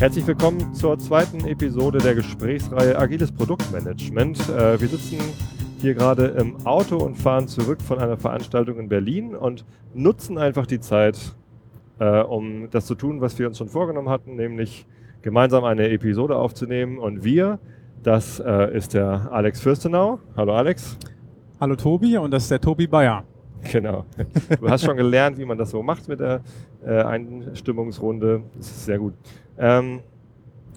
Herzlich willkommen zur zweiten Episode der Gesprächsreihe Agiles Produktmanagement. Äh, wir sitzen hier gerade im Auto und fahren zurück von einer Veranstaltung in Berlin und nutzen einfach die Zeit, äh, um das zu tun, was wir uns schon vorgenommen hatten, nämlich gemeinsam eine Episode aufzunehmen. Und wir, das äh, ist der Alex Fürstenau. Hallo Alex. Hallo Tobi und das ist der Tobi Bayer. Genau. Du hast schon gelernt, wie man das so macht mit der äh, Einstimmungsrunde. Das ist sehr gut. Ähm,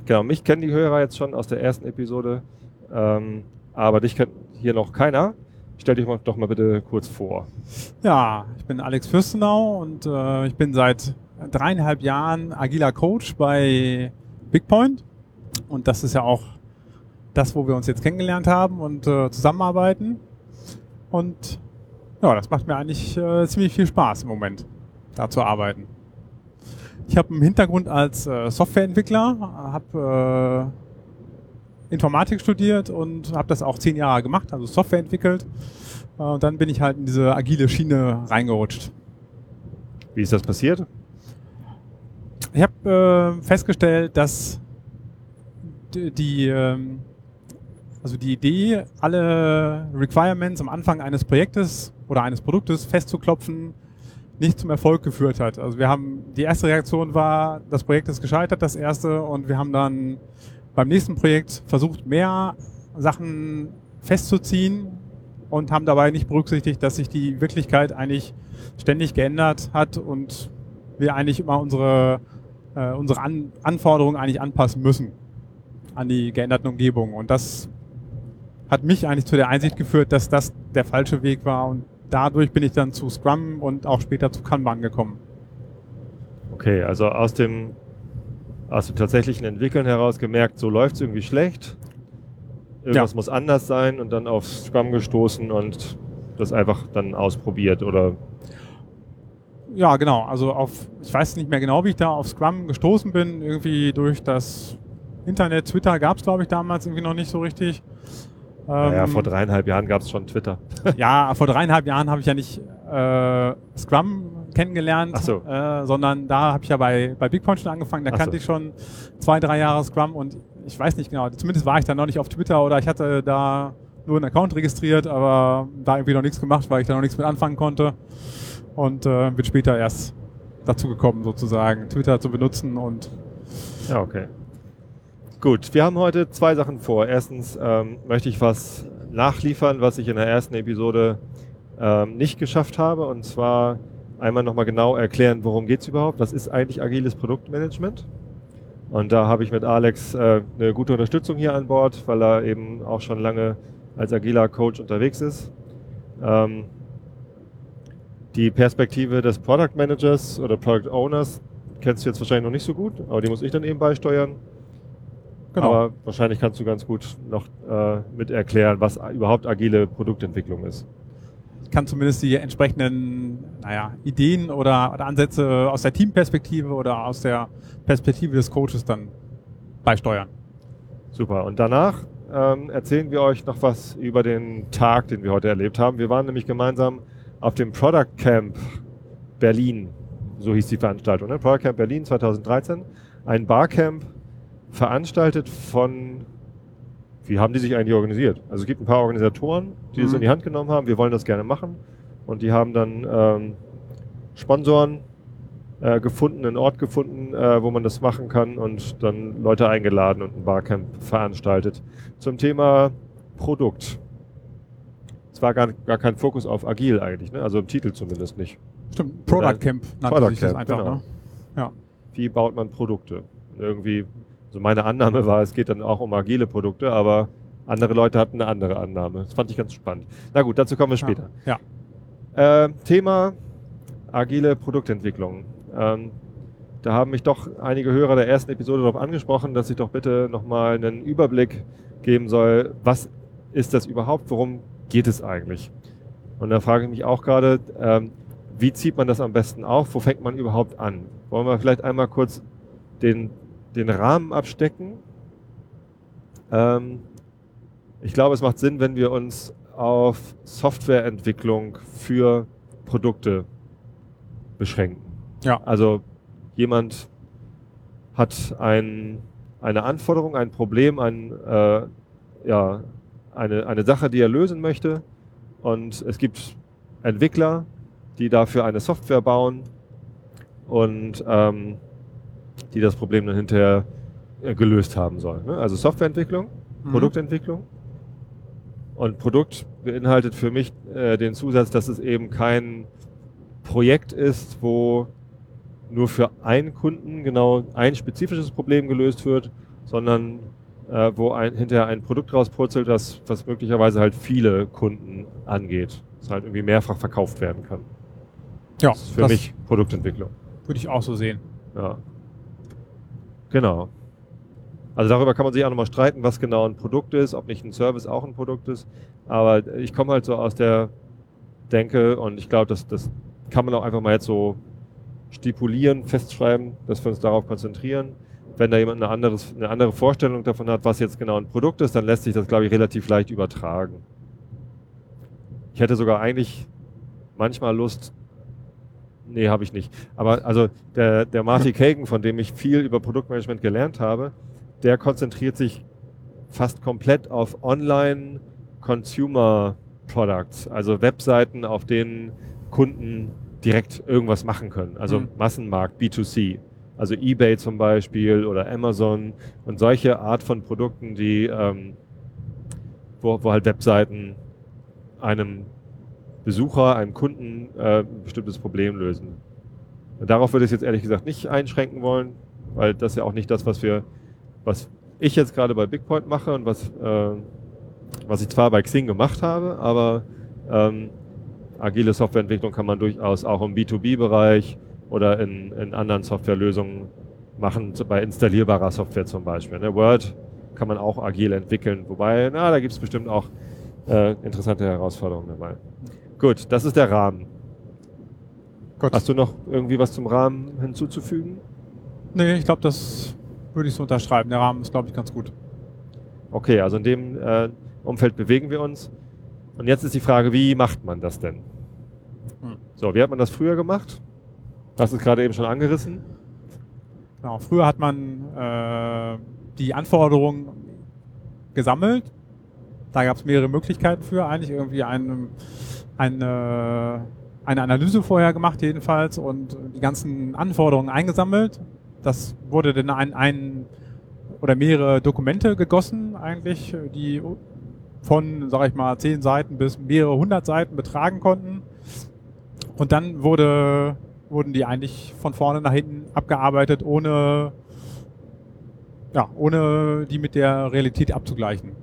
genau, mich kennen die Hörer jetzt schon aus der ersten Episode, ähm, aber dich kennt hier noch keiner. Stell dich doch mal bitte kurz vor. Ja, ich bin Alex Fürstenau und äh, ich bin seit dreieinhalb Jahren agiler Coach bei BigPoint. Und das ist ja auch das, wo wir uns jetzt kennengelernt haben und äh, zusammenarbeiten. Und ja, das macht mir eigentlich äh, ziemlich viel Spaß im Moment, da zu arbeiten. Ich habe einen Hintergrund als äh, Softwareentwickler, habe äh, Informatik studiert und habe das auch zehn Jahre gemacht, also Software entwickelt. Äh, und dann bin ich halt in diese agile Schiene reingerutscht. Wie ist das passiert? Ich habe äh, festgestellt, dass die, ähm, also die Idee, alle Requirements am Anfang eines Projektes oder eines Produktes festzuklopfen, nicht zum Erfolg geführt hat. Also wir haben, die erste Reaktion war, das Projekt ist gescheitert, das erste, und wir haben dann beim nächsten Projekt versucht, mehr Sachen festzuziehen und haben dabei nicht berücksichtigt, dass sich die Wirklichkeit eigentlich ständig geändert hat und wir eigentlich immer unsere, äh, unsere An Anforderungen eigentlich anpassen müssen an die geänderten Umgebungen. Und das hat mich eigentlich zu der Einsicht geführt, dass das der falsche Weg war und dadurch bin ich dann zu Scrum und auch später zu Kanban gekommen. Okay, also aus dem, aus dem tatsächlichen Entwickeln heraus gemerkt, so läuft es irgendwie schlecht. Irgendwas ja. muss anders sein und dann auf Scrum gestoßen und das einfach dann ausprobiert oder ja, genau. Also auf, ich weiß nicht mehr genau, wie ich da auf Scrum gestoßen bin. Irgendwie durch das Internet, Twitter gab es, glaube ich, damals irgendwie noch nicht so richtig. Naja, vor ähm, dreieinhalb Jahren gab es schon Twitter. ja, vor dreieinhalb Jahren habe ich ja nicht äh, Scrum kennengelernt, so. äh, sondern da habe ich ja bei, bei BigPoint schon angefangen. Da Ach kannte so. ich schon zwei, drei Jahre Scrum und ich weiß nicht genau, zumindest war ich da noch nicht auf Twitter oder ich hatte da nur einen Account registriert, aber da irgendwie noch nichts gemacht, weil ich da noch nichts mit anfangen konnte. Und äh, bin später erst dazu gekommen, sozusagen Twitter zu benutzen und ja, okay. Gut, wir haben heute zwei Sachen vor. Erstens ähm, möchte ich was nachliefern, was ich in der ersten Episode ähm, nicht geschafft habe. Und zwar einmal nochmal genau erklären, worum geht es überhaupt? Was ist eigentlich agiles Produktmanagement? Und da habe ich mit Alex äh, eine gute Unterstützung hier an Bord, weil er eben auch schon lange als agiler Coach unterwegs ist. Ähm, die Perspektive des Product Managers oder Product Owners kennst du jetzt wahrscheinlich noch nicht so gut, aber die muss ich dann eben beisteuern. Genau. Aber wahrscheinlich kannst du ganz gut noch äh, mit erklären, was überhaupt agile Produktentwicklung ist. Ich kann zumindest die entsprechenden naja, Ideen oder, oder Ansätze aus der Teamperspektive oder aus der Perspektive des Coaches dann beisteuern. Super. Und danach ähm, erzählen wir euch noch was über den Tag, den wir heute erlebt haben. Wir waren nämlich gemeinsam auf dem Product Camp Berlin. So hieß die Veranstaltung. Ne? Product Camp Berlin 2013. Ein Barcamp veranstaltet von, wie haben die sich eigentlich organisiert? Also es gibt ein paar Organisatoren, die mhm. das in die Hand genommen haben, wir wollen das gerne machen. Und die haben dann ähm, Sponsoren äh, gefunden, einen Ort gefunden, äh, wo man das machen kann und dann Leute eingeladen und ein Barcamp veranstaltet zum Thema Produkt. Es war gar, gar kein Fokus auf agil eigentlich, ne? also im Titel zumindest nicht. Stimmt, Product Camp nannte Product sich Camp, das einfach. Genau. Ne? Ja. Wie baut man Produkte? Irgendwie also meine Annahme war, es geht dann auch um agile Produkte, aber andere Leute hatten eine andere Annahme. Das fand ich ganz spannend. Na gut, dazu kommen wir später. Ja. ja. Äh, Thema agile Produktentwicklung. Ähm, da haben mich doch einige Hörer der ersten Episode darauf angesprochen, dass ich doch bitte nochmal einen Überblick geben soll, was ist das überhaupt, worum geht es eigentlich? Und da frage ich mich auch gerade, ähm, wie zieht man das am besten auf, wo fängt man überhaupt an? Wollen wir vielleicht einmal kurz den den Rahmen abstecken. Ähm, ich glaube, es macht Sinn, wenn wir uns auf Softwareentwicklung für Produkte beschränken. Ja. Also jemand, hat ein, eine Anforderung, ein Problem, ein, äh, ja, eine, eine Sache, die er lösen möchte. Und es gibt Entwickler, die dafür eine Software bauen und ähm, die das Problem dann hinterher äh, gelöst haben sollen. Ne? Also Softwareentwicklung, mhm. Produktentwicklung. Und Produkt beinhaltet für mich äh, den Zusatz, dass es eben kein Projekt ist, wo nur für einen Kunden genau ein spezifisches Problem gelöst wird, sondern äh, wo ein, hinterher ein Produkt rauspurzelt, das, was möglicherweise halt viele Kunden angeht. Das halt irgendwie mehrfach verkauft werden kann. Ja. Das ist für mich Produktentwicklung. Würde ich auch so sehen. Ja. Genau. Also darüber kann man sich auch nochmal streiten, was genau ein Produkt ist, ob nicht ein Service auch ein Produkt ist. Aber ich komme halt so aus der Denke und ich glaube, das, das kann man auch einfach mal jetzt so stipulieren, festschreiben, dass wir uns darauf konzentrieren. Wenn da jemand eine, anderes, eine andere Vorstellung davon hat, was jetzt genau ein Produkt ist, dann lässt sich das, glaube ich, relativ leicht übertragen. Ich hätte sogar eigentlich manchmal Lust, nee, habe ich nicht. Aber also der, der Marty Kagan, von dem ich viel über Produktmanagement gelernt habe, der konzentriert sich fast komplett auf Online-Consumer-Products, also Webseiten, auf denen Kunden direkt irgendwas machen können. Also mhm. Massenmarkt, B2C. Also eBay zum Beispiel oder Amazon und solche Art von Produkten, die ähm, wo, wo halt Webseiten einem Besucher, einem Kunden äh, ein bestimmtes Problem lösen. Darauf würde ich jetzt ehrlich gesagt nicht einschränken wollen, weil das ja auch nicht das, was wir was ich jetzt gerade bei Bigpoint mache und was, äh, was ich zwar bei Xing gemacht habe, aber ähm, agile Softwareentwicklung kann man durchaus auch im B2B-Bereich oder in, in anderen Softwarelösungen machen, bei installierbarer Software zum Beispiel. Ne? Word kann man auch agil entwickeln, wobei, na, da gibt es bestimmt auch äh, interessante Herausforderungen dabei. Gut, das ist der Rahmen. Gott. Hast du noch irgendwie was zum Rahmen hinzuzufügen? Nee, ich glaube, das würde ich so unterschreiben. Der Rahmen ist, glaube ich, ganz gut. Okay, also in dem äh, Umfeld bewegen wir uns. Und jetzt ist die Frage, wie macht man das denn? Hm. So, wie hat man das früher gemacht? Das ist gerade eben schon angerissen. Genau, früher hat man äh, die Anforderungen gesammelt. Da gab es mehrere Möglichkeiten für. Eigentlich irgendwie eine, eine, eine Analyse vorher gemacht jedenfalls und die ganzen Anforderungen eingesammelt das wurde dann ein, ein oder mehrere Dokumente gegossen eigentlich, die von, sag ich mal, zehn Seiten bis mehrere hundert Seiten betragen konnten. Und dann wurde, wurden die eigentlich von vorne nach hinten abgearbeitet, ohne, ja, ohne die mit der Realität abzugleichen.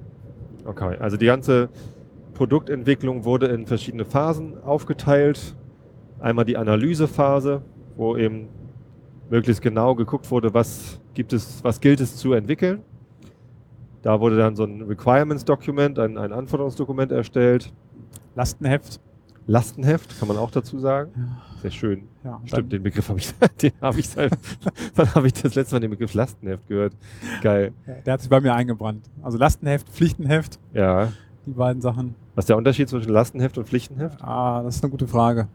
Okay, also die ganze Produktentwicklung wurde in verschiedene Phasen aufgeteilt. Einmal die Analysephase, wo eben möglichst genau geguckt wurde, was gibt es, was gilt es zu entwickeln. Da wurde dann so ein Requirements-Dokument, ein, ein Anforderungsdokument erstellt. Lastenheft. Lastenheft, kann man auch dazu sagen. Ja. Sehr schön. Ja, Stimmt, den Begriff habe ich, den habe ich seit, wann habe ich das letzte Mal den Begriff Lastenheft gehört? Geil. Ja, der hat sich bei mir eingebrannt. Also Lastenheft, Pflichtenheft. Ja. Die beiden Sachen. Was ist der Unterschied zwischen Lastenheft und Pflichtenheft? Ah, das ist eine gute Frage.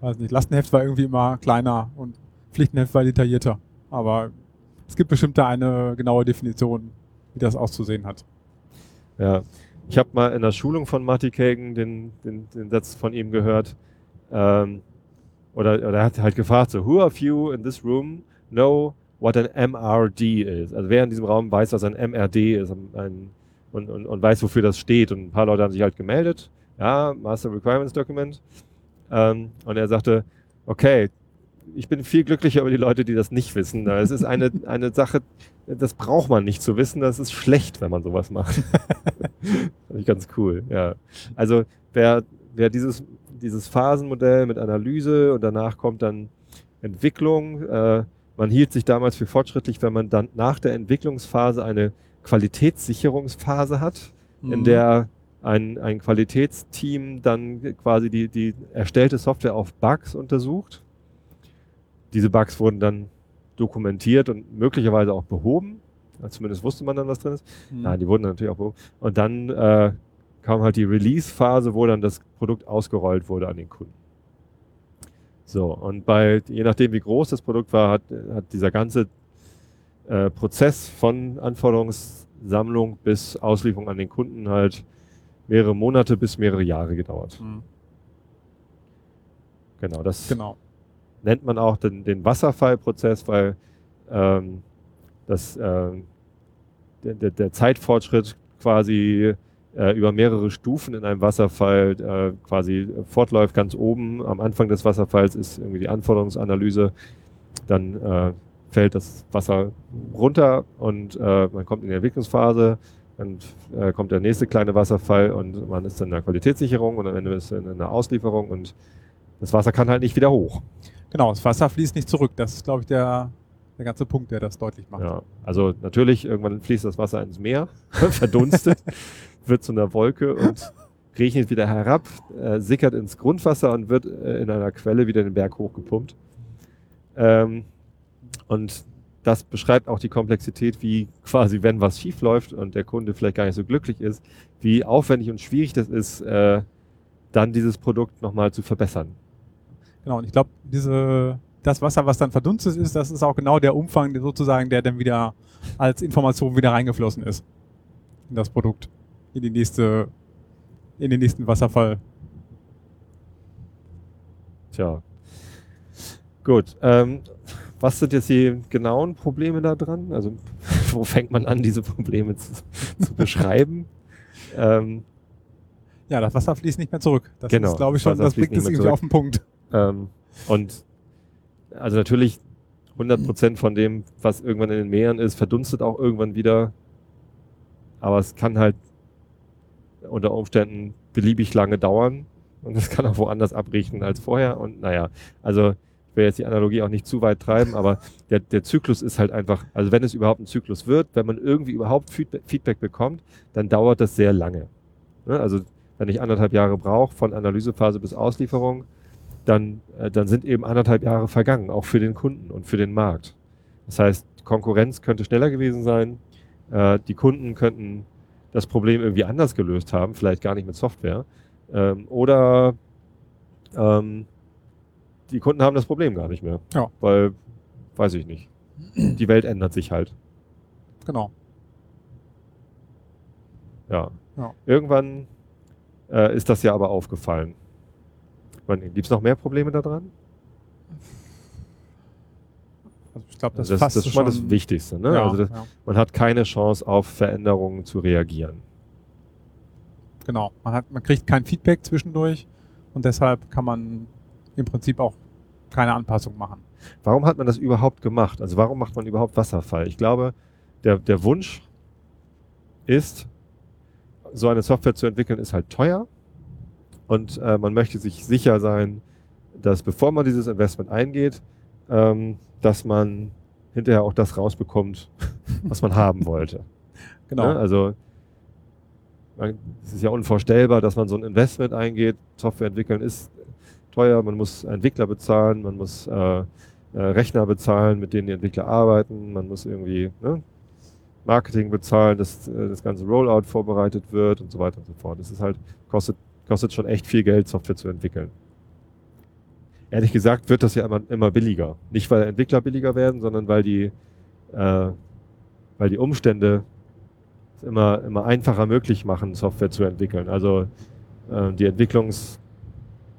Weiß nicht. Lastenheft war irgendwie immer kleiner und Pflichtenheft war detaillierter. Aber es gibt bestimmt da eine genaue Definition, wie das auszusehen hat. Ja, ich habe mal in der Schulung von Marty Kagan den, den, den Satz von ihm gehört. Ähm, oder, oder er hat halt gefragt, so, who of you in this room know what an MRD is? Also wer in diesem Raum weiß, was ein MRD ist ein, und, und, und weiß, wofür das steht. Und ein paar Leute haben sich halt gemeldet. Ja, Master Requirements Document. Ähm, und er sagte, okay, ich bin viel glücklicher über die Leute, die das nicht wissen. Es ist eine, eine Sache, das braucht man nicht zu wissen. Das ist schlecht, wenn man sowas macht. Finde ich ganz cool, ja. Also wer, wer dieses, dieses Phasenmodell mit Analyse und danach kommt dann Entwicklung. Äh, man hielt sich damals für fortschrittlich, wenn man dann nach der Entwicklungsphase eine Qualitätssicherungsphase hat, mhm. in der ein, ein Qualitätsteam dann quasi die, die erstellte Software auf Bugs untersucht diese Bugs wurden dann dokumentiert und möglicherweise auch behoben. Zumindest wusste man dann, was drin ist. Mhm. Nein, die wurden natürlich auch behoben. Und dann äh, kam halt die Release-Phase, wo dann das Produkt ausgerollt wurde an den Kunden. So, und bei, je nachdem wie groß das Produkt war, hat, hat dieser ganze äh, Prozess von Anforderungssammlung bis Auslieferung an den Kunden halt mehrere Monate bis mehrere Jahre gedauert. Mhm. Genau, das Genau. nennt man auch den, den Wasserfallprozess, weil ähm, das, der, der, der Zeitfortschritt quasi äh, über mehrere Stufen in einem Wasserfall äh, quasi fortläuft. Ganz oben am Anfang des Wasserfalls ist irgendwie die Anforderungsanalyse, dann äh, fällt das Wasser runter und äh, man kommt in die Entwicklungsphase, dann äh, kommt der nächste kleine Wasserfall und man ist dann in der Qualitätssicherung und am Ende ist man in der Auslieferung und das Wasser kann halt nicht wieder hoch. Genau, das Wasser fließt nicht zurück. Das ist, glaube ich, der, der ganze Punkt, der das deutlich macht. Ja, also natürlich, irgendwann fließt das Wasser ins Meer, verdunstet, wird zu einer Wolke und regnet wieder herab, äh, sickert ins Grundwasser und wird äh, in einer Quelle wieder den Berg hochgepumpt. Ähm, und das beschreibt auch die Komplexität, wie quasi, wenn was schief läuft und der Kunde vielleicht gar nicht so glücklich ist, wie aufwendig und schwierig das ist, äh, dann dieses Produkt nochmal zu verbessern. Genau, und ich glaube, diese, das Wasser, was dann verdunstet ist, das ist auch genau der Umfang, der sozusagen, der dann wieder als Information wieder reingeflossen ist in das Produkt, in die nächste, in den nächsten Wasserfall. Tja. Gut. Ähm, was sind jetzt die genauen Probleme da dran? Also, wo fängt man an, diese Probleme zu, zu beschreiben? ähm, Ja, das Wasser fließt nicht mehr zurück. Das Genau, ist, glaube ich, schon, Wasser das bringt es irgendwie auf den Punkt. ähm, und also natürlich 100 Prozent von dem, was irgendwann in den Meeren ist, verdunstet auch irgendwann wieder. Aber es kann halt unter Umständen beliebig lange dauern und es kann auch woanders abriechen als vorher. Und naja, also will jetzt die Analogie auch nicht zu weit treiben, aber der, der Zyklus ist halt einfach, also wenn es überhaupt ein Zyklus wird, wenn man irgendwie überhaupt Feedback, bekommt, dann dauert das sehr lange. Ne? Also wenn ich anderthalb Jahre brauche von Analysephase bis Auslieferung, dann, äh, dann sind eben anderthalb Jahre vergangen, auch für den Kunden und für den Markt. Das heißt, Konkurrenz könnte schneller gewesen sein, äh, die Kunden könnten das Problem irgendwie anders gelöst haben, vielleicht gar nicht mit Software, ähm, oder ähm, die Kunden haben das Problem gar nicht mehr, Ja. weil, weiß ich nicht, die Welt ändert sich halt. Genau. Ja. Ja. Irgendwann äh, ist das ja aber aufgefallen. Gibt es noch mehr Probleme daran? Also ich glaube, das, das, das ist schon mal das Wichtigste. Ne? Ja, also das, ja, man hat keine Chance, auf Veränderungen zu reagieren. genau. Man, hat, man kriegt kein Feedback zwischendurch und deshalb kann man im Prinzip auch keine Anpassung machen. Warum hat man das überhaupt gemacht? Also warum macht man überhaupt Wasserfall? Ich glaube, der, der Wunsch ist, so eine Software zu entwickeln, ist halt teuer. Und äh, man möchte sich sicher sein, dass bevor man dieses Investment eingeht, ähm, dass man hinterher auch das rausbekommt, was man haben wollte. Genau. Ne? Also es ist ja unvorstellbar, dass man so ein Investment eingeht. Software entwickeln ist teuer, man muss Entwickler bezahlen, man muss äh, äh, Rechner bezahlen, mit denen die Entwickler arbeiten, man muss irgendwie ne, Marketing bezahlen, dass äh, das ganze Rollout vorbereitet wird und so weiter und so fort. Das ist halt, kostet, kostet schon echt viel Geld, Software zu entwickeln. Ehrlich gesagt wird das ja immer, immer billiger. Nicht, weil Entwickler billiger werden, sondern weil die, äh, weil die Umstände es immer, immer einfacher möglich machen, Software zu entwickeln. Also äh, die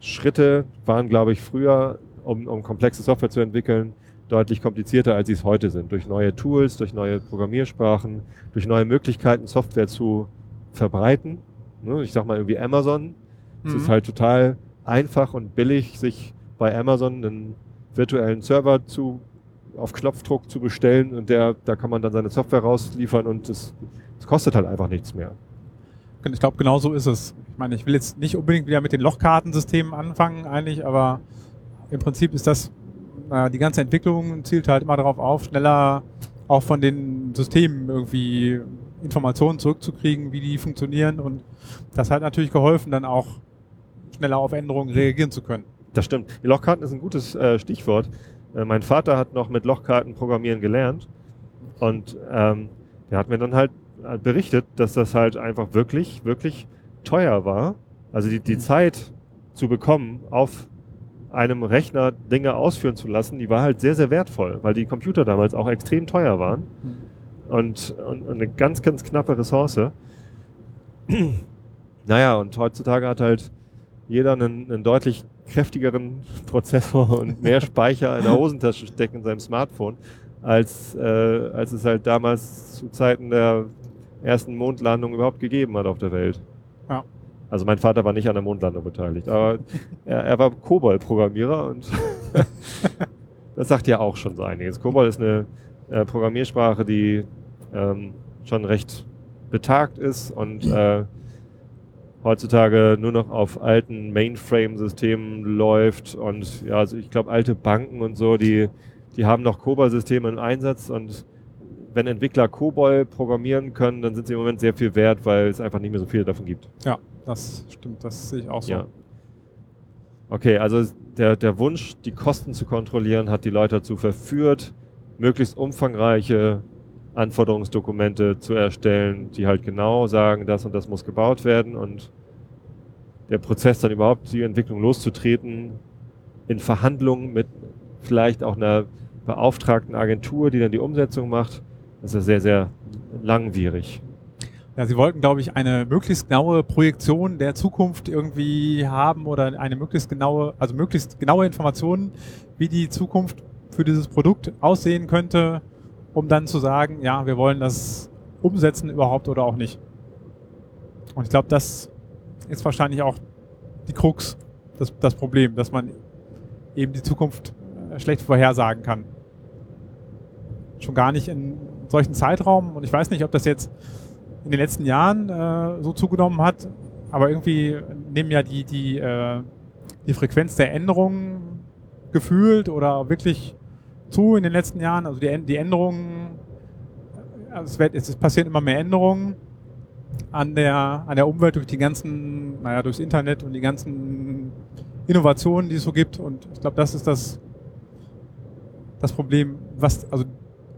Entwicklungsschritte waren, glaube ich, früher, um, um komplexe Software zu entwickeln, deutlich komplizierter, als sie es heute sind. Durch neue Tools, durch neue Programmiersprachen, durch neue Möglichkeiten, Software zu verbreiten. Ne? Ich sag mal irgendwie Amazon. Es Mhm. ist halt total einfach und billig, sich bei Amazon einen virtuellen Server zu auf Knopfdruck zu bestellen und der, da kann man dann seine Software rausliefern und es es kostet halt einfach nichts mehr. Ich glaube, genau so ist es. Ich meine, ich will jetzt nicht unbedingt wieder mit den Lochkartensystemen anfangen, eigentlich, aber im Prinzip ist das, naja, die ganze Entwicklung zielt halt immer darauf auf, schneller auch von den Systemen irgendwie Informationen zurückzukriegen, wie die funktionieren und das hat natürlich geholfen, dann auch schneller auf Änderungen reagieren zu können. Das stimmt. Die Lochkarten ist ein gutes äh, Stichwort. Äh, mein Vater hat noch mit Lochkarten programmieren gelernt und ähm, der hat mir dann halt äh, berichtet, dass das halt einfach wirklich, wirklich teuer war. Also die, die Zeit zu bekommen auf einem Rechner Dinge ausführen zu lassen, die war halt sehr, sehr wertvoll, weil die Computer damals auch extrem teuer waren Mhm. und, und eine ganz, ganz knappe Ressource. naja, und heutzutage hat halt jeder einen, einen deutlich kräftigeren Prozessor und mehr Speicher in der Hosentasche stecken in seinem Smartphone, als, äh, als es halt damals zu Zeiten der ersten Mondlandung überhaupt gegeben hat auf der Welt. Ja. Also mein Vater war nicht an der Mondlandung beteiligt, aber er, er war COBOL-Programmierer und das sagt ja auch schon so einiges. COBOL ist eine äh, Programmiersprache, die ähm, schon recht betagt ist und äh, heutzutage nur noch auf alten Mainframe-Systemen läuft und ja, also ich glaube alte Banken und so, die, die haben noch COBOL-Systeme im Einsatz und wenn Entwickler COBOL programmieren können, dann sind sie im Moment sehr viel wert, weil es einfach nicht mehr so viele davon gibt. Ja, das stimmt, das sehe ich auch so. Ja. Okay, also der, der Wunsch, die Kosten zu kontrollieren, hat die Leute dazu verführt, möglichst umfangreiche Anforderungsdokumente zu erstellen, die halt genau sagen, das und das muss gebaut werden und der Prozess dann überhaupt die Entwicklung loszutreten, in Verhandlungen mit vielleicht auch einer beauftragten Agentur, die dann die Umsetzung macht, das ist sehr, sehr langwierig. Ja, Sie wollten, glaube ich, eine möglichst genaue Projektion der Zukunft irgendwie haben oder eine möglichst genaue, also möglichst genaue Informationen, wie die Zukunft für dieses Produkt aussehen könnte, um dann zu sagen, ja, wir wollen das umsetzen überhaupt oder auch nicht. Und ich glaube, das ist wahrscheinlich auch die Krux, das, das Problem, dass man eben die Zukunft äh, schlecht vorhersagen kann. Schon gar nicht in solchen Zeitraum. Und ich weiß nicht, ob das jetzt in den letzten Jahren äh, so zugenommen hat, aber irgendwie nehmen ja die, die, äh, die Frequenz der Änderungen gefühlt oder wirklich zu in den letzten Jahren. Also die, die Änderungen, also es, wird, es passieren immer mehr Änderungen an der, an der Umwelt durch die ganzen, naja, durchs Internet und die ganzen Innovationen, die es so gibt. Und ich glaube, das ist das, das Problem, was, also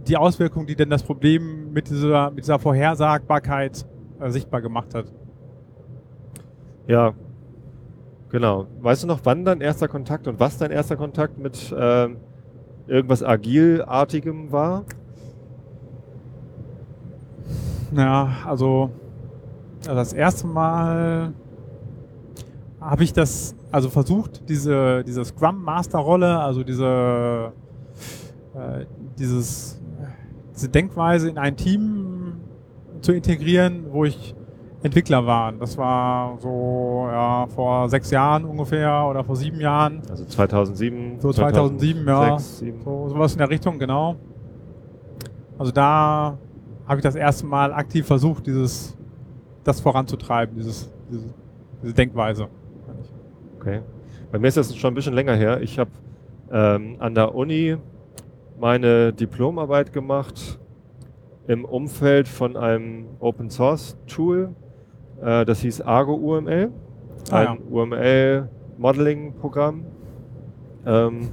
die Auswirkung, die denn das Problem mit dieser, mit dieser Vorhersagbarkeit äh, sichtbar gemacht hat. Ja, genau. Weißt du noch, wann dein erster Kontakt und was dein erster Kontakt mit ähm, irgendwas Agilartigem war? Ja, also das erste Mal habe ich das, also versucht, diese, diese Scrum Master Rolle, also diese, äh, dieses, diese Denkweise in ein Team zu integrieren, wo ich Entwickler war. Das war so ja, vor sechs Jahren ungefähr oder vor sieben Jahren. Also 2007. So 2007, 2006, ja. 2007. So, sowas in der Richtung, genau. Also da habe ich das erste Mal aktiv versucht, dieses, das voranzutreiben, dieses, diese, diese Denkweise. Okay. Bei mir ist das schon ein bisschen länger her. Ich habe ähm, an der Uni meine Diplomarbeit gemacht im Umfeld von einem Open Source Tool. Äh, das hieß Argo UML. Ah, Ein ja. UML Modeling Programm. Ähm,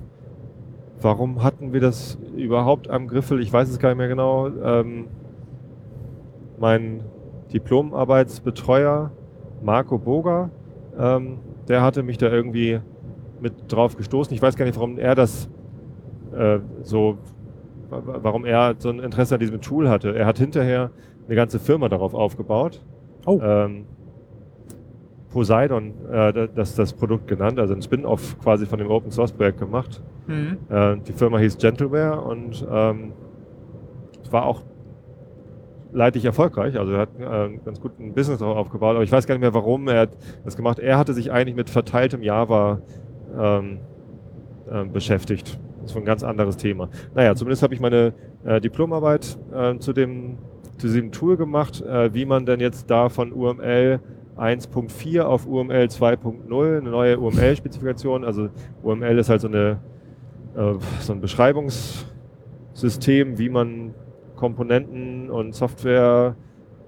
warum hatten wir das überhaupt am Griffel? Ich weiß es gar nicht mehr genau. Ähm, mein Diplomarbeitsbetreuer Marco Boger, ähm, der hatte mich da irgendwie mit drauf gestoßen. Ich weiß gar nicht, warum er das äh, so, wa- wa- warum er so ein Interesse an diesem Tool hatte. Er hat hinterher eine ganze Firma darauf aufgebaut. Oh. Ähm, Poseidon, äh, da- das das Produkt genannt, also ein Spin-off quasi von dem Open Source Projekt gemacht. Mhm. Äh, die Firma hieß Gentleware und ähm, war auch leidlich erfolgreich. Also er hat äh, ganz guten Business darauf aufgebaut, aber ich weiß gar nicht mehr, warum er das gemacht. Er hatte sich eigentlich mit verteiltem Java ähm, äh, beschäftigt. Das ist ein ganz anderes Thema. Naja, zumindest habe ich meine äh, Diplomarbeit äh, zu dem zu diesem Tool gemacht, äh, wie man denn jetzt da von UML 1.4 auf UML 2.0 eine neue UML-Spezifikation, also UML ist halt so eine äh, so ein Beschreibungssystem, wie man Komponenten und Software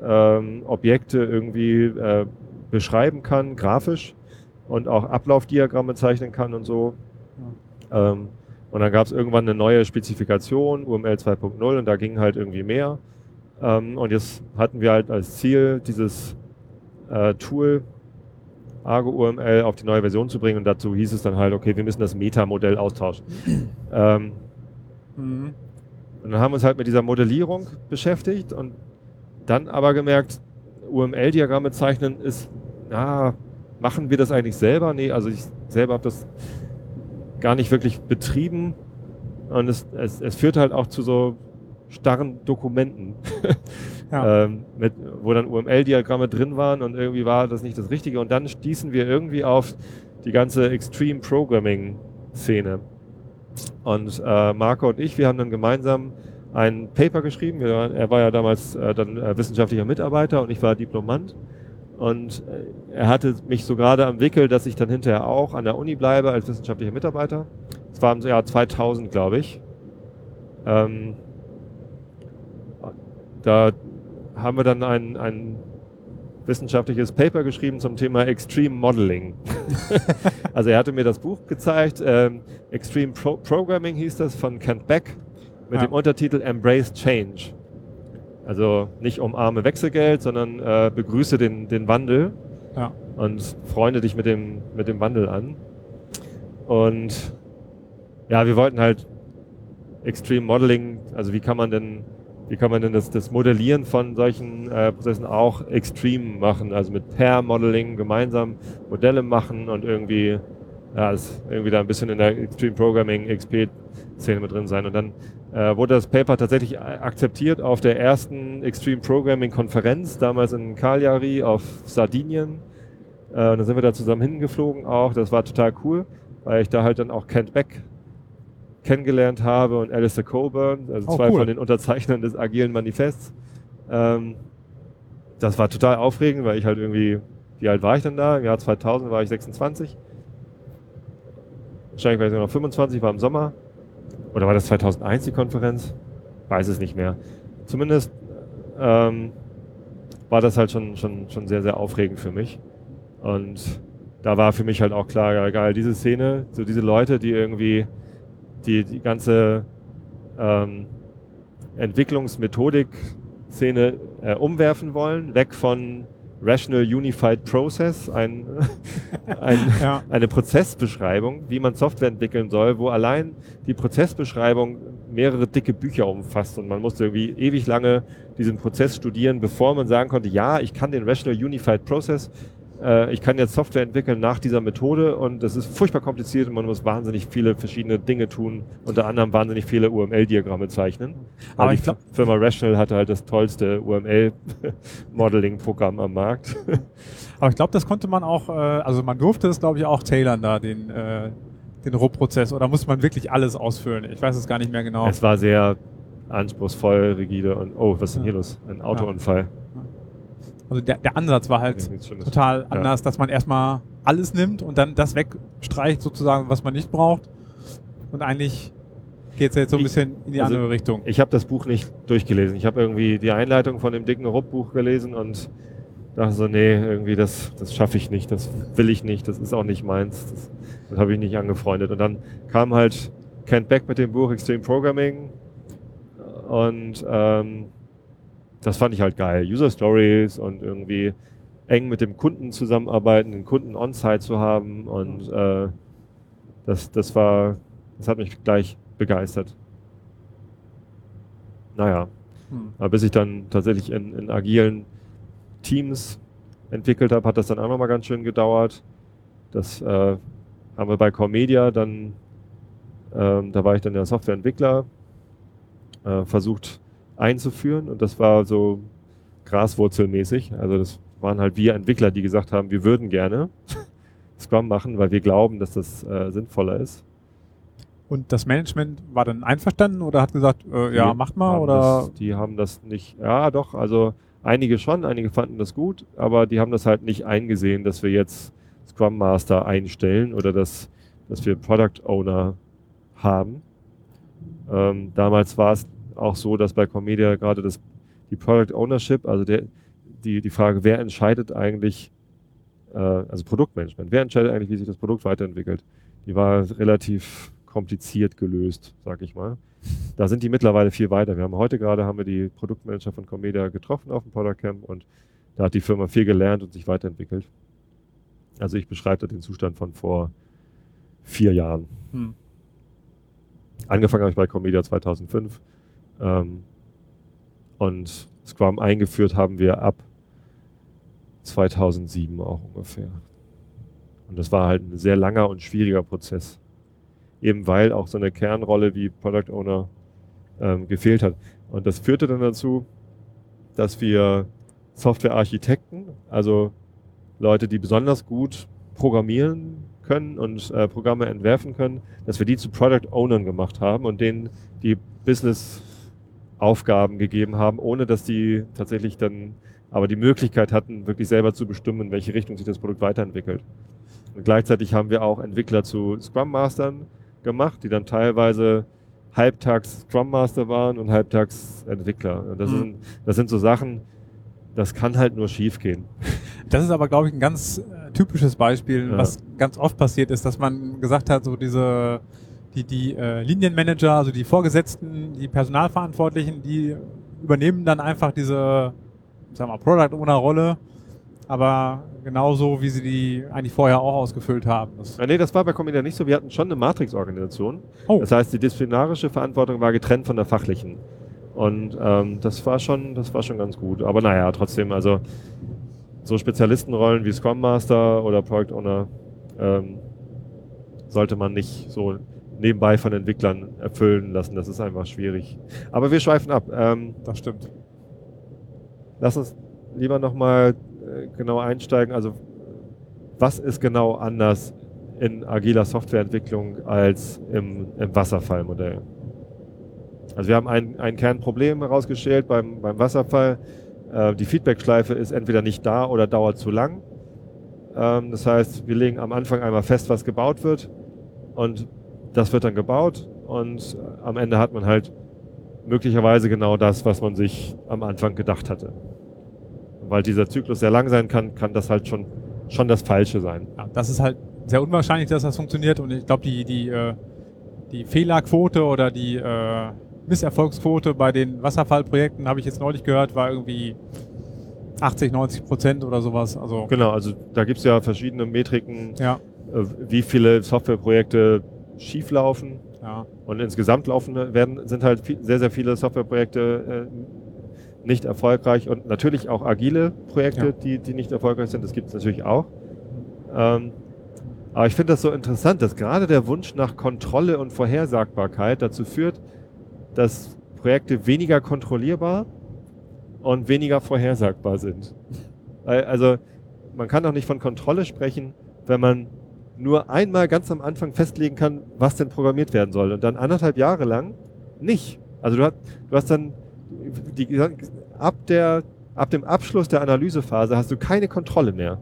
ähm, Objekte irgendwie äh, beschreiben kann, grafisch und auch Ablaufdiagramme zeichnen kann und so. Ähm, und dann gab es irgendwann eine neue Spezifikation, UML 2.0, und da ging halt irgendwie mehr. Ähm, und jetzt hatten wir halt als Ziel, dieses äh, Tool Argo UML auf die neue Version zu bringen und dazu hieß es dann halt, okay, wir müssen das Meta-Modell austauschen. ähm, Mhm. und dann haben wir uns halt mit dieser Modellierung beschäftigt und dann aber gemerkt, UML-Diagramme zeichnen ist, na, machen wir das eigentlich selber? Nee, also ich selber habe das gar nicht wirklich betrieben und es, es, es führt halt auch zu so starren Dokumenten, Ja. ähm, mit, wo dann UML-Diagramme drin waren und irgendwie war das nicht das Richtige und dann stießen wir irgendwie auf die ganze Extreme Programming-Szene. Und äh, Marco und ich, wir haben dann gemeinsam ein Paper geschrieben. Wir, er war ja damals äh, dann äh, wissenschaftlicher Mitarbeiter und ich war Diplomant. Und äh, er hatte mich so gerade am Wickel, dass ich dann hinterher auch an der Uni bleibe als wissenschaftlicher Mitarbeiter. Das war im Jahr 2000, glaube ich. Ähm, da haben wir dann ein, ein wissenschaftliches Paper geschrieben zum Thema Extreme Modeling. also er hatte mir das Buch gezeigt, ähm, Extreme Pro Programming hieß das von Kent Beck mit Ja. dem Untertitel Embrace Change. Also nicht umarme Wechselgeld, sondern äh, begrüße den, den Wandel Ja. und freunde dich mit dem, mit dem Wandel an. Und ja, wir wollten halt Extreme Modeling, also wie kann man denn, wie kann man denn das, das Modellieren von solchen äh, Prozessen auch extrem machen, also mit Pair Modeling gemeinsam Modelle machen und irgendwie, ja, das irgendwie da ein bisschen in der Extreme Programming XP Szene mit drin sein. Und dann äh, wurde das Paper tatsächlich akzeptiert auf der ersten Extreme Programming Konferenz, damals in Cagliari auf Sardinien. Äh, und dann sind wir da zusammen hingeflogen auch. Das war total cool, weil ich da halt dann auch Kent Beck kennengelernt habe und Alistair Coburn, also Oh, zwei cool. von den Unterzeichnern des agilen Manifests. Ähm, das war total aufregend, weil ich halt irgendwie, wie alt war ich denn da? Im Jahr 2000 war ich 26. Wahrscheinlich war ich noch 25, war im Sommer. Oder war das 2001 die Konferenz? Weiß es nicht mehr. Zumindest ähm, war das halt schon, schon, schon sehr, sehr aufregend für mich. Und da war für mich halt auch klar, geil, diese Szene, so diese Leute, die irgendwie die, die ganze ähm, Entwicklungsmethodik-Szene äh, umwerfen wollen, weg von Rational Unified Process, ein, ein, Ja. eine Prozessbeschreibung, wie man Software entwickeln soll, wo allein die Prozessbeschreibung mehrere dicke Bücher umfasst und man musste irgendwie ewig lange diesen Prozess studieren, bevor man sagen konnte, ja, ich kann den Rational Unified Process, äh, ich kann jetzt Software entwickeln nach dieser Methode und das ist furchtbar kompliziert und man muss wahnsinnig viele verschiedene Dinge tun, unter anderem wahnsinnig viele UML-Diagramme zeichnen. Aber Weil ich die glaub- Firma Rational hatte halt das tollste UML-Modeling-Programm am Markt. Aber ich glaube, das konnte man auch, äh, also man durfte es, glaube ich, auch tailern da, den, äh, den RUP-Prozess. Oder musste man wirklich alles ausfüllen? Ich weiß es gar nicht mehr genau. Es war sehr anspruchsvoll, rigide und oh, was ist denn hier Ja. los? Ein Autounfall. Also der, der Ansatz war halt Ja, total anders, dass man erstmal alles nimmt und dann das wegstreicht, sozusagen, was man nicht braucht. Und eigentlich geht es jetzt so ein Ich- bisschen in die also andere Richtung. Ich habe das Buch nicht durchgelesen. Ich habe irgendwie die Einleitung von dem dicken Rupp-Buch gelesen und dachte so, nee, irgendwie das, das schaffe ich nicht, das will ich nicht, das ist auch nicht meins, das, das habe ich nicht angefreundet. Und dann kam halt Kent Beck mit dem Buch Extreme Programming und ähm, das fand ich halt geil. User Stories und irgendwie eng mit dem Kunden zusammenarbeiten, den Kunden on-site zu haben und äh, das, das war, das hat mich gleich begeistert. Naja, Hm. aber bis ich dann tatsächlich in, in agilen Teams entwickelt habe, hat das dann auch nochmal ganz schön gedauert. Das äh, haben wir bei Comedia dann, ähm, da war ich dann der Softwareentwickler, äh, versucht einzuführen und das war so graswurzelmäßig. Also das waren halt wir Entwickler, die gesagt haben, wir würden gerne Scrum machen, weil wir glauben, dass das äh, sinnvoller ist. Und das Management war dann einverstanden oder hat gesagt, äh, ja, macht mal oder Das, die haben das nicht, ja doch, also einige schon, einige fanden das gut, aber die haben das halt nicht eingesehen, dass wir jetzt Scrum Master einstellen oder dass, dass wir Product Owner haben. Ähm, damals war es auch so, dass bei Comedia gerade das, die Product Ownership, also der, die, die Frage, wer entscheidet eigentlich, äh, also Produktmanagement, wer entscheidet eigentlich, wie sich das Produkt weiterentwickelt, die war relativ kompliziert gelöst, sag ich mal. Da sind die mittlerweile viel weiter. Wir haben heute gerade haben wir die Produktmanager von Comedia getroffen auf dem Product Camp und da hat die Firma viel gelernt und sich weiterentwickelt. Also ich beschreibe den Zustand von vor vier Jahren. Hm. Angefangen habe ich bei Comedia 2005 ähm, und Scrum eingeführt haben wir ab 2007 auch ungefähr. Und das war halt ein sehr langer und schwieriger Prozess. Eben weil auch so eine Kernrolle wie Product Owner ähm, gefehlt hat. Und das führte dann dazu, dass wir Softwarearchitekten, also Leute, die besonders gut programmieren können und äh, Programme entwerfen können, dass wir die zu Product Ownern gemacht haben und denen die Business Aufgaben gegeben haben, ohne dass die tatsächlich dann aber die Möglichkeit hatten, wirklich selber zu bestimmen, in welche Richtung sich das Produkt weiterentwickelt. Und gleichzeitig haben wir auch Entwickler zu Scrum Mastern gemacht, die dann teilweise halbtags Scrum Master waren und halbtags Entwickler. Und das, mhm. sind, das sind so Sachen, das kann halt nur schief gehen. Das ist aber, glaube ich, ein ganz äh, typisches Beispiel, ja. was ganz oft passiert ist, dass man gesagt hat, so diese die, die äh, Linienmanager, also die Vorgesetzten, die Personalverantwortlichen, die übernehmen dann einfach diese, sagen wir, Product Owner Rolle, aber genauso, wie sie die eigentlich vorher auch ausgefüllt haben. Das ja, nee, das war bei Comedia nicht so. Wir hatten schon eine Matrix-Organisation. Oh. Das heißt, die disziplinarische Verantwortung war getrennt von der fachlichen. Und ähm, das war schon, das war schon ganz gut. Aber naja, trotzdem, also so Spezialistenrollen wie Scrum Master oder Product Owner ähm, sollte man nicht so nebenbei von Entwicklern erfüllen lassen. Das ist einfach schwierig. Aber wir schweifen ab. Ähm, das stimmt. Lass uns lieber nochmal äh, genau einsteigen. Also was ist genau anders in agiler Softwareentwicklung als im, im Wasserfallmodell? Also wir haben ein, ein Kernproblem herausgestellt beim, beim Wasserfall. Äh, die Feedbackschleife ist entweder nicht da oder dauert zu lang. Ähm, das heißt, wir legen am Anfang einmal fest, was gebaut wird und das wird dann gebaut und am Ende hat man halt möglicherweise genau das, was man sich am Anfang gedacht hatte. Weil dieser Zyklus sehr lang sein kann, kann das halt schon, schon das Falsche sein. Ja, das ist halt sehr unwahrscheinlich, dass das funktioniert und ich glaube, die, die, äh, die Fehlerquote oder die äh, Misserfolgsquote bei den Wasserfallprojekten, habe ich jetzt neulich gehört, war irgendwie 80, 90 Prozent oder sowas. Also genau, also da gibt es ja verschiedene Metriken, ja. Äh, wie viele Softwareprojekte schief laufen. Ja. Und insgesamt laufen werden, sind halt viel, sehr, sehr viele Softwareprojekte äh, nicht erfolgreich und natürlich auch agile Projekte, ja. die, die nicht erfolgreich sind. Das gibt es natürlich auch. Ähm, aber ich finde das so interessant, dass gerade der Wunsch nach Kontrolle und Vorhersagbarkeit dazu führt, dass Projekte weniger kontrollierbar und weniger vorhersagbar sind. Also man kann doch nicht von Kontrolle sprechen, wenn man nur einmal ganz am Anfang festlegen kann, was denn programmiert werden soll und dann anderthalb Jahre lang nicht. Also du hast, du hast dann die, ab, der, ab dem Abschluss der Analysephase hast du keine Kontrolle mehr.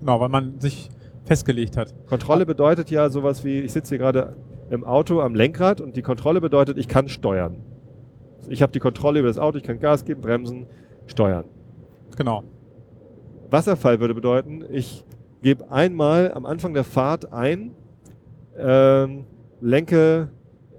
Genau, weil man sich festgelegt hat. Kontrolle bedeutet ja sowas wie, ich sitze hier gerade im Auto am Lenkrad und die Kontrolle bedeutet, ich kann steuern. Ich habe die Kontrolle über das Auto, ich kann Gas geben, bremsen, steuern. Genau. Wasserfall würde bedeuten, ich gebe einmal am Anfang der Fahrt ein, ähm, lenke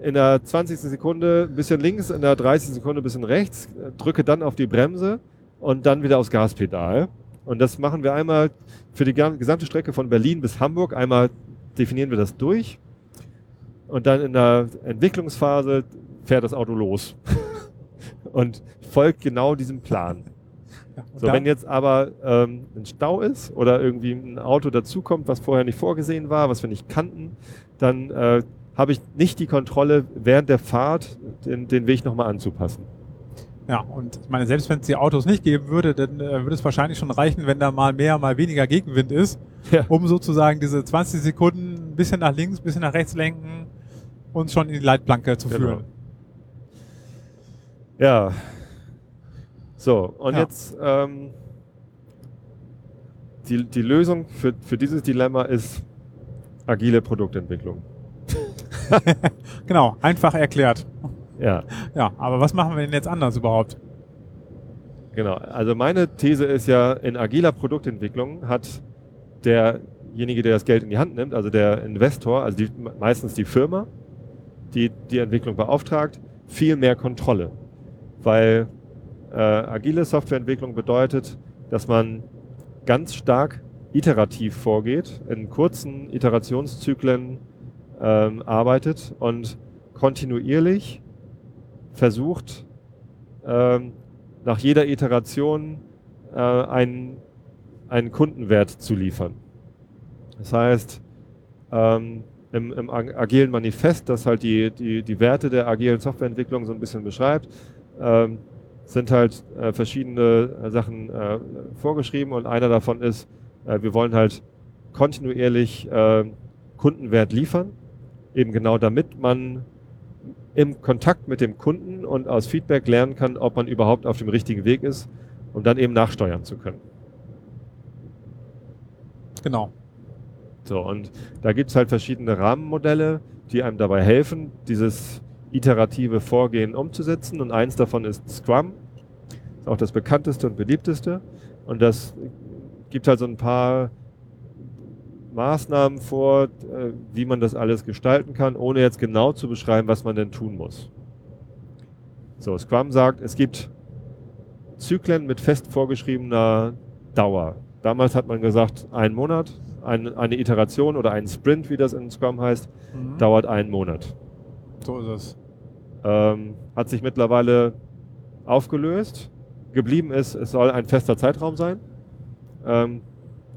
in der 20. Sekunde ein bisschen links, in der 30. Sekunde ein bisschen rechts, drücke dann auf die Bremse und dann wieder aufs Gaspedal. Und das machen wir einmal für die gesamte Strecke von Berlin bis Hamburg. Einmal definieren wir das durch und dann in der Entwicklungsphase fährt das Auto los und folgt genau diesem Plan. So, wenn jetzt aber ähm, ein Stau ist oder irgendwie ein Auto dazukommt, was vorher nicht vorgesehen war, was wir nicht kannten, dann äh, habe ich nicht die Kontrolle, während der Fahrt den, den Weg nochmal anzupassen. Ja, und ich meine, selbst wenn es die Autos nicht geben würde, dann äh, würde es wahrscheinlich schon reichen, wenn da mal mehr, mal weniger Gegenwind ist, ja. um sozusagen diese 20 Sekunden ein bisschen nach links, ein bisschen nach rechts lenken und schon in die Leitplanke zu genau. führen. Ja, so, und ja. jetzt ähm, die, die Lösung für, für dieses Dilemma ist agile Produktentwicklung. genau, einfach erklärt. Ja. Ja, aber was machen wir denn jetzt anders überhaupt? Genau, also meine These ist ja, in agiler Produktentwicklung hat derjenige, der das Geld in die Hand nimmt, also der Investor, also die, meistens die Firma, die die Entwicklung beauftragt, viel mehr Kontrolle. Weil äh, agile Softwareentwicklung bedeutet, dass man ganz stark iterativ vorgeht, in kurzen Iterationszyklen ähm, arbeitet und kontinuierlich versucht, ähm, nach jeder Iteration äh, einen, einen Kundenwert zu liefern. Das heißt, ähm, im, im agilen Manifest, das halt die, die, die Werte der agilen Softwareentwicklung so ein bisschen beschreibt, ähm, sind halt äh, verschiedene äh, Sachen äh, vorgeschrieben und einer davon ist, äh, wir wollen halt kontinuierlich äh, Kundenwert liefern, eben genau damit man im Kontakt mit dem Kunden und aus Feedback lernen kann, ob man überhaupt auf dem richtigen Weg ist, um dann eben nachsteuern zu können. Genau. So, und da gibt es halt verschiedene Rahmenmodelle, die einem dabei helfen, dieses iterative Vorgehen umzusetzen. Und eins davon ist Scrum. Ist auch das bekannteste und beliebteste. Und das gibt halt so ein paar Maßnahmen vor, äh, wie man das alles gestalten kann, ohne jetzt genau zu beschreiben, was man denn tun muss. So, Scrum sagt, es gibt Zyklen mit fest vorgeschriebener Dauer. Damals hat man gesagt, ein Monat, ein, eine Iteration oder ein Sprint, wie das in Scrum heißt, mhm. dauert einen Monat. So ist es. Ähm, hat sich mittlerweile aufgelöst. Geblieben ist, es soll ein fester Zeitraum sein. Ähm,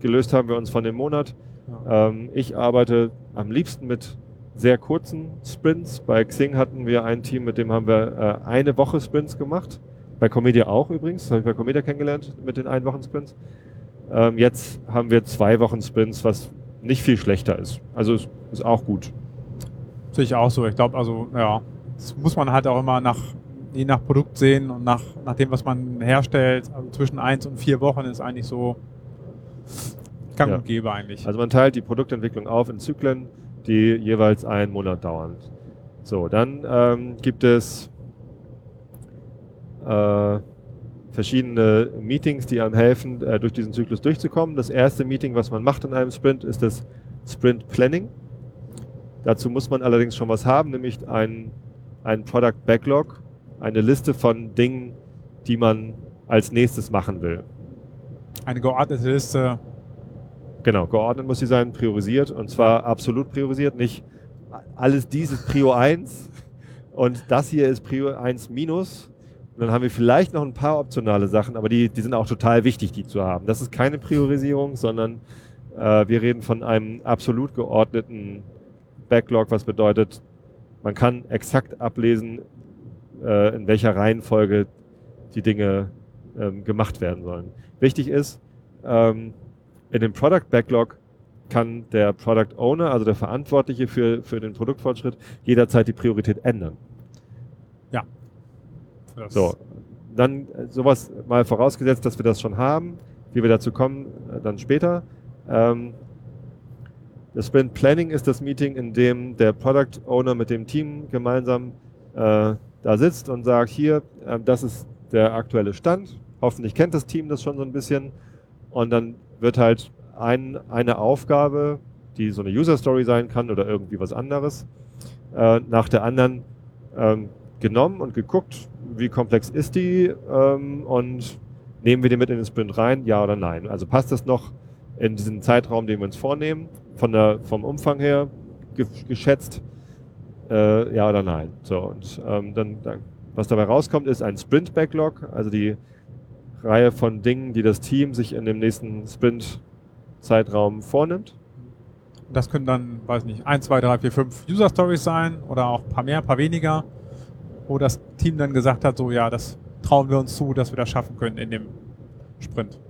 gelöst haben wir uns von dem Monat. Ja. Ähm, ich arbeite am liebsten mit sehr kurzen Sprints. Bei Xing hatten wir ein Team, mit dem haben wir äh, eine Woche Sprints gemacht. Bei Comedia auch übrigens, das habe ich bei Comedia kennengelernt mit den ein Wochen Sprints. Ähm, jetzt haben wir zwei Wochen Sprints, was nicht viel schlechter ist. Also ist, ist auch gut. Sehe ich auch so. Ich glaube, also ja, das muss man halt auch immer nach, je nach Produkt sehen und nach, nach dem, was man herstellt. Also zwischen eins und vier Wochen ist eigentlich so gang ja. und gäbe eigentlich. Also man teilt die Produktentwicklung auf in Zyklen, die jeweils einen Monat dauern. So, dann ähm, gibt es äh, verschiedene Meetings, die einem helfen, äh, durch diesen Zyklus durchzukommen. Das erste Meeting, was man macht in einem Sprint, ist das Sprint Planning. Dazu muss man allerdings schon was haben, nämlich ein ein Product Backlog, eine Liste von Dingen, die man als nächstes machen will. Eine geordnete Liste. Genau, geordnet muss sie sein, priorisiert und zwar absolut priorisiert, nicht alles dieses Prio 1 und das hier ist Prio 1 minus. Und dann haben wir vielleicht noch ein paar optionale Sachen, aber die, die sind auch total wichtig, die zu haben. Das ist keine Priorisierung, sondern äh, wir reden von einem absolut geordneten Backlog, was bedeutet, man kann exakt ablesen, äh, in welcher Reihenfolge die Dinge ähm, gemacht werden sollen. Wichtig ist, ähm, in dem Product Backlog kann der Product Owner, also der Verantwortliche für, für den Produktfortschritt, jederzeit die Priorität ändern. Ja. Das so, dann äh, sowas mal vorausgesetzt, dass wir das schon haben. Wie wir dazu kommen, äh, dann später. Ähm, das Sprint Planning ist das Meeting, in dem der Product Owner mit dem Team gemeinsam äh, da sitzt und sagt, hier, äh, das ist der aktuelle Stand. Hoffentlich kennt das Team das schon so ein bisschen. Und dann wird halt ein, eine Aufgabe, die so eine User Story sein kann oder irgendwie was anderes, äh, nach der anderen ähm, genommen und geguckt, wie komplex ist die ähm, und nehmen wir die mit in den Sprint rein, ja oder nein. Also passt das noch in diesen Zeitraum, den wir uns vornehmen? Von der, vom Umfang her ge geschätzt, äh, ja oder nein. So, und ähm, dann, dann, was dabei rauskommt, ist ein Sprint-Backlog, also die Reihe von Dingen, die das Team sich in dem nächsten Sprint-Zeitraum vornimmt. Das können dann, weiß nicht, 1, 2, 3, 4, 5 User-Stories sein oder auch ein paar mehr, ein paar weniger, wo das Team dann gesagt hat, so ja, das trauen wir uns zu, dass wir das schaffen können in dem Sprint.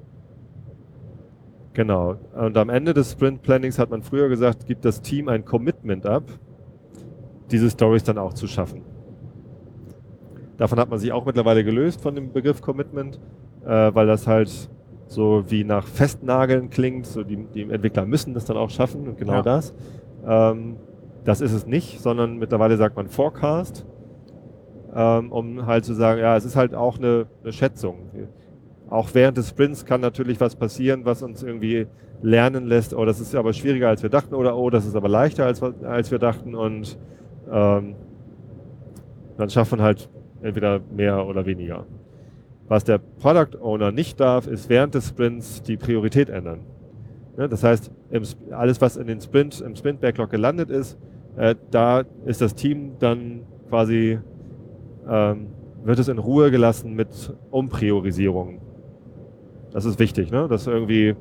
Genau. Und am Ende des Sprint Plannings hat man früher gesagt, gibt das Team ein Commitment ab, diese Stories dann auch zu schaffen. Davon hat man sich auch mittlerweile gelöst von dem Begriff Commitment, äh, weil das halt so wie nach Festnageln klingt. So die, die Entwickler müssen das dann auch schaffen und genau ja. das. Ähm, das ist es nicht, sondern mittlerweile sagt man Forecast, ähm, um halt zu sagen, ja, es ist halt auch eine, eine Schätzung auch während des Sprints kann natürlich was passieren, was uns irgendwie lernen lässt, oh, das ist aber schwieriger als wir dachten oder oh, das ist aber leichter als, als wir dachten und ähm, dann schafft man halt entweder mehr oder weniger. Was der Product Owner nicht darf, ist während des Sprints die Priorität ändern. Ne, das heißt, im, alles, was in den Sprint, im Sprint-Backlog gelandet ist, äh, da ist das Team dann quasi, ähm, wird es in Ruhe gelassen mit Umpriorisierungen. Das ist wichtig, ne? dass irgendwie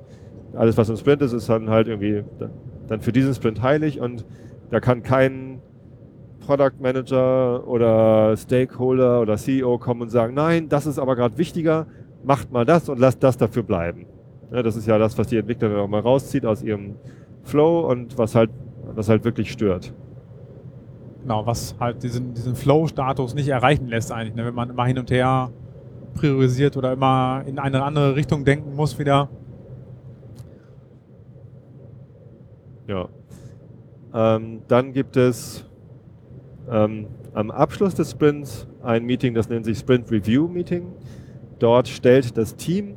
alles, was im Sprint ist, ist dann halt irgendwie dann für diesen Sprint heilig und da kann kein Product Manager oder Stakeholder oder CEO kommen und sagen, nein, das ist aber gerade wichtiger, macht mal das und lasst das dafür bleiben. Ja, das ist ja das, was die Entwickler dann auch mal rauszieht aus ihrem Flow und was halt, was halt wirklich stört. Genau, was halt diesen, diesen Flow-Status nicht erreichen lässt eigentlich, ne? wenn man immer hin und her priorisiert oder immer in eine andere Richtung denken muss wieder. Ja. Ähm, dann gibt es ähm, am Abschluss des Sprints ein Meeting, das nennt sich Sprint Review Meeting. Dort stellt das Team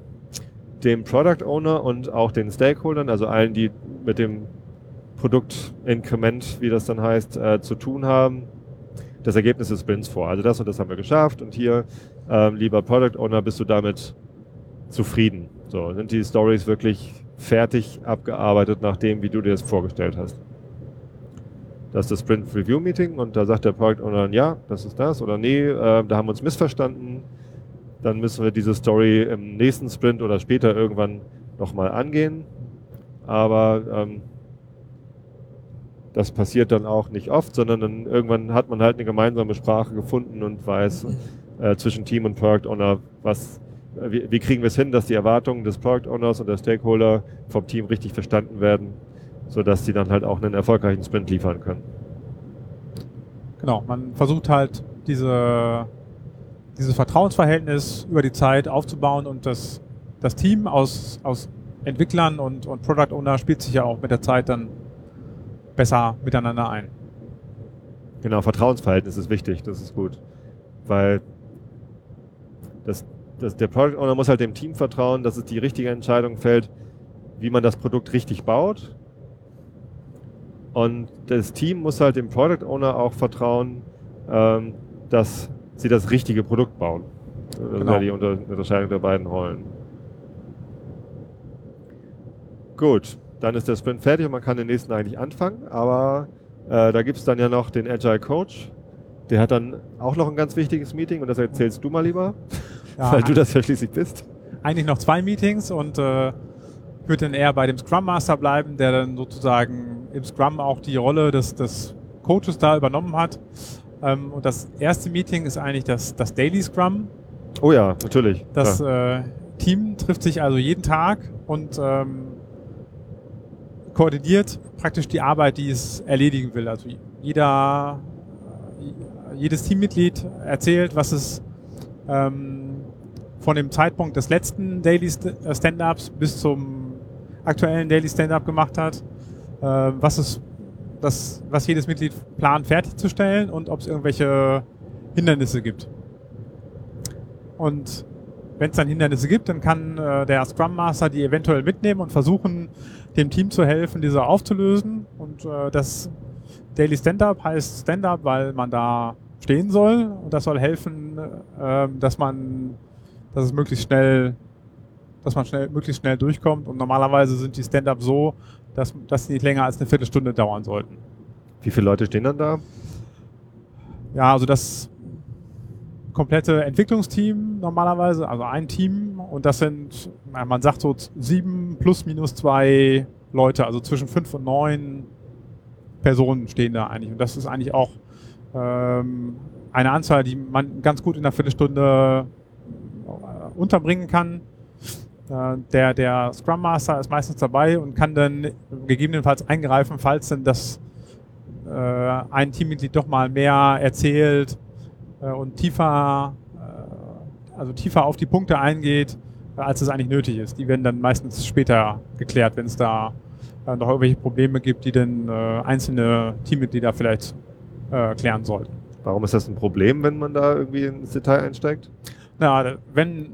dem Product Owner und auch den Stakeholdern, also allen, die mit dem Produkt Increment, wie das dann heißt, äh, zu tun haben, das Ergebnis des Sprints vor. Also das und das haben wir geschafft und hier, ähm, lieber Product Owner, bist du damit zufrieden? So, sind die Stories wirklich fertig abgearbeitet nach dem, wie du dir das vorgestellt hast? Das ist das Sprint Review Meeting und da sagt der Product Owner, ja, das ist das oder nee, äh, da haben wir uns missverstanden dann müssen wir diese Story im nächsten Sprint oder später irgendwann nochmal angehen. Aber ähm, das passiert dann auch nicht oft, sondern dann irgendwann hat man halt eine gemeinsame Sprache gefunden und weiß äh, zwischen Team und Product Owner, was, äh, wie, wie, kriegen wir es hin, dass die Erwartungen des Product Owners und der Stakeholder vom Team richtig verstanden werden, sodass sie dann halt auch einen erfolgreichen Sprint liefern können. Genau, man versucht halt diese dieses Vertrauensverhältnis über die Zeit aufzubauen und das, das Team aus, aus Entwicklern und, und Product Owner spielt sich ja auch mit der Zeit dann besser miteinander ein. Genau, Vertrauensverhältnis ist wichtig, das ist gut. Weil das, das, der Product Owner muss halt dem Team vertrauen, dass es die richtige Entscheidung fällt, wie man das Produkt richtig baut. Und das Team muss halt dem Product Owner auch vertrauen, ähm, dass sie das richtige Produkt bauen. Das genau. wäre die Unterscheidung der beiden Rollen. Gut, dann ist der Sprint fertig und man kann den nächsten eigentlich anfangen, aber äh, da gibt es dann ja noch den Agile Coach. Der hat dann auch noch ein ganz wichtiges Meeting und das erzählst du mal lieber, ja, weil du das ja schließlich bist. Eigentlich noch zwei Meetings und äh, würde dann eher bei dem Scrum Master bleiben, der dann sozusagen im Scrum auch die Rolle des, des Coaches da übernommen hat. Ähm, und das erste Meeting ist eigentlich das, das Daily Scrum. Oh ja, natürlich. Das äh, Team trifft sich also jeden Tag und ähm, koordiniert praktisch die Arbeit, die es erledigen will. Also jeder, jedes Teammitglied erzählt, was es ähm, von dem Zeitpunkt des letzten Daily äh, Stand-Ups bis zum aktuellen Daily Stand-Up gemacht hat, äh, was es das, was jedes Mitglied plant, fertigzustellen und ob es irgendwelche Hindernisse gibt. Und wenn es dann Hindernisse gibt, dann kann äh, der Scrum Master die eventuell mitnehmen und versuchen, dem Team zu helfen, diese aufzulösen. Und äh, das Daily Stand-Up heißt Stand-Up, weil man da stehen soll. Und das soll helfen, äh, dass man, dass es möglichst schnell, dass man schnell, möglichst schnell durchkommt. Und normalerweise sind die Stand-Up so, dass, dass sie nicht länger als eine Viertelstunde dauern sollten. Wie viele Leute stehen dann da? Ja, also das komplette Entwicklungsteam normalerweise, also ein Team und das sind, man sagt so sieben plus minus zwei Leute, also zwischen fünf und neun Personen stehen da eigentlich. Und das ist eigentlich auch ähm, eine Anzahl, die man ganz gut in einer Viertelstunde äh, unterbringen kann. Äh, der, der Scrum Master ist meistens dabei und kann dann gegebenenfalls eingreifen, falls denn das äh, ein Teammitglied doch mal mehr erzählt äh, und tiefer, äh, also tiefer auf die Punkte eingeht, als es eigentlich nötig ist. Die werden dann meistens später geklärt, wenn es da äh, noch irgendwelche Probleme gibt, die dann äh, einzelne Teammitglieder vielleicht klären sollten. Warum ist das ein Problem, wenn man da irgendwie ins Detail einsteigt? Na, wenn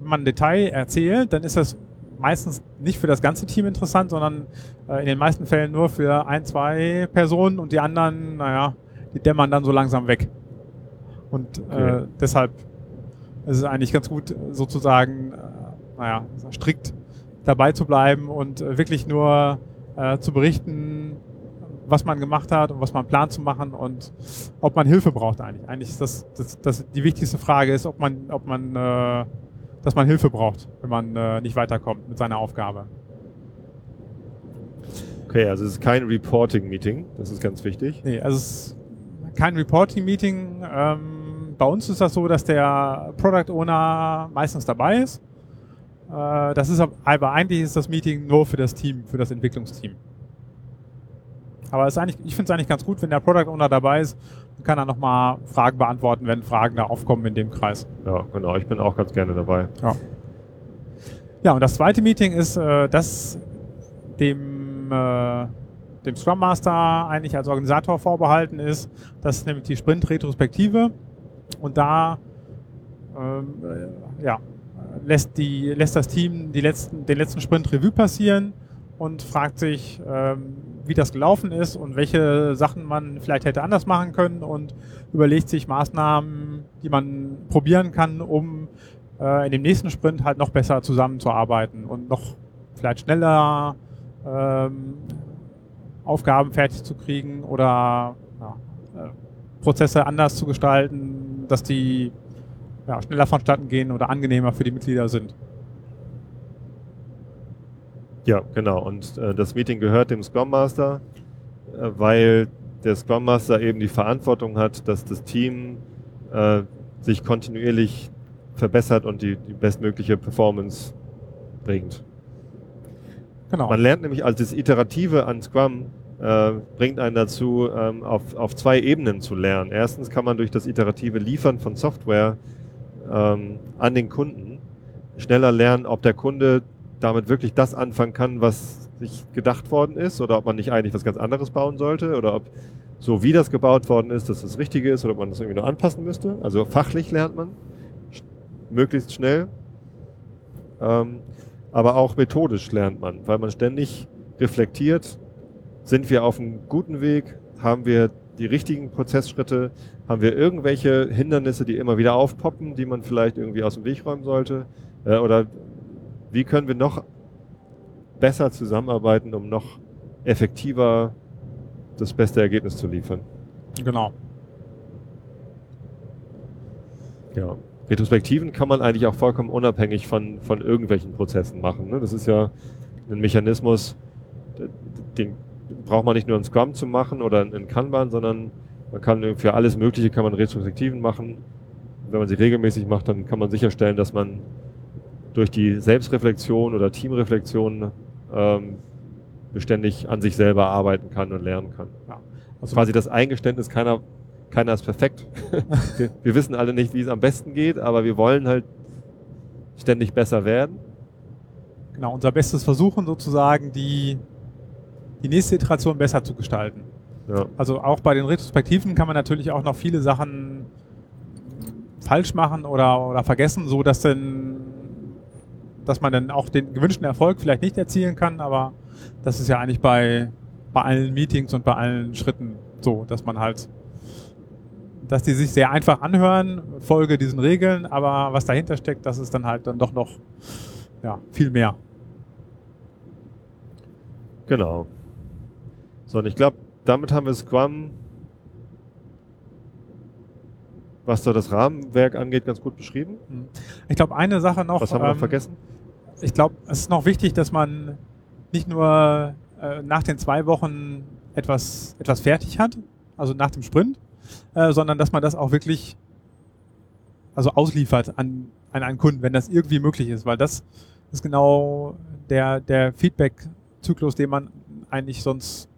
man ein Detail erzählt, dann ist das meistens nicht für das ganze Team interessant, sondern äh, in den meisten Fällen nur für ein, zwei Personen und die anderen, naja, die dämmern dann so langsam weg. Und okay. äh, deshalb ist es eigentlich ganz gut, sozusagen, äh, naja, strikt dabei zu bleiben und äh, wirklich nur äh, zu berichten, was man gemacht hat und was man plant zu machen und ob man Hilfe braucht eigentlich. Eigentlich ist das, das, das die wichtigste Frage ist, ob man, ob man, äh, dass man Hilfe braucht, wenn man äh, nicht weiterkommt mit seiner Aufgabe. Okay, also es ist kein Reporting-Meeting, das ist ganz wichtig. Nee, also es ist kein Reporting-Meeting. Ähm, bei uns ist das so, dass der Product Owner meistens dabei ist. Äh, das ist aber eigentlich ist das Meeting nur für das Team, für das Entwicklungsteam. Aber ist eigentlich, ich finde es eigentlich ganz gut, wenn der Product Owner dabei ist, dann kann er nochmal Fragen beantworten, wenn Fragen da aufkommen in dem Kreis. Ja, genau. Ich bin auch ganz gerne dabei. Ja. Ja, und das zweite Meeting ist, äh, das dem, äh, dem Scrum Master eigentlich als Organisator vorbehalten ist. Das ist nämlich die Sprint-Retrospektive. Und da ähm, äh, ja, lässt, die, lässt das Team die letzten, den letzten Sprint Revue passieren und fragt sich, ähm, wie das gelaufen ist und welche Sachen man vielleicht hätte anders machen können und überlegt sich Maßnahmen, die man probieren kann, um äh, in dem nächsten Sprint halt noch besser zusammenzuarbeiten und noch vielleicht schneller ähm, Aufgaben fertig zu kriegen oder ja, äh, Prozesse anders zu gestalten, dass die ja, schneller vonstatten gehen oder angenehmer für die Mitglieder sind. Ja, genau. Und äh, das Meeting gehört dem Scrum Master, äh, weil der Scrum Master eben die Verantwortung hat, dass das Team äh, sich kontinuierlich verbessert und die, die bestmögliche Performance bringt. Genau. Man lernt nämlich, also das Iterative an Scrum äh, bringt einen dazu, ähm, auf, auf zwei Ebenen zu lernen. Erstens kann man durch das iterative Liefern von Software ähm, an den Kunden schneller lernen, ob der Kunde damit wirklich das anfangen kann, was sich gedacht worden ist, oder ob man nicht eigentlich was ganz anderes bauen sollte, oder ob so wie das gebaut worden ist, dass das Richtige ist, oder ob man das irgendwie nur anpassen müsste. Also fachlich lernt man möglichst schnell. Ähm, aber auch methodisch lernt man, weil man ständig reflektiert, sind wir auf einem guten Weg, haben wir die richtigen Prozessschritte, haben wir irgendwelche Hindernisse, die immer wieder aufpoppen, die man vielleicht irgendwie aus dem Weg räumen sollte, äh, oder wie können wir noch besser zusammenarbeiten, um noch effektiver das beste Ergebnis zu liefern. Genau. Ja. Retrospektiven kann man eigentlich auch vollkommen unabhängig von, von irgendwelchen Prozessen machen. Ne? Das ist ja ein Mechanismus, den braucht man nicht nur in Scrum zu machen oder in Kanban, sondern man kann für alles Mögliche kann man Retrospektiven machen. Wenn man sie regelmäßig macht, dann kann man sicherstellen, dass man durch die Selbstreflexion oder Teamreflexion ähm, beständig an sich selber arbeiten kann und lernen kann. Ja. Also quasi das Eingeständnis, keiner, keiner ist perfekt. wir, wir, wissen alle nicht, wie es am besten geht, aber wir wollen halt ständig besser werden. Genau, unser Bestes versuchen sozusagen, die, die nächste Iteration besser zu gestalten. Ja. Also auch bei den Retrospektiven kann man natürlich auch noch viele Sachen falsch machen oder, oder vergessen, so dass dann dass man dann auch den gewünschten Erfolg vielleicht nicht erzielen kann, aber das ist ja eigentlich bei, bei allen Meetings und bei allen Schritten so, dass man halt, dass die sich sehr einfach anhören, folge diesen Regeln, aber was dahinter steckt, das ist dann halt dann doch noch ja, viel mehr. Genau. So, und ich glaube, damit haben wir Scrum, was so das Rahmenwerk angeht, ganz gut beschrieben. Ich glaube, eine Sache noch. Was haben wir ähm, noch vergessen? ich glaube, es ist noch wichtig, dass man nicht nur äh, nach den zwei Wochen etwas, etwas fertig hat, also nach dem Sprint, äh, sondern dass man das auch wirklich also ausliefert an, an einen Kunden, wenn das irgendwie möglich ist, weil das ist genau der, der Feedback-Zyklus, den man eigentlich sonst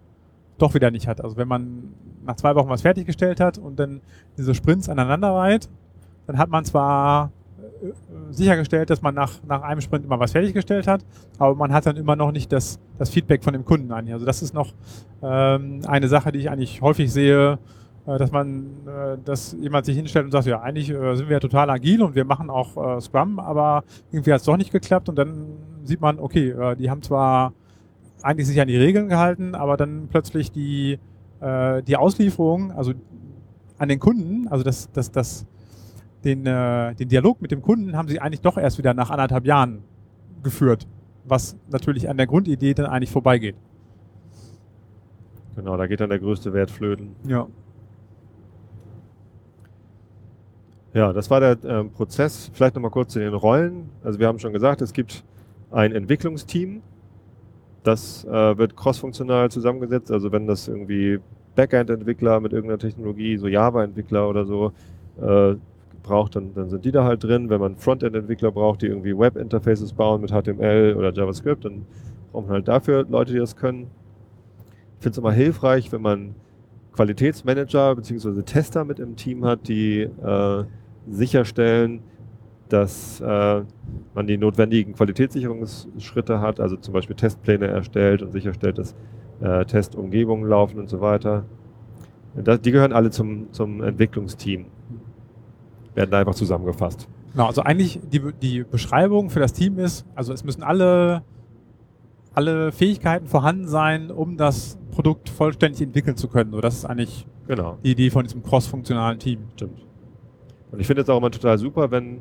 doch wieder nicht hat. Also wenn man nach zwei Wochen was fertiggestellt hat und dann diese Sprints aneinander reiht, dann hat man zwar äh, sichergestellt, dass man nach, nach einem Sprint immer was fertiggestellt hat, aber man hat dann immer noch nicht das, das Feedback von dem Kunden an. Also das ist noch ähm, eine Sache, die ich eigentlich häufig sehe, äh, dass man, äh, dass jemand sich hinstellt und sagt, ja, eigentlich äh, sind wir ja total agil und wir machen auch äh, Scrum, aber irgendwie hat es doch nicht geklappt und dann sieht man, okay, äh, die haben zwar eigentlich sich an die Regeln gehalten, aber dann plötzlich die, äh, die Auslieferung, also an den Kunden, also das, das, das den, äh, den Dialog mit dem Kunden haben sie eigentlich doch erst wieder nach anderthalb Jahren geführt. was natürlich an der Grundidee dann eigentlich vorbeigeht. Genau, da geht dann der größte Wert flöten. Ja. Ja, das war der ähm, Prozess. Vielleicht nochmal kurz zu den Rollen. Also wir haben schon gesagt, es gibt ein Entwicklungsteam. Das äh, wird crossfunktional zusammengesetzt. Also wenn das irgendwie Backend-Entwickler mit irgendeiner Technologie, so Java-Entwickler oder so, äh, braucht, dann, dann sind die da halt drin. Wenn man Frontend-Entwickler braucht, die irgendwie Web-Interfaces bauen mit HTML oder JavaScript, dann braucht man halt dafür Leute, die das können. Ich finde es immer hilfreich, wenn man Qualitätsmanager bzw. Tester mit im Team hat, die äh, sicherstellen, dass äh, man die notwendigen Qualitätssicherungsschritte hat, also zum Beispiel Testpläne erstellt und sicherstellt, dass äh, Testumgebungen laufen und so weiter. Das, die gehören alle zum, zum Entwicklungsteam. Werden da einfach zusammengefasst. Genau, also eigentlich die, die Beschreibung für das Team ist, also es müssen alle, alle Fähigkeiten vorhanden sein, um das Produkt vollständig entwickeln zu können. So, das ist eigentlich Genau, die Idee von diesem cross-funktionalen Team. stimmt. Und ich finde es auch immer total super, wenn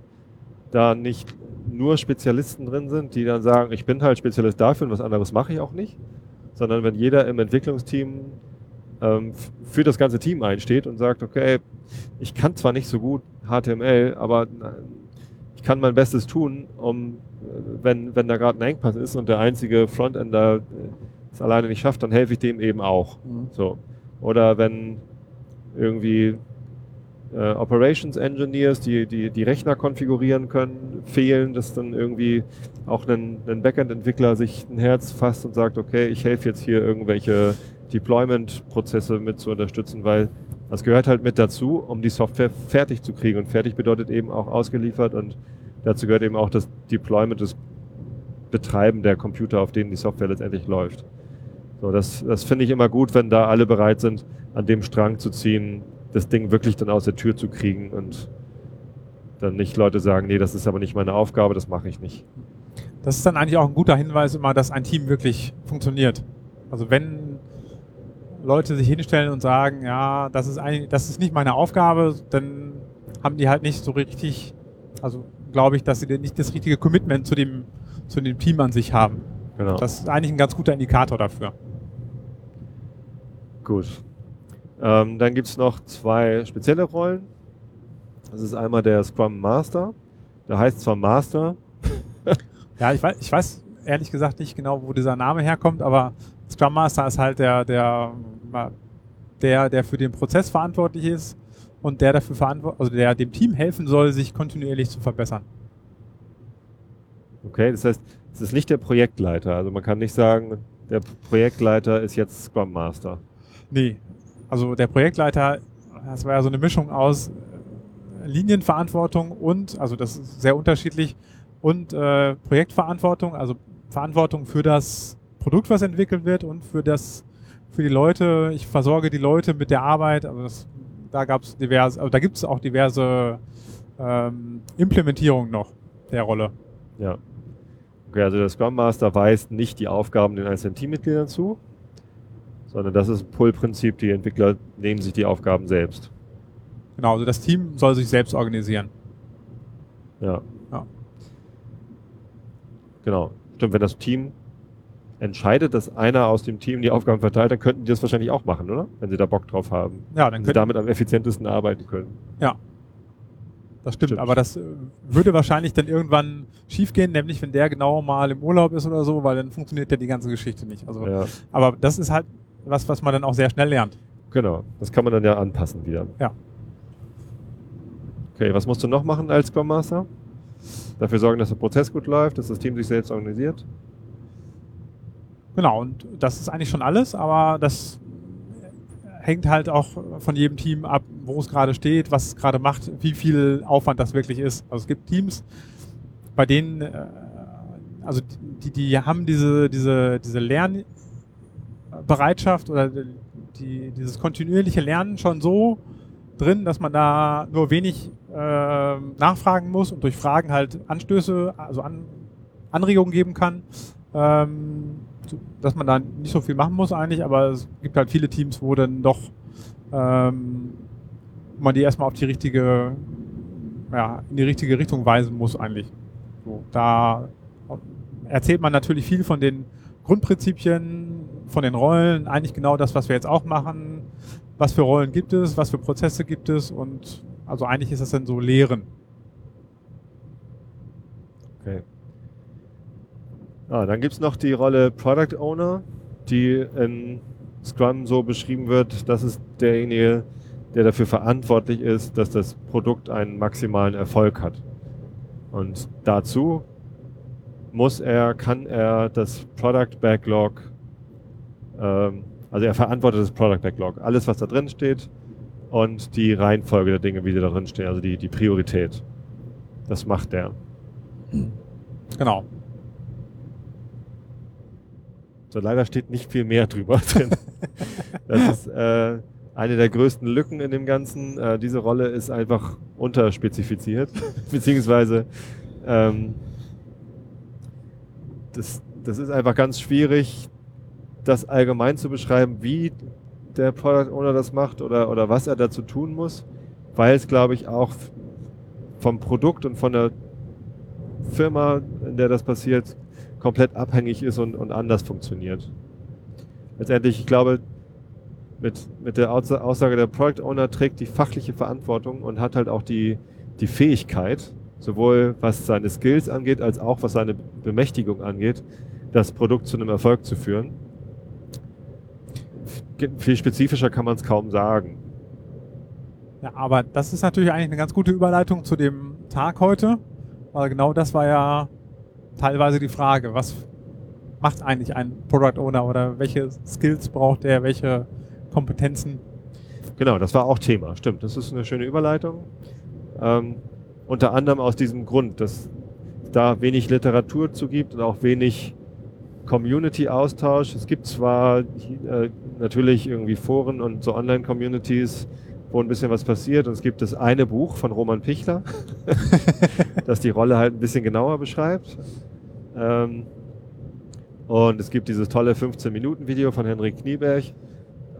da nicht nur Spezialisten drin sind, die dann sagen, ich bin halt Spezialist dafür und was anderes mache ich auch nicht, sondern wenn jeder im Entwicklungsteam ähm, für das ganze Team einsteht und sagt, okay, ich kann zwar nicht so gut HTML, aber na, ich kann mein Bestes tun, um, äh, wenn, wenn da gerade ein Engpass ist und der einzige Frontender äh, es alleine nicht schafft, dann helfe ich dem eben auch. So. Oder wenn irgendwie äh, Operations Engineers, die, die die Rechner konfigurieren können, fehlen, dass dann irgendwie auch ein, ein Backend-Entwickler sich ein Herz fasst und sagt, okay, ich helfe jetzt hier irgendwelche Deployment-Prozesse mit zu unterstützen, weil das gehört halt mit dazu, um die Software fertig zu kriegen. Und fertig bedeutet eben auch ausgeliefert und dazu gehört eben auch das Deployment, das Betreiben der Computer, auf denen die Software letztendlich läuft. So, das, das finde ich immer gut, wenn da alle bereit sind, an dem Strang zu ziehen, das Ding wirklich dann aus der Tür zu kriegen und dann nicht Leute sagen, nee, das ist aber nicht meine Aufgabe, das mache ich nicht. Das ist dann eigentlich auch ein guter Hinweis immer, dass ein Team wirklich funktioniert. Also wenn Leute sich hinstellen und sagen, ja, das ist eigentlich, das ist nicht meine Aufgabe, dann haben die halt nicht so richtig, also glaube ich, dass sie nicht das richtige Commitment zu dem, zu dem Team an sich haben. Genau. Das ist eigentlich ein ganz guter Indikator dafür. Gut. Ähm, dann gibt es noch zwei spezielle Rollen. Das ist einmal der Scrum Master. Der heißt zwar Master, Ja, ich weiß, ich weiß ehrlich gesagt nicht genau, wo dieser Name herkommt, aber Scrum Master ist halt der, der, der, der für den Prozess verantwortlich ist und der dafür verantwortlich, also der dem Team helfen soll, sich kontinuierlich zu verbessern. Okay, das heißt, es ist nicht der Projektleiter. Also man kann nicht sagen, der Projektleiter ist jetzt Scrum Master. Nee, also der Projektleiter, das war ja so eine Mischung aus äh, Linienverantwortung und, also das ist sehr unterschiedlich, und äh, Projektverantwortung, also Verantwortung für das Produkt, was entwickelt wird und für das, für die Leute. Ich versorge die Leute mit der Arbeit. Also das, da gab es diverse, also da gibt es auch diverse ähm, Implementierungen noch der Rolle. Ja. Okay, also der Scrum Master weist nicht die Aufgaben den einzelnen Teammitgliedern zu, sondern das ist ein Pull-Prinzip, die Entwickler nehmen sich die Aufgaben selbst. Genau, also das Team soll sich selbst organisieren. Ja. Ja. Genau. Stimmt, wenn das Team entscheidet, dass einer aus dem Team die Aufgaben verteilt, dann könnten die das wahrscheinlich auch machen, oder? Wenn sie da Bock drauf haben. Ja, dann Wenn sie können, damit am effizientesten arbeiten können. Das stimmt, Stimmt. aber das äh, würde wahrscheinlich dann irgendwann schiefgehen, nämlich wenn der genau mal im Urlaub ist oder so, weil dann funktioniert ja die ganze Geschichte nicht. Also, Ja, aber das ist halt was, was man dann auch sehr schnell lernt. genau. Das kann man dann ja anpassen wieder. Ja. Okay, was musst du noch machen als Scrum Master? Dafür sorgen, dass der Prozess gut läuft, dass das Team sich selbst organisiert. Genau, und das ist eigentlich schon alles, aber das hängt halt auch von jedem Team ab, wo es gerade steht, was es gerade macht, wie viel Aufwand das wirklich ist. Also es gibt Teams, bei denen, äh, also die, die haben diese, diese, diese Lernbereitschaft oder die, dieses kontinuierliche Lernen schon so drin, dass man da nur wenig äh, nachfragen muss und durch Fragen halt Anstöße, also An Anregungen geben kann. Ähm, dass man da nicht so viel machen muss eigentlich, aber es gibt halt viele Teams, wo dann doch ähm, man die erstmal auf die richtige, ja, in die richtige Richtung weisen muss eigentlich. So, da erzählt man natürlich viel von den Grundprinzipien, von den Rollen, eigentlich genau das, was wir jetzt auch machen. Was für Rollen gibt es, was für Prozesse gibt es und also eigentlich ist das dann so Lehren. Okay. Ah, dann gibt es noch die Rolle Product Owner, die in Scrum so beschrieben wird, das ist derjenige, der dafür verantwortlich ist, dass das Produkt einen maximalen Erfolg hat. Und dazu muss er, kann er das Product Backlog, ähm, also er verantwortet das Product Backlog, alles was da drin steht und die Reihenfolge der Dinge, wie sie da drin stehen, also die, die Priorität. Das macht er. Genau. So, leider steht nicht viel mehr drüber drin. das ist äh, eine der größten Lücken in dem Ganzen. Äh, diese Rolle ist einfach unterspezifiziert, beziehungsweise ähm, das, das ist einfach ganz schwierig, das allgemein zu beschreiben, wie der Product Owner das macht oder, oder was er dazu tun muss, weil es, glaube ich, auch vom Produkt und von der Firma, in der das passiert, komplett abhängig ist und, und anders funktioniert. Letztendlich, ich glaube, mit, mit der Aussage der Product Owner trägt die fachliche Verantwortung und hat halt auch die, die Fähigkeit, sowohl was seine Skills angeht, als auch was seine Bemächtigung angeht, das Produkt zu einem Erfolg zu führen. Viel spezifischer kann man es kaum sagen. Ja, aber das ist natürlich eigentlich eine ganz gute Überleitung zu dem Tag heute, weil genau das war ja teilweise die Frage, was macht eigentlich ein Product Owner oder welche Skills braucht er, welche Kompetenzen? Genau, das war auch Thema, stimmt. Das ist eine schöne Überleitung. Ähm, unter anderem aus diesem Grund, dass da wenig Literatur zu gibt und auch wenig Community-Austausch. Es gibt zwar äh, natürlich irgendwie Foren und so Online-Communities, wo ein bisschen was passiert. Und es gibt das eine Buch von Roman Pichler, das die Rolle halt ein bisschen genauer beschreibt. Ähm, und es gibt dieses tolle 15-Minuten-Video von Henrik Knieberg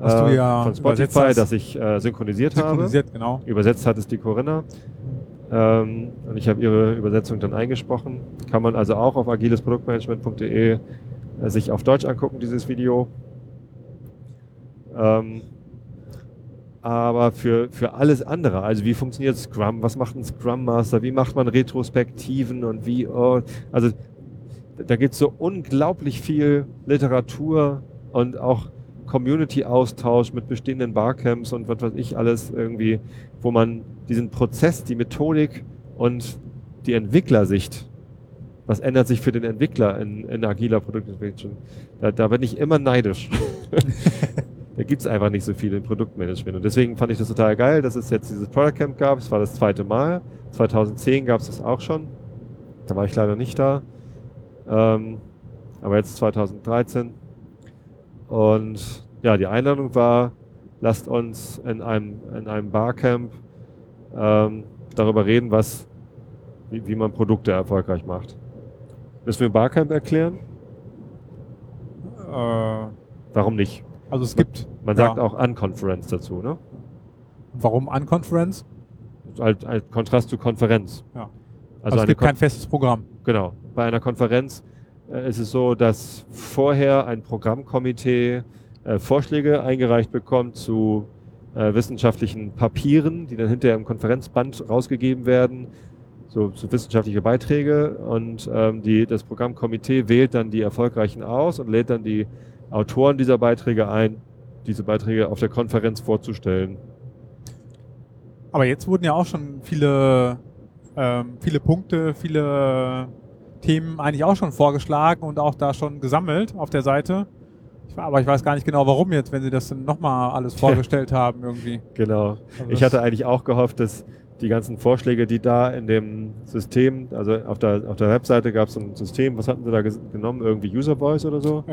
äh, ja von Spotify, das ich äh, synchronisiert, synchronisiert habe. Genau. Übersetzt hat es die Corinna. Ähm, und ich habe ihre Übersetzung dann eingesprochen. Kann man also auch auf agilesproduktmanagement.de äh, sich auf Deutsch angucken, dieses Video. Ähm, aber für, für alles andere, also wie funktioniert Scrum, was macht ein Scrum Master, wie macht man Retrospektiven und wie, oh, also da gibt es so unglaublich viel Literatur und auch Community-Austausch mit bestehenden Barcamps und was weiß ich alles irgendwie, wo man diesen Prozess, die Methodik und die Entwicklersicht, was ändert sich für den Entwickler in, in agiler Produktentwicklung, da, da bin ich immer neidisch. da gibt es einfach nicht so viel im Produktmanagement. Und deswegen fand ich das total geil, dass es jetzt dieses Product Camp gab. Es war das zweite Mal. 2010 gab es das auch schon. Da war ich leider nicht da. Ähm, aber jetzt 2013 und ja, die Einladung war, lasst uns in einem, in einem Barcamp ähm, darüber reden, was, wie, wie man Produkte erfolgreich macht. Müssen wir ein Barcamp erklären? Äh, Warum nicht? Also es gibt. Man sagt ja. auch Unconference dazu, ne? Warum Unconference? Als, als Kontrast zu Konferenz. Ja. Also, also es gibt Kon kein festes Programm. Genau. Bei einer Konferenz äh, ist es so, dass vorher ein Programmkomitee äh, Vorschläge eingereicht bekommt zu äh, wissenschaftlichen Papieren, die dann hinterher im Konferenzband rausgegeben werden, so, so wissenschaftliche Beiträge. Und ähm, die, das Programmkomitee wählt dann die erfolgreichen aus und lädt dann die Autoren dieser Beiträge ein, diese Beiträge auf der Konferenz vorzustellen. Aber jetzt wurden ja auch schon viele, ähm, viele Punkte, viele Themen eigentlich auch schon vorgeschlagen und auch da schon gesammelt auf der Seite. Aber ich weiß gar nicht genau, warum jetzt, wenn sie das dann nochmal alles vorgestellt haben irgendwie. Genau. Also ich hatte eigentlich auch gehofft, dass die ganzen Vorschläge, die da in dem System, also auf der, auf der Webseite gab es ein System, was hatten sie da genommen? Irgendwie User Voice oder so?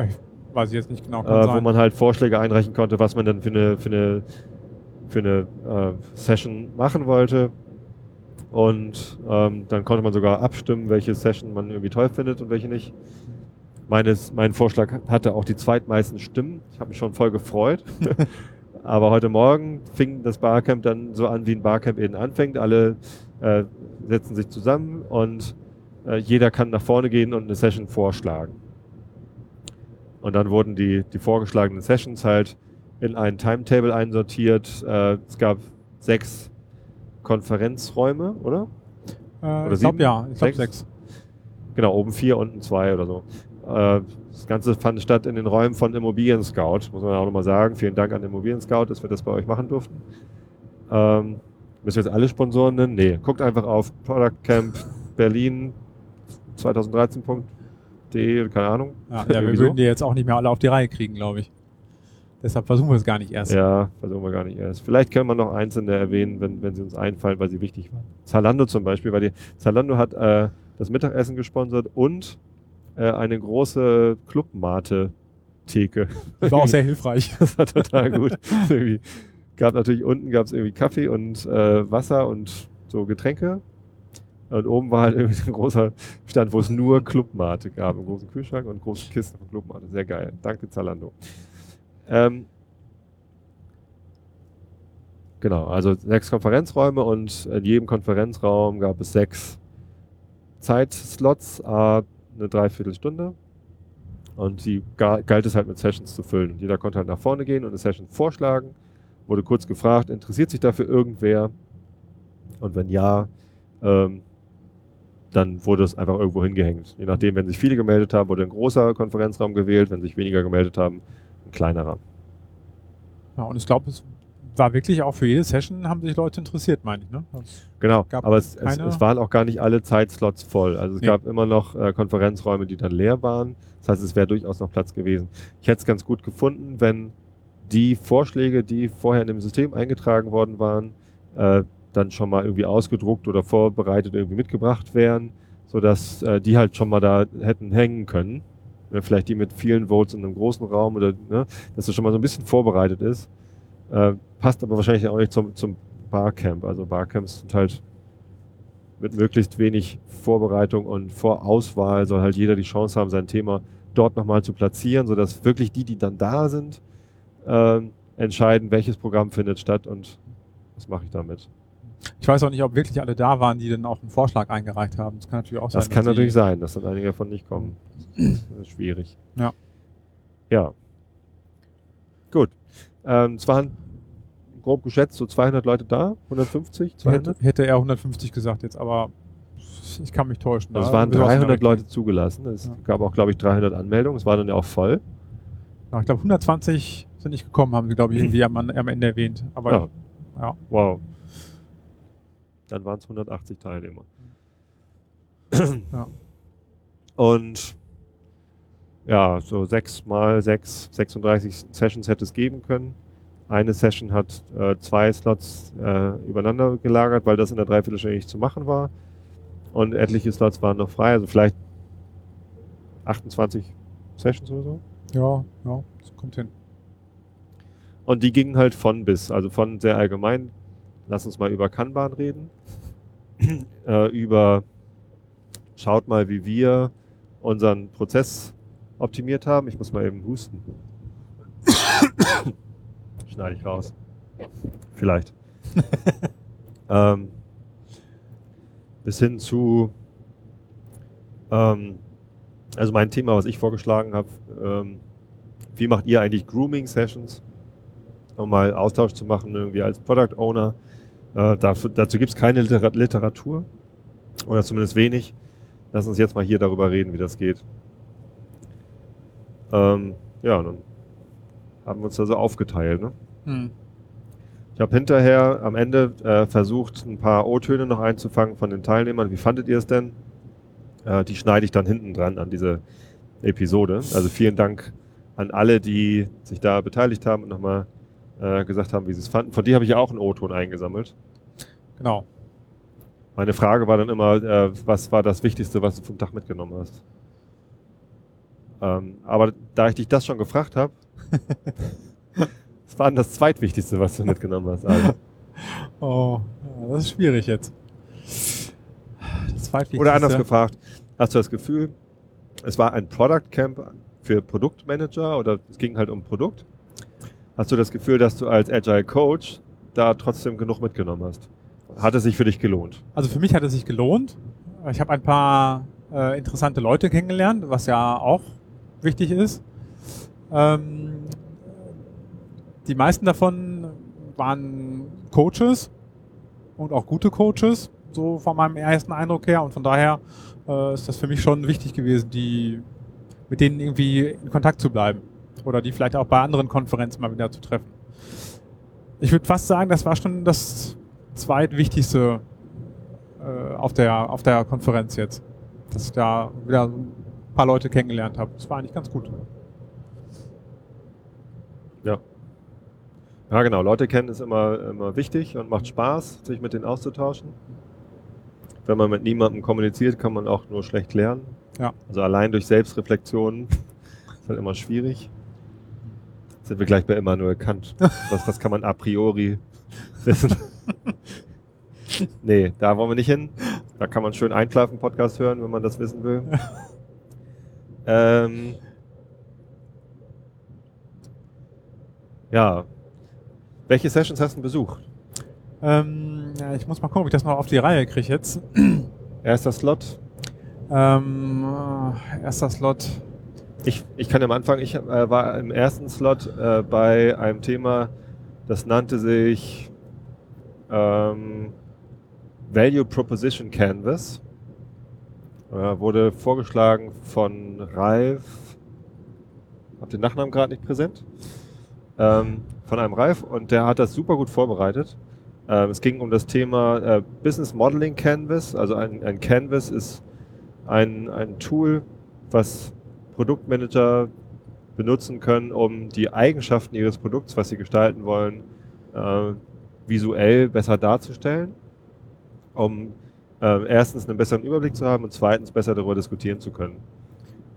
Weiß ich jetzt nicht genau. Äh, wo man halt Vorschläge einreichen konnte, was man dann für eine, für eine, für eine äh, Session machen wollte. Und ähm, dann konnte man sogar abstimmen, welche Session man irgendwie toll findet und welche nicht. Meines, mein Vorschlag hatte auch die zweitmeisten Stimmen. Ich habe mich schon voll gefreut. Aber heute Morgen fing das Barcamp dann so an, wie ein Barcamp eben anfängt. Alle äh, setzen sich zusammen und äh, jeder kann nach vorne gehen und eine Session vorschlagen. Und dann wurden die, die vorgeschlagenen Sessions halt in ein Timetable einsortiert. Äh, es gab sechs Konferenzräume, oder? Äh, Oder ich glaube ja, ich glaube Sechs? Genau, oben vier, unten zwei oder so. Äh, das Ganze fand statt in den Räumen von Immobilien Scout, muss man auch nochmal sagen. Vielen Dank an Immobilien Scout, dass wir das bei euch machen durften. Ähm, müssen wir jetzt alle Sponsoren nennen? Nee, guckt einfach auf Product Camp Berlin 2013.de, keine Ahnung. Ja, ja, wir würden die jetzt auch nicht mehr alle auf die Reihe kriegen, glaube ich. Deshalb versuchen wir es gar nicht erst. Ja, versuchen wir gar nicht erst. Vielleicht können wir noch einzelne erwähnen, wenn, wenn sie uns einfallen, weil sie wichtig waren. Zalando zum Beispiel, weil die, Zalando hat äh, das Mittagessen gesponsert und äh, eine große Clubmate-Theke. Das war auch sehr hilfreich. Das war total gut. gab natürlich unten gab es irgendwie Kaffee und äh, Wasser und so Getränke. Und oben war halt irgendwie ein großer Stand, wo es nur Clubmate gab, einen großen Kühlschrank und große Kisten von Clubmate. Sehr geil. Danke Zalando. Ähm, genau, also sechs Konferenzräume und in jedem Konferenzraum gab es sechs Zeitslots, eine Dreiviertelstunde. Und die ga- galt es halt mit Sessions zu füllen. Und jeder konnte halt nach vorne gehen und eine Session vorschlagen. Wurde kurz gefragt, interessiert sich dafür irgendwer? Und wenn ja, ähm, dann wurde es einfach irgendwo hingehängt. Je nachdem, wenn sich viele gemeldet haben, wurde ein großer Konferenzraum gewählt. Wenn sich weniger gemeldet haben, ein kleinerer. Ja, und ich glaube, es war wirklich auch für jede Session haben sich Leute interessiert, meine ich. Ne? Das- Genau, aber es, es, es waren auch gar nicht alle Zeitslots voll. Also es Nee. gab immer noch äh, Konferenzräume, die dann leer waren. Das heißt, es wäre durchaus noch Platz gewesen. Ich hätte es ganz gut gefunden, wenn die Vorschläge, die vorher in dem System eingetragen worden waren, äh, dann schon mal irgendwie ausgedruckt oder vorbereitet irgendwie mitgebracht wären, sodass äh, die halt schon mal da hätten hängen können. Ja, vielleicht die mit vielen Votes in einem großen Raum oder ne, dass das schon mal so ein bisschen vorbereitet ist. Äh, passt aber wahrscheinlich auch nicht zum, zum Barcamp. Also Barcamps sind halt mit möglichst wenig Vorbereitung und Vorauswahl soll halt jeder die Chance haben, sein Thema dort nochmal zu platzieren, sodass wirklich die, die dann da sind, ähm, entscheiden, welches Programm findet statt und was mache ich damit. Ich weiß auch nicht, ob wirklich alle da waren, die dann auch einen Vorschlag eingereicht haben. Das kann natürlich auch sein. Das kann dass natürlich sein, dass dann einige davon nicht kommen. Das ist schwierig. Ja. Ja. Gut. Ähm, es waren grob geschätzt so 200 Leute da, 150, Hätte, 200. hätte er 150 gesagt jetzt, aber ich kann mich täuschen. Also es waren müssen wir 300 auseinander Leute zugelassen. Es Ja. gab auch, glaube ich, 300 Anmeldungen. Es war dann ja auch voll. Ja, ich glaube, 120 sind nicht gekommen, haben sie, glaube ich, irgendwie am, am Ende erwähnt. Aber Ja. ja. Wow. Dann waren es 180 Teilnehmer. Ja. Und ja, so sechs mal sechs, 36 Sessions hätte es geben können. Eine Session hat äh, zwei Slots äh, übereinander gelagert, weil das in der Dreiviertelstunde nicht zu machen war. Und etliche Slots waren noch frei, also vielleicht 28 Sessions oder so. ja, ja, das kommt hin. Und die gingen halt von bis, also von sehr allgemein, lass uns mal über Kanban reden, äh, über schaut mal, wie wir unseren Prozess optimiert haben. Ich muss mal eben husten. Schneide ich raus. Vielleicht. ähm, bis hin zu, ähm, also mein Thema, was ich vorgeschlagen habe, ähm, wie macht ihr eigentlich Grooming-Sessions? um mal Austausch zu machen, irgendwie als Product Owner. Äh, dafür, dazu gibt es keine Litera Literatur oder zumindest wenig. Lass uns jetzt mal hier darüber reden, wie das geht. Ähm, ja, dann haben wir uns da so aufgeteilt. Ne? Hm. Ich habe hinterher am Ende äh, versucht, ein paar O-Töne noch einzufangen von den Teilnehmern. Wie fandet ihr es denn? Äh, die schneide ich dann hinten dran an diese Episode. Also vielen Dank an alle, die sich da beteiligt haben und nochmal äh, gesagt haben, wie sie es fanden. Von dir habe ich ja auch einen O-Ton eingesammelt. Genau. Meine Frage war dann immer, äh, was war das Wichtigste, was du vom Tag mitgenommen hast? Ähm, aber da ich dich das schon gefragt habe, was war denn das Zweitwichtigste, was du mitgenommen hast? Also, Oh, das ist schwierig jetzt. Das Zweitwichtigste. oder anders gefragt, hast du das Gefühl, es war ein Product Camp für Produktmanager oder es ging halt um Produkt? Hast du das Gefühl, dass du als Agile Coach da trotzdem genug mitgenommen hast? Hat es sich für dich gelohnt? Also für mich hat es sich gelohnt. Ich habe ein paar äh, interessante Leute kennengelernt, was ja auch wichtig ist. Ähm, die meisten davon waren Coaches und auch gute Coaches, so von meinem ersten Eindruck her. Und von daher äh, ist das für mich schon wichtig gewesen, die mit denen irgendwie in Kontakt zu bleiben. Oder die vielleicht auch bei anderen Konferenzen mal wieder zu treffen. Ich würde fast sagen, das war schon das zweitwichtigste äh, auf, der, auf der Konferenz jetzt. Dass ich da wieder ein paar Leute kennengelernt habe. Das war eigentlich ganz gut. Ja. Ja, genau. Leute kennen ist immer, immer wichtig und macht Spaß, sich mit denen auszutauschen. Wenn man mit niemandem kommuniziert, kann man auch nur schlecht lernen. Ja. Also allein durch Selbstreflexion ist halt immer schwierig. Sind wir gleich bei Immanuel Kant. Was, was kann man a priori wissen? nee, da wollen wir nicht hin. Da kann man schön Einschlafen-Podcast hören, wenn man das wissen will. ähm, ja. Welche Sessions hast du besucht? Ähm, ja, ich muss mal gucken, ob ich das noch auf die Reihe kriege jetzt. Erster Slot. Ähm, äh, erster Slot. Ich, ich kann am Anfang, ich äh, war im ersten Slot äh, bei einem Thema, das nannte sich ähm, Value Proposition Canvas. Äh, wurde vorgeschlagen von Ralf, hab den Nachnamen gerade nicht präsent, ähm, von einem Ralf und der hat das super gut vorbereitet. Ähm, es ging um das Thema äh, Business Modeling Canvas. Also ein, ein Canvas ist ein, ein Tool, was Produktmanager benutzen können, um die Eigenschaften ihres Produkts, was sie gestalten wollen, äh, visuell besser darzustellen, um äh, erstens einen besseren Überblick zu haben und zweitens besser darüber diskutieren zu können.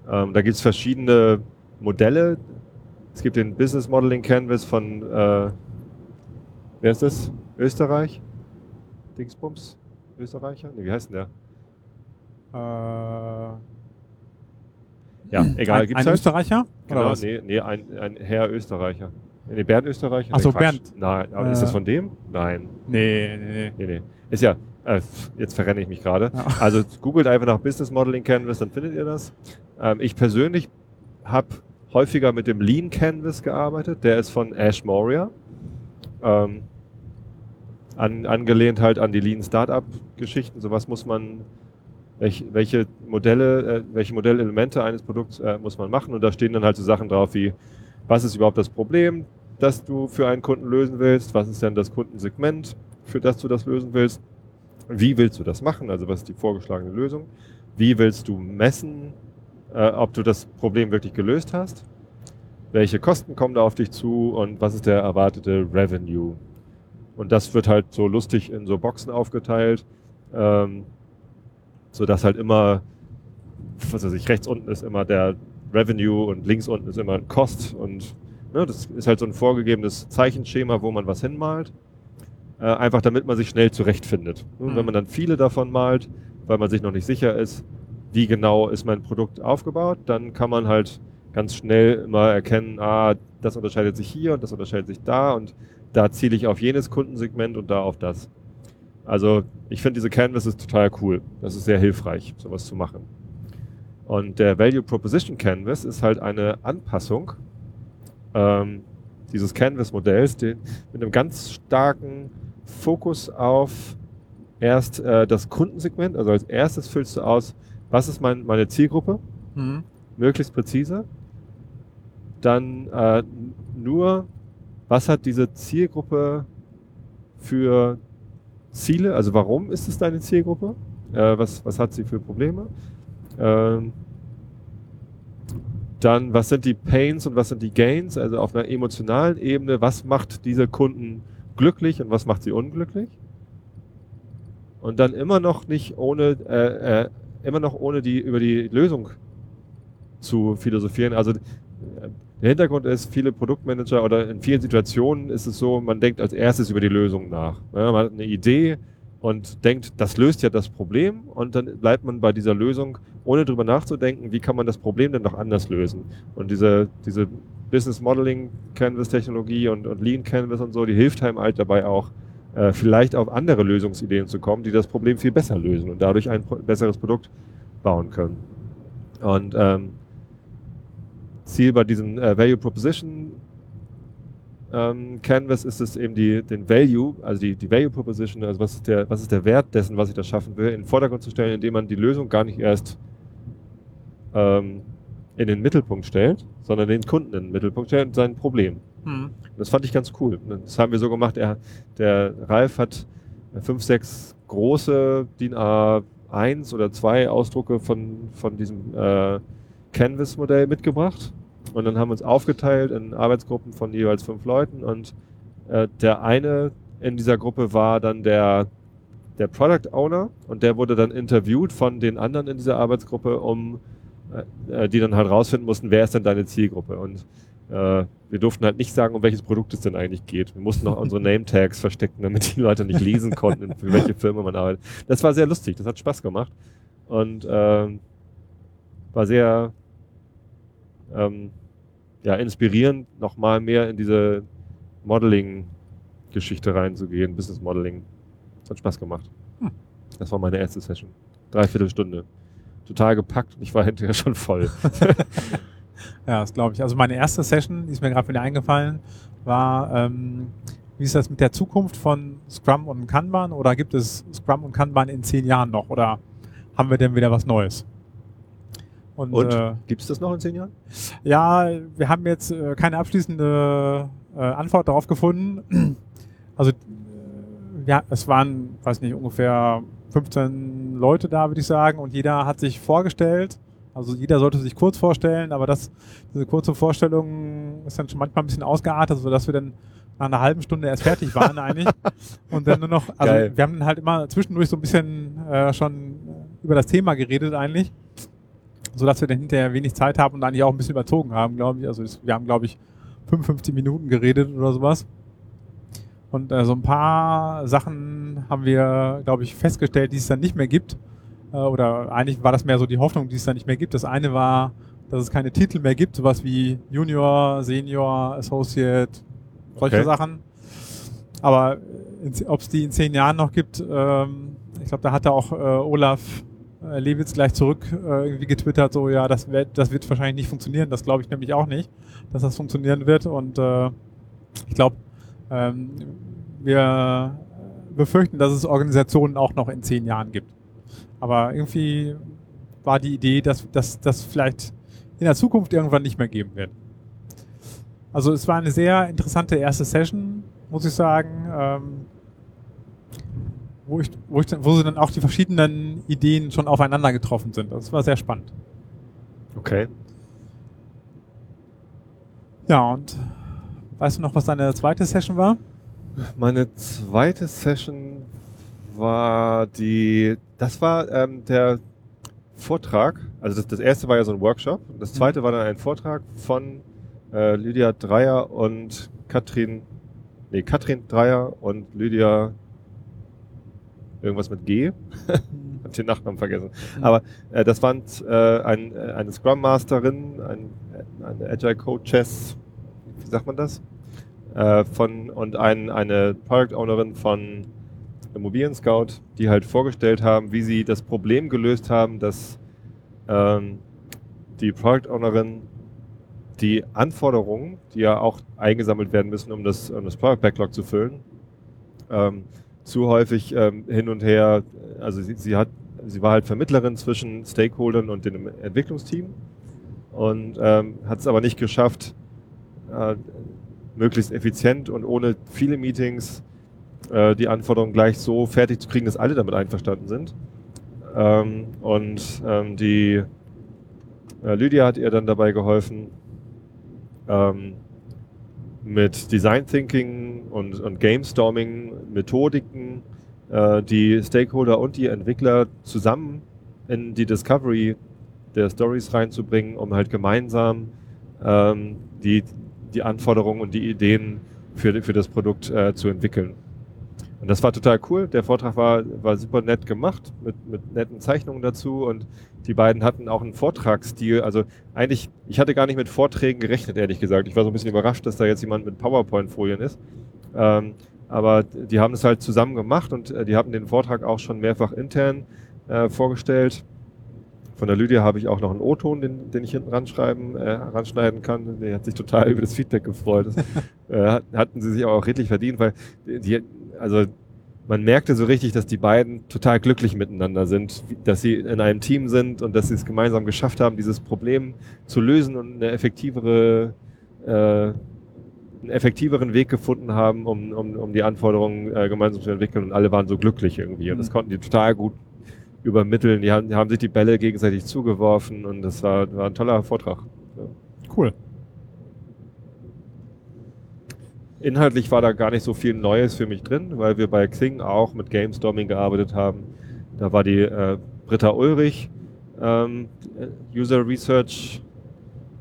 Ähm, da gibt es verschiedene Modelle. Es gibt den Business Modeling Canvas von, äh, wer ist das? Österreich? Dingsbums? Österreicher? Nee, wie heißt denn der? Äh, Ja, egal. ein, ein? Österreicher? Genau, Oder was? nee, nee ein, ein Herr Österreicher. Nee, Bernd Österreicher? Ach so, Nee, Quatsch. Bernd. Nein, aber Äh. ist das von dem? Nein. Nee, nee, nee. Nee. Ist ja, äh, jetzt verrenne ich mich gerade. Ja. Also googelt einfach nach Business Modeling Canvas, dann findet ihr das. Ähm, ich persönlich habe häufiger mit dem Lean Canvas gearbeitet. Der ist von Ash Moria. Ähm, an, angelehnt halt an die Lean Startup Geschichten. So was muss man, welch, welche Modelle, äh, welche Modellelemente eines Produkts äh, muss man machen. Und da stehen dann halt so Sachen drauf wie, was ist überhaupt das Problem, das du für einen Kunden lösen willst? Was ist denn das Kundensegment, für das du das lösen willst? Wie willst du das machen? Also was ist die vorgeschlagene Lösung? Wie willst du messen, äh, ob du das Problem wirklich gelöst hast? Welche Kosten kommen da auf dich zu und was ist der erwartete Revenue? Und das wird halt so lustig in so Boxen aufgeteilt, ähm, so dass halt immer, was weiß ich, rechts unten ist immer der Revenue und links unten ist immer ein Cost und ne, das ist halt so ein vorgegebenes Zeichenschema, wo man was hinmalt. Äh, einfach damit man sich schnell zurechtfindet. Und Mhm. wenn man dann viele davon malt, weil man sich noch nicht sicher ist, wie genau ist mein Produkt aufgebaut, dann kann man halt ganz schnell immer erkennen, ah, das unterscheidet sich hier und das unterscheidet sich da und da ziele ich auf jenes Kundensegment und da auf das. Also ich finde diese Canvas ist total cool. Das ist sehr hilfreich, sowas zu machen. Und der Value Proposition Canvas ist halt eine Anpassung ähm, dieses Canvas-Modells mit einem ganz starken Fokus auf erst äh, das Kundensegment. Also als erstes füllst du aus, was ist mein, meine Zielgruppe, Mhm. möglichst präzise. Dann äh, nur, was hat diese Zielgruppe für Ziele? Also warum ist es deine Zielgruppe? Äh, was, was hat sie für Probleme? Ähm, dann, was sind die Pains und was sind die Gains? Also auf einer emotionalen Ebene, was macht diese Kunden glücklich und was macht sie unglücklich? Und dann immer noch nicht ohne, äh, äh, immer noch ohne die über die Lösung zu philosophieren. Also der Hintergrund ist, viele Produktmanager oder in vielen Situationen ist es so, man denkt als erstes über die Lösung nach. Ja, man hat eine Idee und denkt, das löst ja das Problem und dann bleibt man bei dieser Lösung, ohne drüber nachzudenken, wie kann man das Problem denn noch anders lösen. Und diese, diese Business Modeling Canvas Technologie und, und Lean Canvas und so, die hilft einem halt dabei auch, äh, vielleicht auf andere Lösungsideen zu kommen, die das Problem viel besser lösen und dadurch ein besseres Produkt bauen können. Und ähm, Ziel bei diesem äh, Value Proposition ähm, Canvas ist es eben die, den Value, also die, die Value Proposition, also was ist, der, was ist der Wert dessen, was ich da schaffen will, in den Vordergrund zu stellen, indem man die Lösung gar nicht erst ähm, in den Mittelpunkt stellt, sondern den Kunden in den Mittelpunkt stellt und sein Problem. Hm. Das fand ich ganz cool. Das haben wir so gemacht. Er, der Ralf hat fünf, sechs große DIN A1 oder zwei Ausdrucke von, von diesem äh, Canvas-Modell mitgebracht. Und dann haben wir uns aufgeteilt in Arbeitsgruppen von jeweils fünf Leuten. Und äh, der eine in dieser Gruppe war dann der, der Product Owner und der wurde dann interviewt von den anderen in dieser Arbeitsgruppe, um äh, äh die dann halt rausfinden mussten, wer ist denn deine Zielgruppe. Und äh, wir durften halt nicht sagen, um welches Produkt es denn eigentlich geht. Wir mussten noch unsere Name-Tags verstecken, damit die Leute nicht lesen konnten, für welche Firma man arbeitet. Das war sehr lustig, das hat Spaß gemacht. Und äh, war sehr ähm, ja, inspirierend, nochmal mehr in diese Modeling-Geschichte reinzugehen, Business Modeling. Das hat Spaß gemacht. Hm. Das war meine erste Session. Dreiviertel Stunde. Total gepackt und ich war hinterher schon voll. ja, das glaube ich. Also meine erste Session, die ist mir gerade wieder eingefallen, war, ähm, wie ist das mit der Zukunft von Scrum und Kanban? Oder gibt es Scrum und Kanban in zehn Jahren noch? Oder haben wir denn wieder was Neues? Und, Und äh, gibt es das noch in zehn Jahren? Ja, wir haben jetzt äh, keine abschließende äh, Antwort darauf gefunden. Also äh, ja, es waren, weiß nicht, ungefähr 15 Leute da, würde ich sagen, und jeder hat sich vorgestellt. Also jeder sollte sich kurz vorstellen, aber das, diese kurze Vorstellung ist dann schon manchmal ein bisschen ausgeartet, sodass wir dann nach einer halben Stunde erst fertig waren eigentlich. und dann nur noch, also Geil. wir haben halt immer zwischendurch so ein bisschen äh, schon über das Thema geredet eigentlich so dass wir dann hinterher wenig Zeit haben und eigentlich auch ein bisschen überzogen haben, glaube ich. Also wir haben, glaube ich, 55 Minuten geredet oder sowas. Und äh, so ein paar Sachen haben wir, glaube ich, festgestellt, die es dann nicht mehr gibt. Äh, oder eigentlich war das mehr so die Hoffnung, die es dann nicht mehr gibt. Das eine war, dass es keine Titel mehr gibt, sowas wie Junior, Senior, Associate, solche okay. Sachen. Aber ob es die in zehn Jahren noch gibt, ähm, ich glaube, da hatte auch äh, Olaf Lewitz gleich zurück äh, irgendwie getwittert, so ja, das wird, das wird wahrscheinlich nicht funktionieren. Das glaube ich nämlich auch nicht, dass das funktionieren wird. Und äh, ich glaube, ähm, wir befürchten, dass es Organisationen auch noch in zehn Jahren gibt. Aber irgendwie war die Idee, dass das vielleicht in der Zukunft irgendwann nicht mehr geben wird. Also es war eine sehr interessante erste Session, muss ich sagen. Ähm, wo, ich, wo, ich, wo sie dann auch die verschiedenen Ideen schon aufeinander getroffen sind. Das war sehr spannend. Okay. Ja, und weißt du noch, was deine zweite Session war? Meine zweite Session war die, das war ähm, der Vortrag, also das, das erste war ja so ein Workshop, das mhm. zweite mhm. war dann ein Vortrag von äh, Lydia Dreier und Katrin, nee, Katrin Dreier und Lydia irgendwas mit G. hab den Nachnamen vergessen. Aber äh, das waren äh, ein, äh, eine Scrum Masterin, ein, eine Agile Coaches, wie sagt man das? Äh, von und ein, eine Product Ownerin von Immobilien Scout, die halt vorgestellt haben, wie sie das Problem gelöst haben, dass ähm, die Product Ownerin die Anforderungen, die ja auch eingesammelt werden müssen, um das, um das Product Backlog zu füllen, ähm, zu häufig ähm, hin und her, also sie, sie, hat, sie war halt Vermittlerin zwischen Stakeholdern und dem Entwicklungsteam und ähm, hat es aber nicht geschafft, äh, möglichst effizient und ohne viele Meetings äh, die Anforderungen gleich so fertig zu kriegen, dass alle damit einverstanden sind. Ähm, und ähm, die äh, Lydia hat ihr dann dabei geholfen, ähm, mit Design Thinking und, und Game Storming Methodiken äh, die Stakeholder und die Entwickler zusammen in die Discovery der Stories reinzubringen, um halt gemeinsam ähm, die, die Anforderungen und die Ideen für, für das Produkt äh, zu entwickeln. Und das war total cool. Der Vortrag war, war super nett gemacht, mit, mit netten Zeichnungen dazu. Und die beiden hatten auch einen Vortragsstil. Also eigentlich, ich hatte gar nicht mit Vorträgen gerechnet, ehrlich gesagt. Ich war so ein bisschen überrascht, dass da jetzt jemand mit PowerPoint-Folien ist. Ähm, aber die haben es halt zusammen gemacht und äh, die haben den Vortrag auch schon mehrfach intern äh, vorgestellt Von der Lydia habe ich auch noch einen O-Ton, den, den ich hinten ranschreiben, äh, ranschneiden kann. Der hat sich total über das Feedback gefreut. Das, äh, hatten sie sich auch redlich verdient, weil die, also man merkte so richtig, dass die beiden total glücklich miteinander sind, dass sie in einem Team sind und dass sie es gemeinsam geschafft haben, dieses Problem zu lösen und eine effektivere, äh, einen effektiveren Weg gefunden haben, um, um, um die Anforderungen äh, gemeinsam zu entwickeln und alle waren so glücklich irgendwie. Und das mhm. konnten die total gut übermitteln. Die haben, die haben sich die Bälle gegenseitig zugeworfen und das war, war ein toller Vortrag. Ja. Cool. Inhaltlich war da gar nicht so viel Neues für mich drin, weil wir bei Xing auch mit Gamestorming gearbeitet haben. Da war die äh, Britta Ulrich, ähm, User Research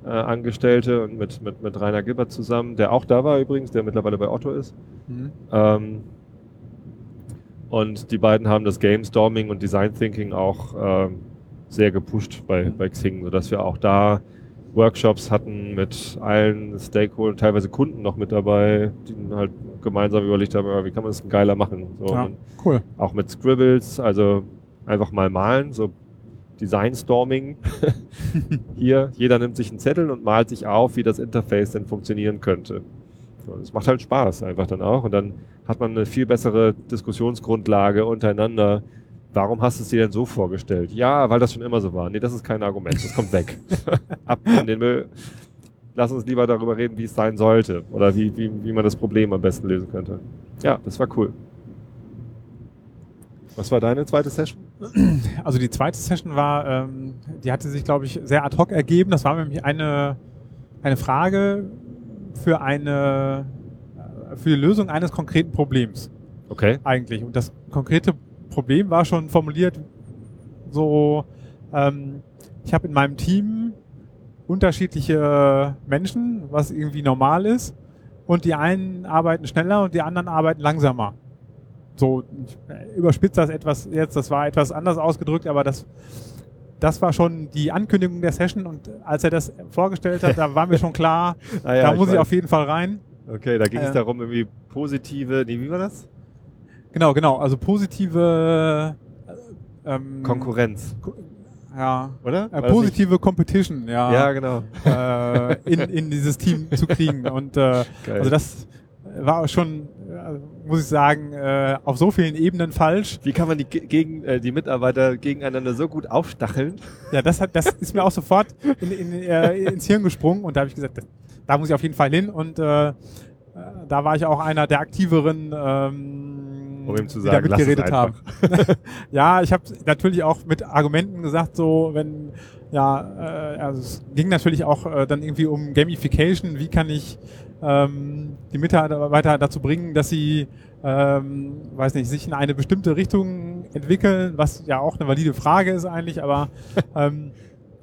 äh, Angestellte und mit, mit, mit Rainer Gilbert zusammen, der auch da war übrigens, der mittlerweile bei Otto ist. Mhm. Ähm, und die beiden haben das Game Storming und Design Thinking auch äh, sehr gepusht bei, bei Xing, sodass wir auch da Workshops hatten mit allen Stakeholdern, teilweise Kunden noch mit dabei, die halt gemeinsam überlegt haben, wie kann man das geiler machen. So, ja, cool. Auch mit Scribbles, also einfach mal malen, so Design Storming. Hier, jeder nimmt sich einen Zettel und malt sich auf, wie das Interface denn funktionieren könnte. Es macht halt Spaß einfach dann auch und dann hat man eine viel bessere Diskussionsgrundlage untereinander. Warum hast du es dir denn so vorgestellt? Ja, weil das schon immer so war. Nee, das ist kein Argument. Das kommt weg. Ab in den Müll. Lass uns lieber darüber reden, wie es sein sollte oder wie, wie, wie man das Problem am besten lösen könnte. Ja, das war cool. Was war deine zweite Session? Also die zweite Session war, ähm, die hatte sich, glaube ich, sehr ad hoc ergeben. Das war nämlich eine, eine Frage, für eine äh, für die Lösung eines konkreten Problems. Okay. Eigentlich. Und das konkrete Problem war schon formuliert so, ähm, ich habe in meinem Team unterschiedliche Menschen, was irgendwie normal ist. Und die einen arbeiten schneller und die anderen arbeiten langsamer. So, ich überspitze das etwas jetzt, das war etwas anders ausgedrückt, aber das das war schon die Ankündigung der Session und als er das vorgestellt hat, da war mir schon klar, ah ja, da muss ich, ich auf jeden Fall rein. Okay, da ging äh, es darum, irgendwie positive, nee, wie war das? Genau, genau, also positive äh, ähm, Konkurrenz. Ja. Oder? Äh, positive Competition, ja. Ja, genau. Äh, in, in dieses Team zu kriegen. Und äh, also das war schon muss ich sagen, äh, auf so vielen Ebenen falsch. Wie kann man die, gegen, äh, die Mitarbeiter gegeneinander so gut aufstacheln? Ja, das, hat, das ist mir auch sofort in, in, äh, ins Hirn gesprungen und da habe ich gesagt, da muss ich auf jeden Fall hin und äh, äh da war ich auch einer der aktiveren, ähm, um ihm zu sagen, die da mitgeredet haben. ja, ich habe natürlich auch mit Argumenten gesagt, so wenn ja, äh, also es ging natürlich auch äh, dann irgendwie um Gamification. Wie kann ich ähm, die Mitarbeiter dazu bringen, dass sie, ähm, weiß nicht, sich in eine bestimmte Richtung entwickeln, was ja auch eine valide Frage ist eigentlich, aber ähm,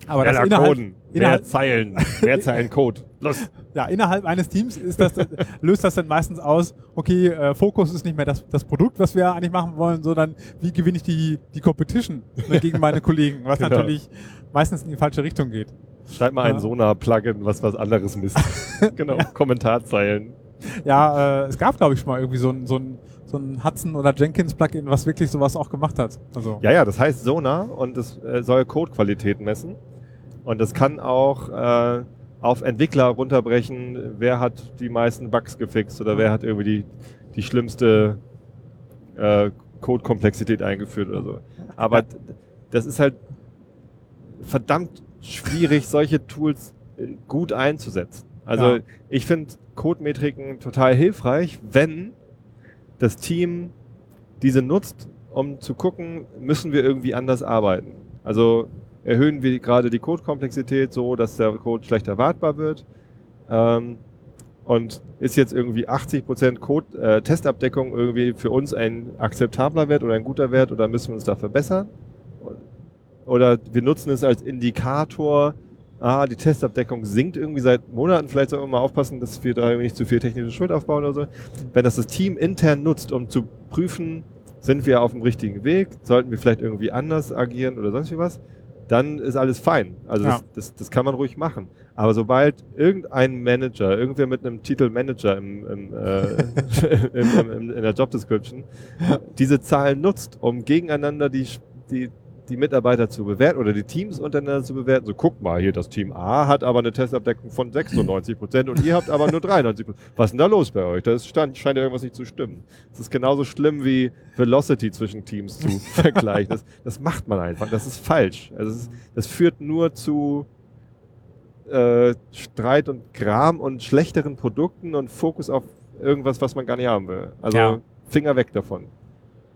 aber das innerhalb, Coden. innerhalb mehr Zeilen, mehr Zeilen Code. Los. Ja, innerhalb eines Teams ist das, löst das dann meistens aus, okay, äh, Fokus ist nicht mehr das, das Produkt, was wir eigentlich machen wollen, sondern wie gewinne ich die, die Competition ne, gegen meine Kollegen, was genau. natürlich meistens in die falsche Richtung geht. Schreib mal ein Sonar-Plugin, was was anderes misst. genau, ja. Kommentarzeilen. Ja, äh, es gab, glaube ich, schon mal irgendwie so ein, so ein, so ein Hudson oder Jenkins-Plugin, was wirklich sowas auch gemacht hat. Also. Ja, ja, das heißt Sonar und es äh, soll Codequalität messen. Und das kann auch äh, auf Entwickler runterbrechen, wer hat die meisten Bugs gefixt oder wer hat irgendwie die, die schlimmste äh, Code-Komplexität eingeführt oder so. Aber das ist halt verdammt schwierig, solche Tools äh, gut einzusetzen. Also ja. ich finde Codemetriken total hilfreich, wenn das Team diese nutzt, um zu gucken, müssen wir irgendwie anders arbeiten. Also erhöhen wir gerade die Codekomplexität so, dass der Code schlecht erwartbar wird. Ähm, und ist jetzt irgendwie 80% Code, äh, Testabdeckung irgendwie für uns ein akzeptabler Wert oder ein guter Wert oder müssen wir uns da verbessern? Oder wir nutzen es als Indikator, ah, die Testabdeckung sinkt irgendwie seit Monaten, vielleicht sollten wir mal aufpassen, dass wir da nicht zu viel technische Schuld aufbauen oder so. Wenn das das Team intern nutzt, um zu prüfen, sind wir auf dem richtigen Weg, sollten wir vielleicht irgendwie anders agieren oder sonst wie was, dann ist alles fein. Also ja. das, das, das, kann man ruhig machen. Aber sobald irgendein Manager, irgendwer mit einem Titel Manager im, im, äh, im, im, in der Job Description diese Zahlen nutzt, um gegeneinander die, die die Mitarbeiter zu bewerten oder die Teams untereinander zu bewerten. So, guck mal, hier das Team A hat aber eine Testabdeckung von 96 Prozent und ihr habt aber nur 93 Prozent. Was ist denn da los bei euch? Da scheint, ja irgendwas nicht zu stimmen. Das ist genauso schlimm wie Velocity zwischen Teams zu vergleichen. Das, das macht man einfach. Das ist falsch. Also das, ist, das führt nur zu äh, Streit und Gram und schlechteren Produkten und Fokus auf irgendwas, was man gar nicht haben will. Also Ja. Finger weg davon.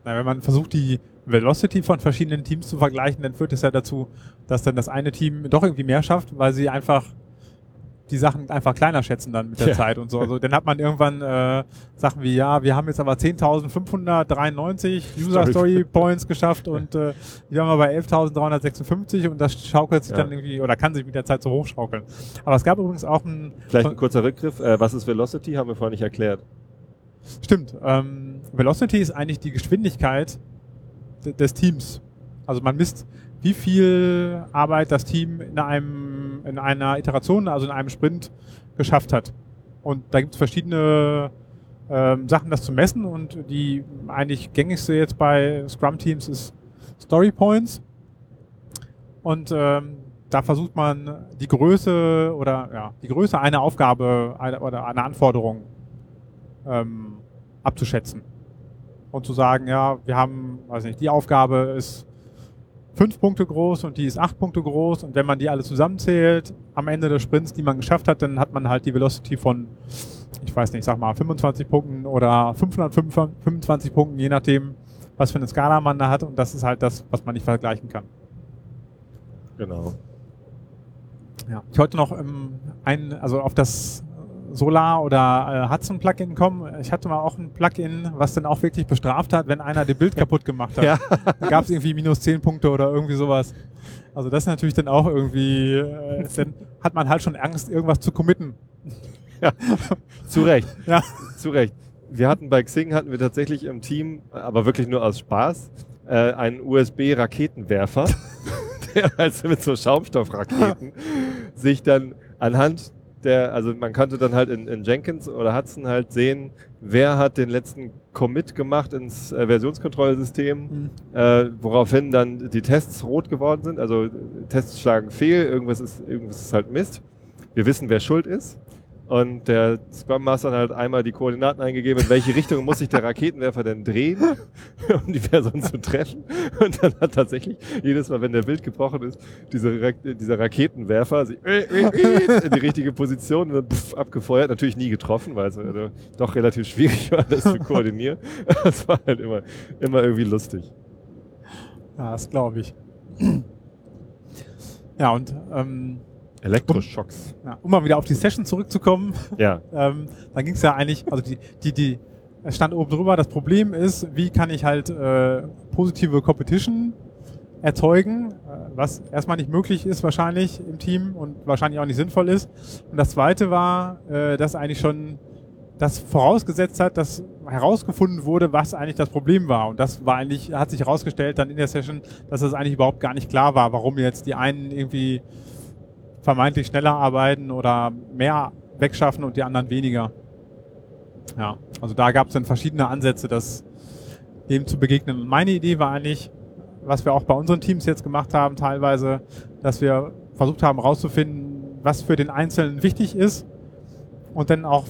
Na, wenn man versucht, die Velocity von verschiedenen Teams zu vergleichen, dann führt es ja dazu, dass dann das eine Team doch irgendwie mehr schafft, weil sie einfach die Sachen einfach kleiner schätzen dann mit der Ja. Zeit und so. Also dann hat man irgendwann äh, Sachen wie, ja, wir haben jetzt aber 10.593 User Story. Points geschafft und äh, wir haben aber 11.356 und das schaukelt sich Ja. dann irgendwie oder kann sich mit der Zeit so hochschaukeln. Aber es gab übrigens auch ein Vielleicht ein kurzer Rückgriff. Äh, was ist Velocity? Haben wir vorhin nicht erklärt. Stimmt. Ähm, Velocity ist eigentlich die Geschwindigkeit des Teams. Also man misst, wie viel Arbeit das Team in einem in einer Iteration, also in einem Sprint, geschafft hat. Und da gibt es verschiedene ähm, Sachen, das zu messen. Und die eigentlich gängigste jetzt bei Scrum-Teams ist Story Points. Und ähm, da versucht man die Größe oder ja, die Größe einer Aufgabe eine, oder einer Anforderung ähm, abzuschätzen. Und zu sagen, ja, wir haben, weiß nicht, die Aufgabe ist fünf Punkte groß und die ist acht Punkte groß. Und wenn man die alle zusammenzählt, am Ende des Sprints, die man geschafft hat, dann hat man halt die Velocity von, ich weiß nicht, sag mal 25 Punkten oder 525 Punkten, je nachdem, was für eine Skala man da hat. Und das ist halt das, was man nicht vergleichen kann. Genau. Ja. Ich wollte noch ähm, ein, also auf das Solar oder äh, Hudson Plugin kommen. Ich hatte mal auch ein Plugin, was dann auch wirklich bestraft hat, wenn einer das Bild kaputt gemacht hat. Ja. Da gab es irgendwie minus 10 Punkte oder irgendwie sowas. Also das ist natürlich dann auch irgendwie, äh, dann hat man halt schon Angst, irgendwas zu committen. Zu Recht. Ja. Zu Recht. Wir hatten bei Xing hatten wir tatsächlich im Team, aber wirklich nur aus Spaß, äh, einen USB-Raketenwerfer, der also mit so Schaumstoffraketen sich dann anhand der, also man konnte dann halt in, in Jenkins oder Hudson halt sehen, wer hat den letzten Commit gemacht ins äh, Versionskontrollsystem, äh, woraufhin dann die Tests rot geworden sind. Also Tests schlagen fehl, irgendwas ist, irgendwas ist halt Mist. Wir wissen, wer schuld ist. Und der Scrum Master hat halt einmal die Koordinaten eingegeben, in welche Richtung muss sich der Raketenwerfer denn drehen, um die Person zu treffen. Und dann hat tatsächlich jedes Mal, wenn der Bild gebrochen ist, diese, dieser Raketenwerfer sich in die richtige Position und dann abgefeuert. Natürlich nie getroffen, weil es also doch relativ schwierig war, das zu koordinieren. Das war halt immer, immer irgendwie lustig. Ja, das glaube ich. Ja, und ähm, Elektroschocks. ja, um mal wieder auf die Session zurückzukommen, Ja, ähm, dann ging es ja eigentlich, also die, die, die, es stand oben drüber, das Problem ist, wie kann ich halt äh, positive Competition erzeugen, äh, was erstmal nicht möglich ist wahrscheinlich im Team und wahrscheinlich auch nicht sinnvoll ist. Und das zweite war, äh, dass eigentlich schon das vorausgesetzt hat, dass herausgefunden wurde, was eigentlich das Problem war. Und das war eigentlich, hat sich herausgestellt dann in der Session, dass es eigentlich überhaupt gar nicht klar war, warum jetzt die einen irgendwie vermeintlich schneller arbeiten oder mehr wegschaffen und die anderen weniger. Ja, also da gab es dann verschiedene Ansätze, das dem zu begegnen. Und meine Idee war eigentlich, was wir auch bei unseren Teams jetzt gemacht haben, teilweise, dass wir versucht haben herauszufinden, was für den Einzelnen wichtig ist und dann auch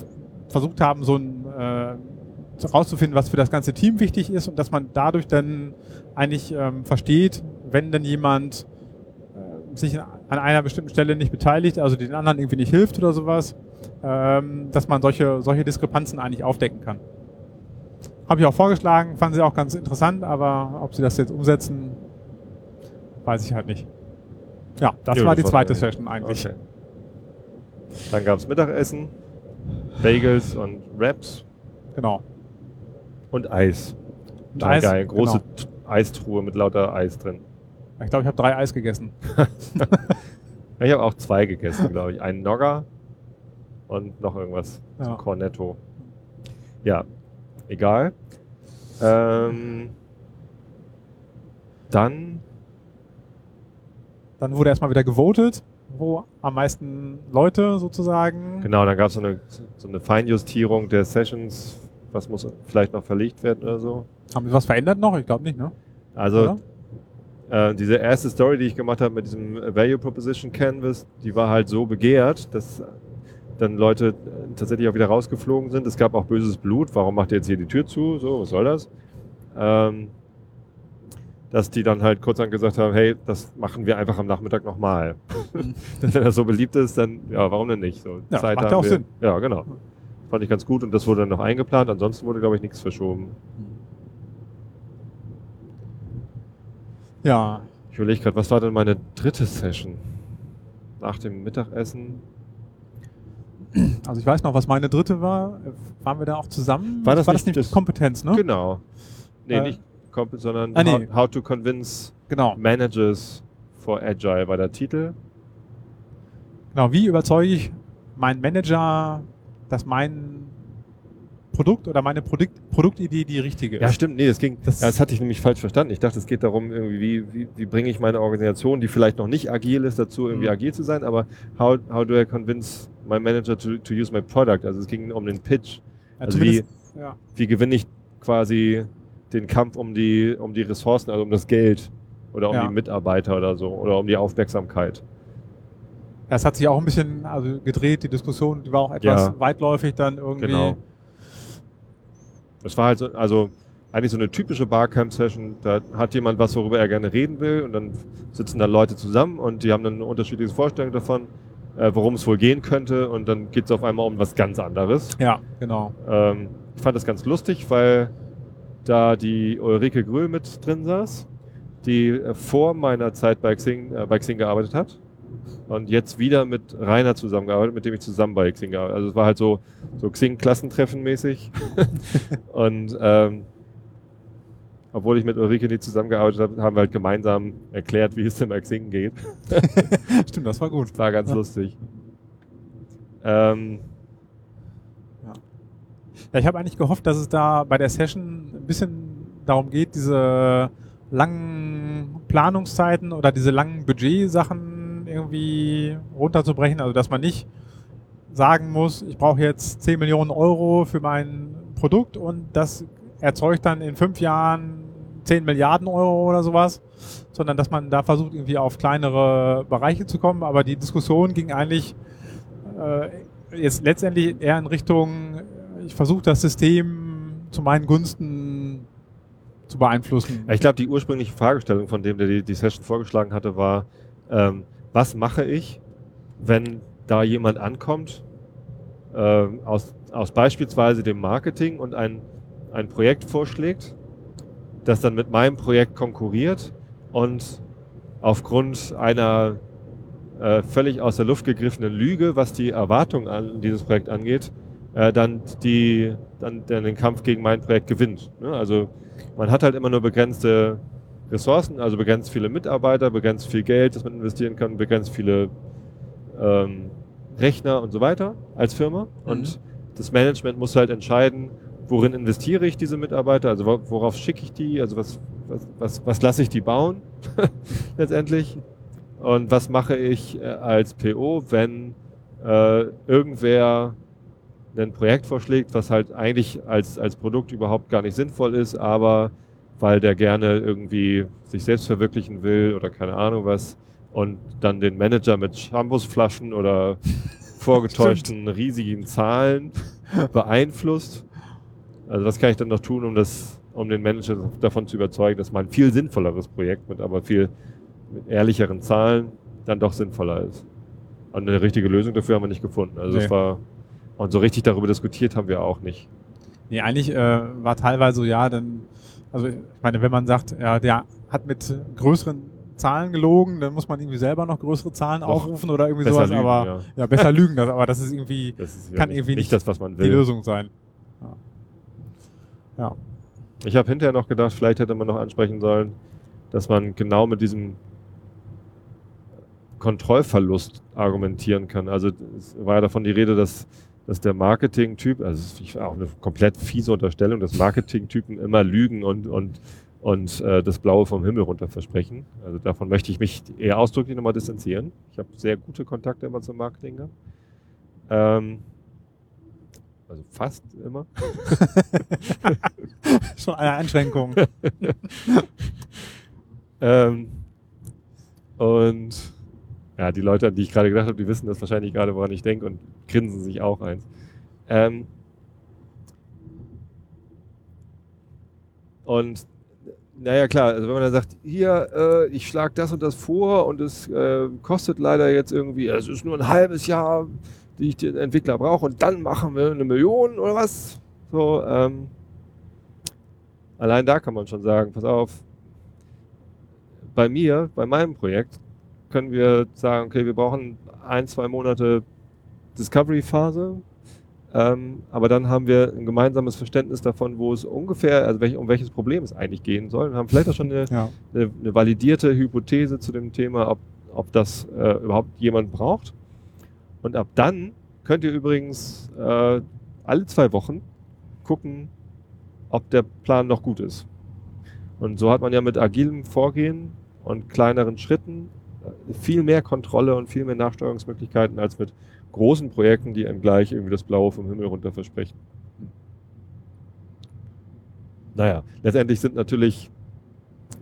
versucht haben, so ein äh, herauszufinden, was für das ganze Team wichtig ist und dass man dadurch dann eigentlich ähm, versteht, wenn denn jemand äh, sich an einer bestimmten Stelle nicht beteiligt, also den anderen irgendwie nicht hilft oder sowas, ähm, dass man solche, solche Diskrepanzen eigentlich aufdecken kann. Habe ich auch vorgeschlagen, fanden sie auch ganz interessant, aber ob sie das jetzt umsetzen, weiß ich halt nicht. Ja, das Ja, war das die zweite Session eigentlich. Okay. Dann gab es Mittagessen, Bagels und Wraps Genau. und Eis. Und Eis, geil. Große genau. Eistruhe mit lauter Eis drin. Ich glaube, ich habe drei Eis gegessen. Ich habe auch zwei gegessen, glaube ich. Einen Nogger und noch irgendwas. Ja. So Cornetto. Ja, egal. Ähm, dann, Dann wurde erstmal wieder gewotet, wo am meisten Leute sozusagen. genau, dann gab es so eine, so eine Feinjustierung der Sessions. Was muss vielleicht noch verlegt werden oder so. Haben sie was verändert noch? Ich glaube nicht, ne? Also Oder? Äh, diese erste Story, die ich gemacht habe mit diesem Value Proposition Canvas, die war halt so begehrt, dass dann Leute tatsächlich auch wieder rausgeflogen sind. Es gab auch böses Blut. Warum macht ihr jetzt hier die Tür zu? So, was soll das? Ähm, dass die dann halt kurz dann gesagt haben, hey, das machen wir einfach am Nachmittag nochmal. Wenn das so beliebt ist, dann, ja, warum denn nicht? So, Ja, Zeit macht haben auch wir. Sinn. Ja, genau. Fand ich ganz gut und das wurde dann noch eingeplant. Ansonsten wurde, glaube ich, nichts verschoben. Ja, Ich überlege gerade, was war denn meine dritte Session? Nach dem Mittagessen? also ich weiß noch, was meine dritte war. Waren wir da auch zusammen? War das war nicht das nicht das- Kompetenz, ne? Genau. Nee, Äh, nicht Comp sondern ah, nee. how, how to convince Genau. managers for Agile war der Titel. Genau, wie überzeuge ich meinen Manager, dass mein Produkt oder meine Produkt, Produktidee die richtige Ja, ist? stimmt. Nee, das ging. Das- ja, das hatte ich nämlich falsch verstanden. Ich dachte, es geht darum, irgendwie, wie, wie, wie bringe ich meine Organisation, die vielleicht noch nicht agil ist, dazu irgendwie Mhm. agil zu sein. Aber how, how do I convince my manager to, to use my product? Also es ging um den Pitch. Ja, Also wie, ja. wie gewinne ich quasi den Kampf um die, um die Ressourcen, also um das Geld oder um Ja. die Mitarbeiter oder so oder um die Aufmerksamkeit. Ja, Es hat sich auch ein bisschen also gedreht, die Diskussion, die war auch etwas Ja. weitläufig dann irgendwie. Genau. Das war halt so, also eigentlich so eine typische Barcamp-Session. Da hat jemand was, worüber er gerne reden will und dann sitzen da Leute zusammen und die haben dann eine unterschiedliche Vorstellung davon, äh, worum es wohl gehen könnte und dann geht es auf einmal um was ganz anderes. Ja, genau. Ähm, ich fand das ganz lustig, weil da die Ulrike Gröhl mit drin saß, die äh, vor meiner Zeit bei Xing, äh, bei Xing gearbeitet hat und jetzt wieder mit Rainer zusammengearbeitet, mit dem ich zusammen bei Xing gearbeitet Also es war halt so, so Xing-Klassentreffen mäßig. und ähm, obwohl ich mit Ulrike nicht zusammengearbeitet habe, haben wir halt gemeinsam erklärt, wie es denn bei Xing geht. Stimmt, das war gut. War ganz Ja. lustig. Ähm, Ja, ich habe eigentlich gehofft, dass es da bei der Session ein bisschen darum geht, diese langen Planungszeiten oder diese langen Budgetsachen irgendwie runterzubrechen. Also dass man nicht sagen muss, ich brauche jetzt 10 Millionen Euro für mein Produkt und das erzeugt dann in fünf Jahren 10 Milliarden Euro oder sowas, sondern dass man da versucht, irgendwie auf kleinere Bereiche zu kommen. Aber die Diskussion ging eigentlich äh, jetzt letztendlich eher in Richtung, ich versuche das System zu meinen Gunsten zu beeinflussen. Ich glaube, die ursprüngliche Fragestellung, von dem der die, die Session vorgeschlagen hatte, war, ähm, was mache ich, wenn da jemand ankommt, ähm, aus, aus beispielsweise dem Marketing und ein, ein Projekt vorschlägt, das dann mit meinem Projekt konkurriert und aufgrund einer äh, völlig aus der Luft gegriffenen Lüge, was die Erwartung an dieses Projekt angeht, äh, dann, die, dann, dann den Kampf gegen mein Projekt gewinnt. Ne? Also man hat halt immer nur begrenzte Ressourcen, also begrenzt viele Mitarbeiter, begrenzt viel Geld, das man investieren kann, begrenzt viele ähm, Rechner und so weiter als Firma. Und das Management muss halt entscheiden, worin investiere ich diese Mitarbeiter, also wo- worauf schicke ich die, also was, was, was, was lasse ich die bauen letztendlich. Und was mache ich äh, als PO, wenn äh, irgendwer ein Projekt vorschlägt, was halt eigentlich als, als Produkt überhaupt gar nicht sinnvoll ist, aber weil der gerne irgendwie sich selbst verwirklichen will oder keine Ahnung was und dann den Manager mit Shampoosflaschen oder vorgetäuschten riesigen Zahlen beeinflusst. Also was kann ich dann noch tun, um das, um den Manager davon zu überzeugen, dass mal ein viel sinnvolleres Projekt mit aber viel mit ehrlicheren Zahlen dann doch sinnvoller ist. Und eine richtige Lösung dafür haben wir nicht gefunden. Also Nee. es war und so richtig darüber diskutiert haben wir auch nicht. Nee, eigentlich äh, war teilweise so, ja, dann, also ich meine, wenn man sagt, ja, der hat mit größeren Zahlen gelogen, dann muss man irgendwie selber noch größere Zahlen Doch, aufrufen oder irgendwie sowas, lügen, aber ja. ja. besser lügen, das, aber das ist irgendwie Das ist Kann nicht, irgendwie nicht nicht das, was man die will. Lösung sein. Ja. ja. Ich habe hinterher noch gedacht, vielleicht hätte man noch ansprechen sollen, dass man genau mit diesem Kontrollverlust argumentieren kann. Also es war ja davon die Rede, dass, dass der Marketing-Typ, also ist auch eine komplett fiese Unterstellung, dass Marketing-Typen immer lügen und, und, und äh, das Blaue vom Himmel runter versprechen. Also davon möchte ich mich eher ausdrücklich nochmal distanzieren. Ich habe sehr gute Kontakte immer zum Marketing gehabt. Ähm, also fast immer. Schon eine Einschränkung. Ähm, und ja, die Leute, die ich gerade gedacht habe, die wissen das wahrscheinlich gerade, woran ich denke und grinsen sich auch eins. Ähm, und naja, klar, also wenn man dann sagt, hier, äh, ich schlage das und das vor und es äh, kostet leider jetzt irgendwie, es ist nur ein halbes Jahr, die ich den Entwickler brauche und dann machen wir eine Million oder was. So, ähm, allein da kann man schon sagen, pass auf, bei mir, bei meinem Projekt, können wir sagen, okay, wir brauchen ein, zwei Monate Discovery-Phase, ähm, aber dann haben wir ein gemeinsames Verständnis davon, wo es ungefähr, also welch, um welches Problem es eigentlich gehen soll. Wir haben vielleicht auch schon eine, Ja. eine, eine validierte Hypothese zu dem Thema, ob, ob das äh, überhaupt jemand braucht. Und ab dann könnt ihr übrigens äh, alle zwei Wochen gucken, ob der Plan noch gut ist. Und so hat man ja mit agilem Vorgehen und kleineren Schritten viel mehr Kontrolle und viel mehr Nachsteuerungsmöglichkeiten als mit großen Projekten, die einem gleich irgendwie das Blaue vom Himmel runter versprechen. Naja, letztendlich sind natürlich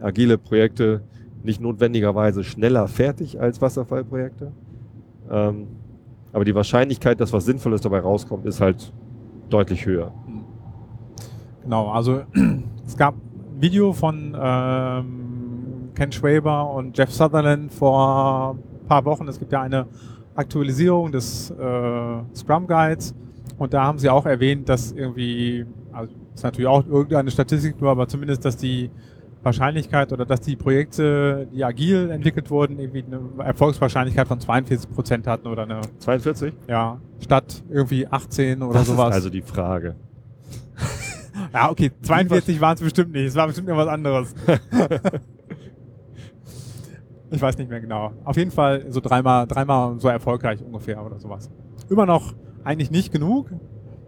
agile Projekte nicht notwendigerweise schneller fertig als Wasserfallprojekte. Ähm, aber die Wahrscheinlichkeit, dass was Sinnvolles dabei rauskommt, ist halt deutlich höher. Genau, also es gab ein Video von ähm, Ken Schwaber und Jeff Sutherland vor ein paar Wochen. Es gibt ja eine Aktualisierung des äh, Scrum Guides und da haben sie auch erwähnt, dass irgendwie, also ist natürlich auch irgendeine Statistik nur, aber zumindest, dass die Wahrscheinlichkeit oder dass die Projekte, die agil entwickelt wurden, irgendwie eine Erfolgswahrscheinlichkeit von 42 Prozent hatten oder eine, 42? ja, statt irgendwie 18 oder das sowas. ist also die Frage. Ja, okay, 42 waren es bestimmt nicht. Es war bestimmt irgendwas anderes. ich weiß nicht mehr genau. Auf jeden Fall so dreimal, dreimal so erfolgreich ungefähr oder sowas. Immer noch eigentlich nicht genug,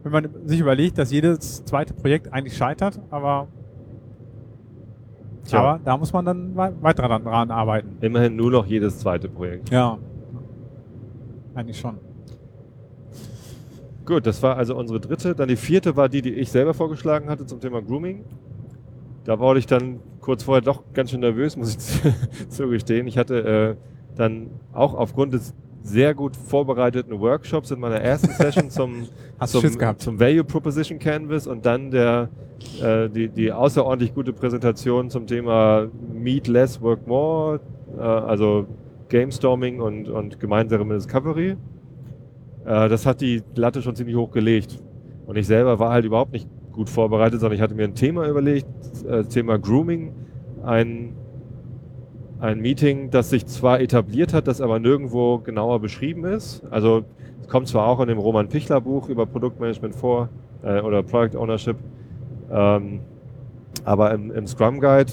wenn man sich überlegt, dass jedes zweite Projekt eigentlich scheitert, aber, Tja. aber da muss man dann wei- weiter dran, dran arbeiten. Immerhin nur noch jedes zweite Projekt. Ja. Eigentlich schon. Gut, das war also unsere dritte. Dann die vierte war die, die ich selber vorgeschlagen hatte zum Thema Grooming. Da wurde ich dann kurz vorher doch ganz schön nervös, muss ich zugestehen. Ich hatte äh, dann auch aufgrund des sehr gut vorbereiteten Workshops in meiner ersten Session zum, zum, zum Value Proposition Canvas und dann der, äh, die, die außerordentlich gute Präsentation zum Thema Meet Less, Work More, äh, also Game Storming und, und gemeinsame Discovery. Äh, das hat die Latte schon ziemlich hoch gelegt. Und ich selber war halt überhaupt nicht gut vorbereitet, sondern ich hatte mir ein Thema überlegt, äh, Thema Grooming, ein, ein Meeting, das sich zwar etabliert hat, das aber nirgendwo genauer beschrieben ist. Also es kommt zwar auch in dem Roman Pichler Buch über Produktmanagement vor äh, oder Product Ownership, ähm, aber im, im Scrum Guide,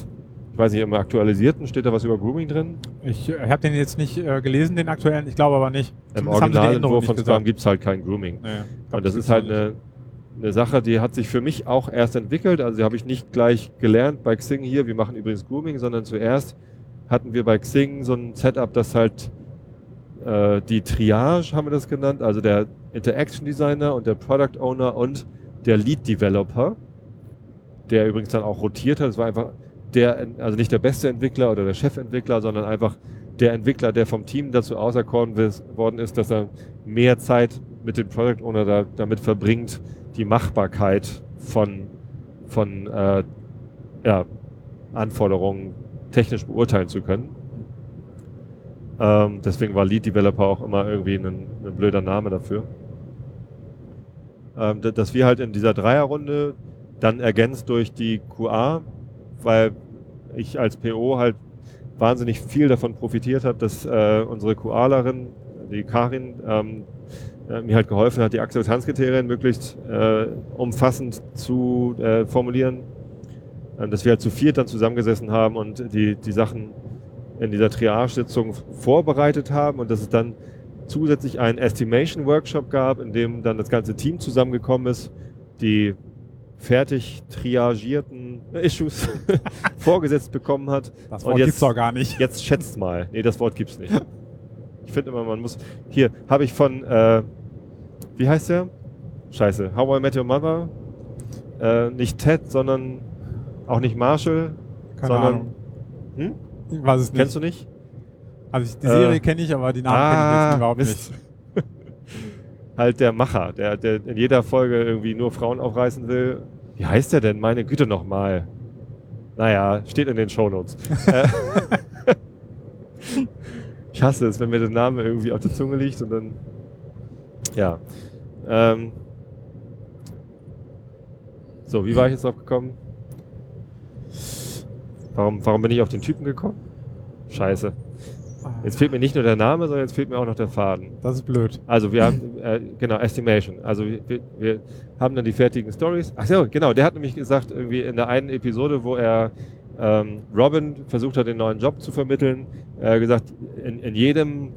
ich weiß nicht, im aktualisierten steht da was über Grooming drin. Ich äh, habe den jetzt nicht äh, gelesen, den aktuellen. Ich glaube aber nicht. Im Originalentwurf von. Scrum gibt es halt kein Grooming. Glaub, Und das gibt's ist halt eine, eine Sache, die hat sich für mich auch erst entwickelt. Also die habe ich nicht gleich gelernt bei Xing hier, wir machen übrigens Grooming, sondern zuerst hatten wir bei Xing so ein Setup, das halt äh, die Triage, haben wir das genannt, also der Interaction Designer und der Product Owner und der Lead Developer, der übrigens dann auch rotiert hat. Es war einfach der, also nicht der beste Entwickler oder der Chefentwickler, sondern einfach der Entwickler, der vom Team dazu auserkoren worden ist, dass er mehr Zeit mit dem Product Owner da, damit verbringt, die Machbarkeit von, von äh, ja, Anforderungen technisch beurteilen zu können. Ähm, deswegen war Lead Developer auch immer irgendwie ein, ein blöder Name dafür. Ähm, da- dass wir halt in dieser Dreierrunde dann ergänzt durch die QA, weil ich als PO halt wahnsinnig viel davon profitiert habe, dass äh, unsere QAlerin, die Karin, ähm, äh, mir halt geholfen hat, die Akzeptanzkriterien möglichst äh, umfassend zu äh, formulieren. Ähm, dass wir halt zu viert dann zusammengesessen haben und die, die Sachen in dieser Triage-Sitzung vorbereitet haben und dass es dann zusätzlich einen Estimation-Workshop gab, in dem dann das ganze Team zusammengekommen ist, die fertig triagierten Issues vorgesetzt bekommen hat. Das Und Wort jetzt- gibt's doch gar nicht. Jetzt schätzt mal. Nee, das Wort gibt's nicht. Finde immer, man muss. Hier habe ich von, äh, wie heißt der? Scheiße. How I Met Your Mother. Äh, nicht Ted, sondern auch nicht Marshall, Keine sondern Ahnung. Hm? Ich weiß es nicht. Kennst du nicht? Also ich, die Serie Äh, kenne ich, aber die Namen ah, kenne ich jetzt überhaupt Mist. nicht. Halt der Macher, der, der in jeder Folge irgendwie nur Frauen aufreißen will. Wie heißt der denn? Meine Güte nochmal. Naja, steht in den Shownotes. Ich hasse es, wenn mir der Name irgendwie auf der Zunge liegt und dann. Ja. Ähm, so, wie war ich jetzt drauf gekommen? Warum, warum bin ich auf den Typen gekommen? Scheiße. Jetzt fehlt mir nicht nur der Name, sondern jetzt fehlt mir auch noch der Faden. Das ist blöd. Also wir haben, äh, genau, Estimation. Also wir, wir haben dann die fertigen Stories. Ach so, genau, der hat nämlich gesagt, irgendwie in der einen Episode, wo er ähm, Robin versucht hat, den neuen Job zu vermitteln, äh, gesagt, in, in jedem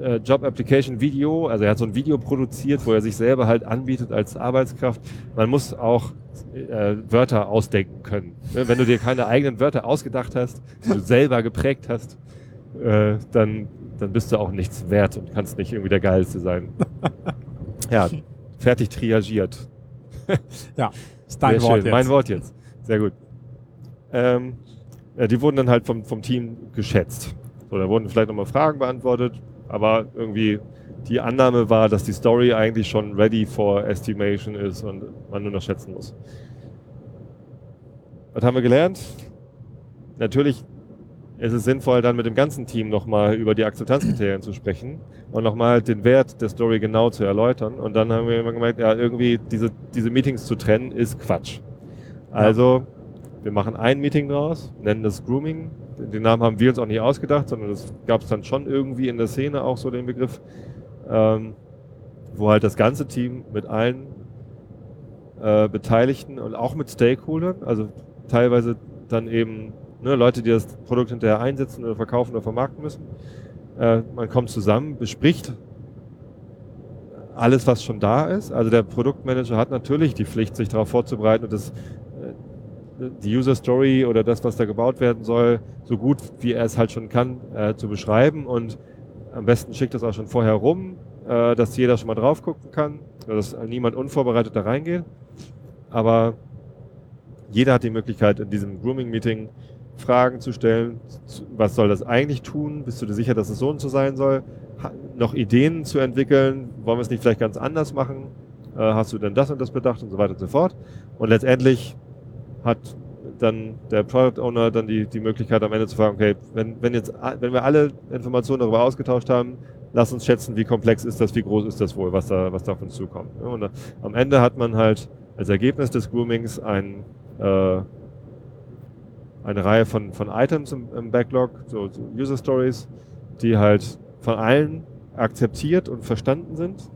äh, Job Application Video, also er hat so ein Video produziert, wo er sich selber halt anbietet als Arbeitskraft. Man muss auch äh, Wörter ausdenken können. Ne, Wenn du dir keine eigenen Wörter ausgedacht hast, die du selber geprägt hast, äh, dann, dann bist du auch nichts wert und kannst nicht irgendwie der Geilste sein. ja, fertig triagiert. Ja, ist dein Sehr Wort schön. jetzt. Mein Wort jetzt. Sehr gut. Ähm, ja, die wurden dann halt vom, vom Team geschätzt. Da wurden vielleicht nochmal Fragen beantwortet, aber irgendwie die Annahme war, dass die Story eigentlich schon ready for estimation ist und man nur noch schätzen muss. Was haben wir gelernt? Natürlich ist es sinnvoll, dann mit dem ganzen Team nochmal über die Akzeptanzkriterien zu sprechen und nochmal den Wert der Story genau zu erläutern. Und dann haben wir immer gemerkt, ja, irgendwie diese, diese Meetings zu trennen, ist Quatsch. Also, wir machen ein Meeting draus, nennen das Grooming. Den Namen haben wir uns auch nicht ausgedacht, sondern das gab es dann schon irgendwie in der Szene auch so den Begriff, ähm, wo halt das ganze Team mit allen äh, Beteiligten und auch mit Stakeholdern, also teilweise dann eben ne, Leute, die das Produkt hinterher einsetzen oder verkaufen oder vermarkten müssen. Äh, man kommt zusammen, bespricht alles, was schon da ist. Also der Produktmanager hat natürlich die Pflicht, sich darauf vorzubereiten und das, die User Story oder das, was da gebaut werden soll, so gut wie er es halt schon kann, äh, zu beschreiben und am besten schickt das auch schon vorher rum, äh, dass jeder schon mal drauf gucken kann, dass niemand unvorbereitet da reingeht. Aber jeder hat die Möglichkeit, in diesem Grooming-Meeting Fragen zu stellen. Was soll das eigentlich tun? Bist du dir sicher, dass es so und so sein soll? Ha noch Ideen zu entwickeln? Wollen wir es nicht vielleicht ganz anders machen? Äh, hast du denn das und das bedacht und so weiter und so fort? Und letztendlich hat dann der Product Owner dann die, die Möglichkeit am Ende zu fragen, okay, wenn, wenn jetzt, wenn wir alle Informationen darüber ausgetauscht haben, lass uns schätzen, wie komplex ist das, wie groß ist das wohl, was da, was da auf uns zukommt. Und äh, am Ende hat man halt als Ergebnis des Groomings ein, äh, eine Reihe von, von Items im, im Backlog, so, so User Stories, die halt von allen akzeptiert und verstanden sind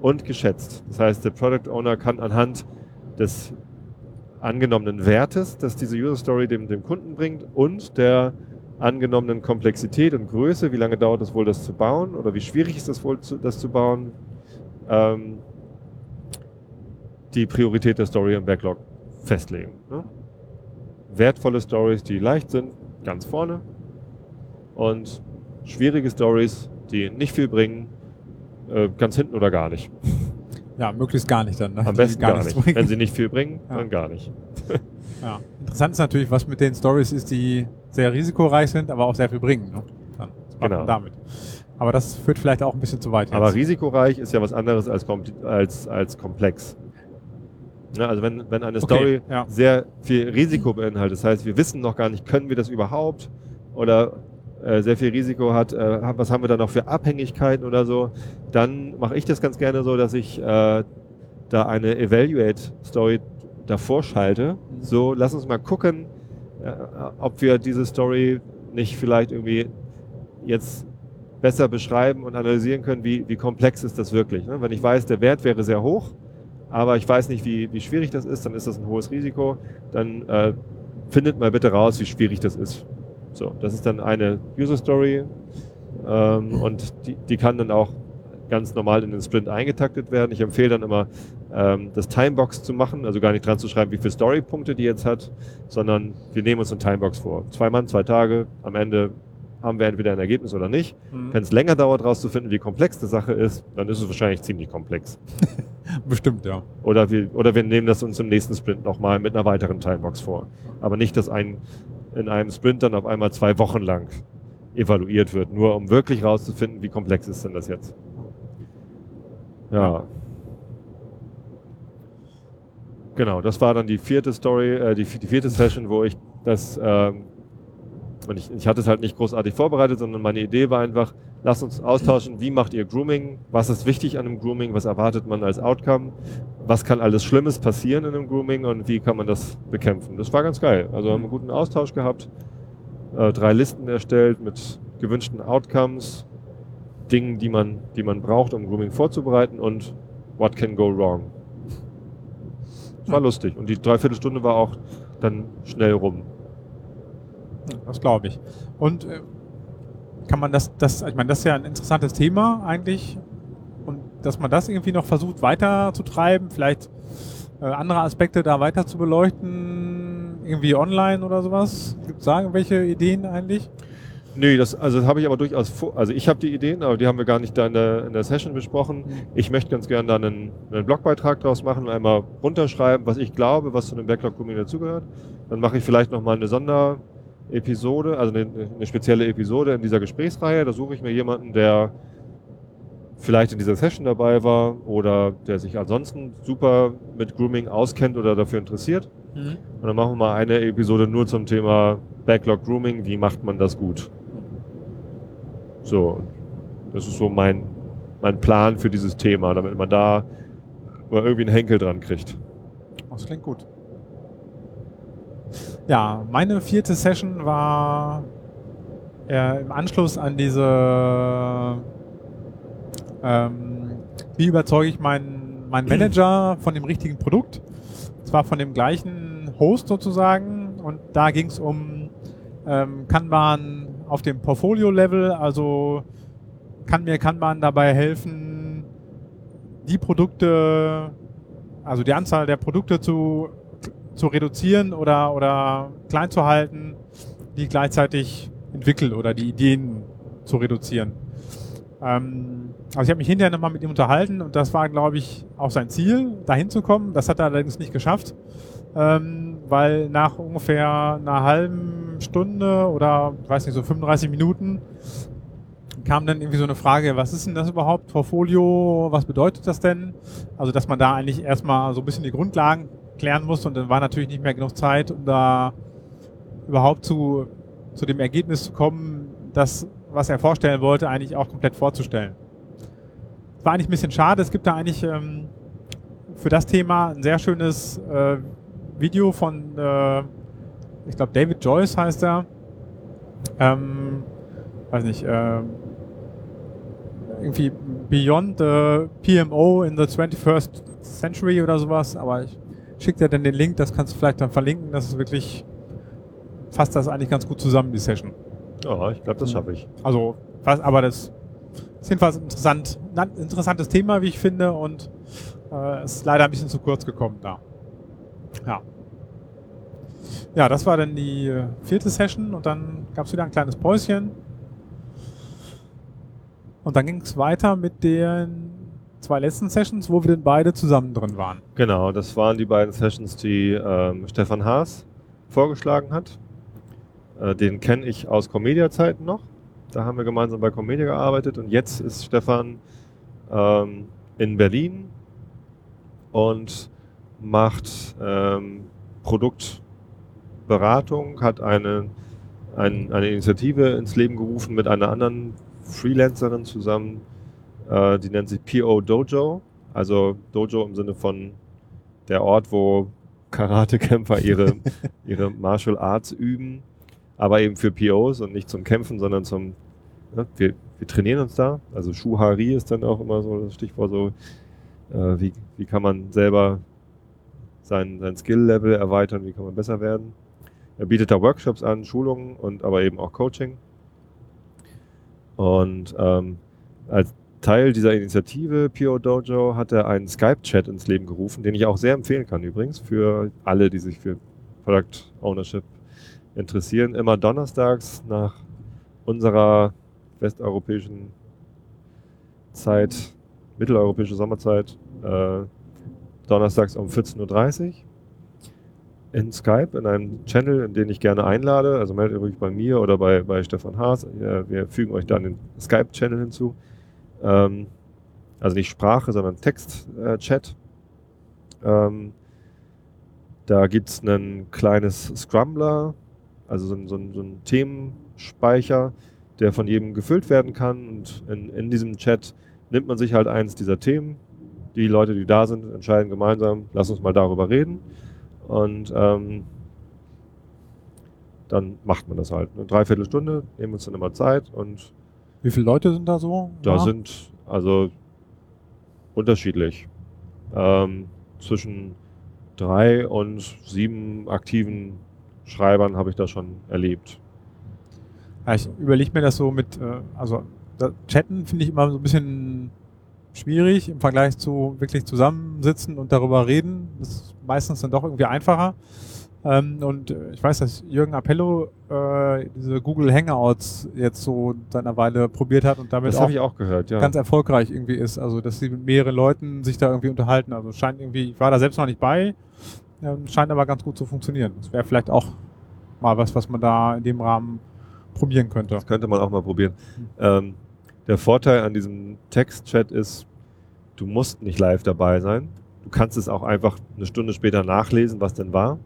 und geschätzt. Das heißt, der Product Owner kann anhand des angenommenen Wertes, das diese User Story dem, dem Kunden bringt und der angenommenen Komplexität und Größe, wie lange dauert es wohl, das zu bauen oder wie schwierig ist das wohl, das zu bauen, ähm, die Priorität der Story im Backlog festlegen. Ne? Wertvolle Stories, die leicht sind, ganz vorne und schwierige Stories, die nicht viel bringen, äh, ganz hinten oder gar nicht. Ja, möglichst gar nicht dann. Ne? Am besten gar, nichts nicht. bringen. Wenn sie nicht viel bringen, Ja. dann gar nicht. Ja. Interessant ist natürlich, was mit den Stories ist, die sehr risikoreich sind, aber auch sehr viel bringen. Ne? Dann, Genau. damit? Aber das führt vielleicht auch ein bisschen zu weit. Aber jetzt. risikoreich ist ja was anderes als, als, als komplex. Ne, also wenn, wenn eine Okay, Story ja. sehr viel Risiko beinhaltet, das heißt, wir wissen noch gar nicht, können wir das überhaupt oder äh, sehr viel Risiko hat, äh, was haben wir da noch für Abhängigkeiten oder so, dann mache ich das ganz gerne so, dass ich äh, da eine Evaluate-Story davor schalte. So, lass uns mal gucken, äh, ob wir diese Story nicht vielleicht irgendwie jetzt besser beschreiben und analysieren können, wie, wie komplex ist das wirklich. Ne? Wenn ich weiß, der Wert wäre sehr hoch, aber ich weiß nicht, wie, wie schwierig das ist, dann ist das ein hohes Risiko. Dann äh, findet mal bitte raus, wie schwierig das ist. So, das ist dann eine User Story ähm, und die, die kann dann auch ganz normal in den Sprint eingetaktet werden. Ich empfehle dann immer, ähm, das Timebox zu machen, also gar nicht dran zu schreiben, wie viele Storypunkte die jetzt hat, sondern wir nehmen uns eine Timebox vor. Zwei Mann, zwei Tage, am Ende haben wir entweder ein Ergebnis oder nicht. Mhm. Wenn es länger dauert, rauszufinden, wie komplex die Sache ist, dann ist es wahrscheinlich ziemlich komplex. Bestimmt, ja. Oder wir, oder wir nehmen das uns im nächsten Sprint nochmal mit einer weiteren Timebox vor. Aber nicht, dass ein in einem Sprint dann auf einmal zwei Wochen lang evaluiert wird, nur um wirklich rauszufinden, wie komplex ist denn das jetzt. Ja. Genau, das war dann die vierte Story, äh, die, die vierte Session, wo ich das, ähm, und ich, ich hatte es halt nicht großartig vorbereitet, sondern meine Idee war einfach, lasst uns austauschen, wie macht ihr Grooming, was ist wichtig an einem Grooming, was erwartet man als Outcome, was kann alles Schlimmes passieren in einem Grooming und wie kann man das bekämpfen. Das war ganz geil. Also haben einen guten Austausch gehabt, äh, drei Listen erstellt mit gewünschten Outcomes, Dingen, die man, die man braucht, um Grooming vorzubereiten und what can go wrong. Es war lustig und die Dreiviertelstunde war auch dann schnell rum. Das glaube ich. Und äh, kann man das, das, ich meine, das ist ja ein interessantes Thema eigentlich. Und dass man das irgendwie noch versucht weiterzutreiben, vielleicht äh, andere Aspekte da weiter zu beleuchten, irgendwie online oder sowas. Gibt es da irgendwelche Ideen eigentlich? Nee, das, also das habe ich aber durchaus vor. Also ich habe die Ideen, aber die haben wir gar nicht da in der, in der Session besprochen. Ich möchte ganz gerne da einen, einen Blogbeitrag draus machen, einmal runterschreiben, was ich glaube, was zu einem Backlog-Grooming dazugehört. Dann mache ich vielleicht nochmal eine Sonderepisode, also eine, eine spezielle Episode in dieser Gesprächsreihe. Da suche ich mir jemanden, der vielleicht in dieser Session dabei war oder der sich ansonsten super mit Grooming auskennt oder dafür interessiert. Mhm. Und dann machen wir mal eine Episode nur zum Thema Backlog Grooming. Wie macht man das gut? So, das ist so mein, mein Plan für dieses Thema, damit man da mal irgendwie einen Henkel dran kriegt. Das klingt gut. Ja, meine vierte Session war äh, im Anschluss an diese ähm, wie überzeuge ich meinen, meinen Manager von dem richtigen Produkt? Zwar von dem gleichen Host sozusagen und da ging es um ähm, Kanban auf dem Portfolio-Level, also kann mir Kanban dabei helfen, die Produkte, also die Anzahl der Produkte zu, zu reduzieren oder, oder klein zu halten, die gleichzeitig entwickelt oder die Ideen zu reduzieren. Ähm, also ich habe mich hinterher nochmal mit ihm unterhalten und das war, glaube ich, auch sein Ziel, dahin zu kommen. Das hat er allerdings nicht geschafft, ähm, weil nach ungefähr einer halben Stunde oder, weiß nicht, so 35 Minuten kam dann irgendwie so eine Frage, was ist denn das überhaupt, Portfolio, was bedeutet das denn? Also, dass man da eigentlich erstmal so ein bisschen die Grundlagen klären muss und dann war natürlich nicht mehr genug Zeit, um da überhaupt zu, zu dem Ergebnis zu kommen, das, was er vorstellen wollte, eigentlich auch komplett vorzustellen. War eigentlich ein bisschen schade, es gibt da eigentlich ähm, für das Thema ein sehr schönes äh, Video von, äh, ich glaube, David Joyce heißt er. Ähm, weiß nicht, äh, irgendwie Beyond the PMO in the 21st Century oder sowas, aber ich schicke dir dann den Link, das kannst du vielleicht dann verlinken, das ist wirklich, fasst das eigentlich ganz gut zusammen, die Session. Ja, ich glaube, das schaffe ich. Also, was, aber das ist jedenfalls interessant, ein interessantes Thema, wie ich finde, und äh, ist leider ein bisschen zu kurz gekommen da. Ja. Ja, das war dann die äh, vierte Session und dann gab es wieder ein kleines Päuschen. Und dann ging es weiter mit den zwei letzten Sessions, wo wir dann beide zusammen drin waren. Genau, das waren die beiden Sessions, die ähm, Stefan Haas vorgeschlagen hat. Äh, den kenne ich aus Comedia-Zeiten noch. Da haben wir gemeinsam bei Comedia gearbeitet und jetzt ist Stefan ähm, in Berlin und macht ähm, Produkt Beratung, hat eine, ein, eine Initiative ins Leben gerufen mit einer anderen Freelancerin zusammen, äh, die nennt sich PO Dojo, also Dojo im Sinne von der Ort, wo Karatekämpfer ihre, ihre Martial Arts üben, aber eben für POs und nicht zum Kämpfen, sondern zum, ne, wir, wir trainieren uns da. Also Shuhari ist dann auch immer so das Stichwort so, äh, wie, wie kann man selber sein, sein Skill-Level erweitern, wie kann man besser werden. Er bietet da Workshops an, Schulungen und aber eben auch Coaching. Und ähm, als Teil dieser Initiative Pio Dojo hat er einen Skype-Chat ins Leben gerufen, den ich auch sehr empfehlen kann übrigens für alle, die sich für Product Ownership interessieren. Immer donnerstags nach unserer westeuropäischen Zeit, mitteleuropäische Sommerzeit, äh, donnerstags um 14.30 Uhr in Skype, in einem Channel, in den ich gerne einlade. Also meldet euch bei mir oder bei, bei Stefan Haas. Wir, wir fügen euch dann den Skype-Channel hinzu. Ähm, also nicht Sprache, sondern Text-Chat. Äh, ähm, da gibt es ein kleines Scrumbler, also so so, so ein Themenspeicher, der von jedem gefüllt werden kann. Und in, in diesem Chat nimmt man sich halt eins dieser Themen. Die Leute, die da sind, entscheiden gemeinsam, lass uns mal darüber reden. Und ähm, dann macht man das halt. Eine Dreiviertelstunde, nehmen wir uns dann immer Zeit und. Wie viele Leute sind da so? Da ja. sind also unterschiedlich. Ähm, zwischen drei und sieben aktiven Schreibern habe ich das schon erlebt. Ja, ich überlege mir das so mit, äh, also Chatten finde ich immer so ein bisschen schwierig im Vergleich zu wirklich zusammensitzen und darüber reden. Das ist meistens dann doch irgendwie einfacher. Ähm, und äh, ich weiß, dass Jürgen Appello äh, diese Google Hangouts jetzt so seit einer Weile probiert hat und damit auch, auch gehört, ja. ganz erfolgreich irgendwie ist. Also, dass sie mit mehreren Leuten sich da irgendwie unterhalten. Also, scheint irgendwie, ich war da selbst noch nicht bei, ähm, scheint aber ganz gut zu funktionieren. Das wäre vielleicht auch mal was, was man da in dem Rahmen probieren könnte. Das könnte man auch mal probieren. Mhm. Ähm, der Vorteil an diesem Text-Chat ist, du musst nicht live dabei sein. Du kannst es auch einfach eine Stunde später nachlesen, was denn war.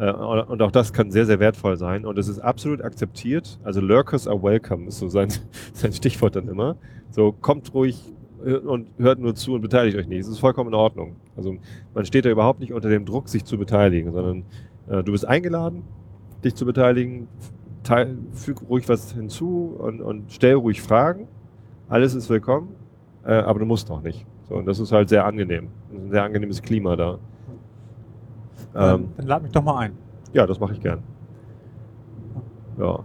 Äh, und auch das kann sehr, sehr wertvoll sein. Und es ist absolut akzeptiert. Also Lurkers are welcome ist so sein, sein Stichwort dann immer. So kommt ruhig äh, und hört nur zu und beteiligt euch nicht. Es ist vollkommen in Ordnung. Also man steht da überhaupt nicht unter dem Druck, sich zu beteiligen, sondern äh, du bist eingeladen, dich zu beteiligen. Teil, füg ruhig was hinzu und, und stell ruhig Fragen. Alles ist willkommen, äh, aber du musst noch nicht. So, und das ist halt sehr angenehm. Ein sehr angenehmes Klima da. Ähm, dann lad mich doch mal ein. Ja, das mache ich gern. Ja.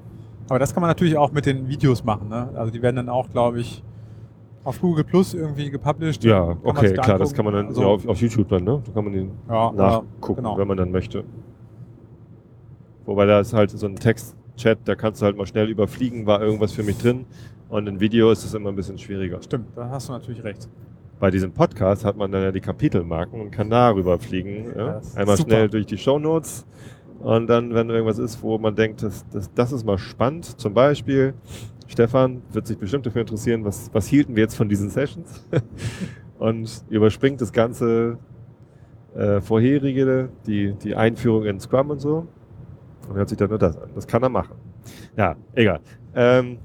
Aber das kann man natürlich auch mit den Videos machen. Ne? Also die werden dann auch, glaube ich, auf Google Plus irgendwie gepublished. Ja, okay, klar, angucken. das kann man dann also, ja, auf, auf, YouTube dann, ne? Da kann man den ja, nachgucken, genau. wenn man dann möchte. Wobei da ist halt so ein Text-Chat, da kannst du halt mal schnell überfliegen, war irgendwas für mich drin. Und in Video ist es immer ein bisschen schwieriger. Stimmt, da hast du natürlich recht bei diesem Podcast hat man dann ja die Kapitelmarken und kann darüber fliegen. Ja? Einmal super. schnell durch die Shownotes und dann, wenn irgendwas ist, wo man denkt, das, das, das ist mal spannend, zum Beispiel, Stefan wird sich bestimmt dafür interessieren, was, was hielten wir jetzt von diesen Sessions? und überspringt das ganze äh, vorherige, die, die Einführung in Scrum und so und hört sich dann nur das an. Das kann er machen. Ja, egal. Ähm,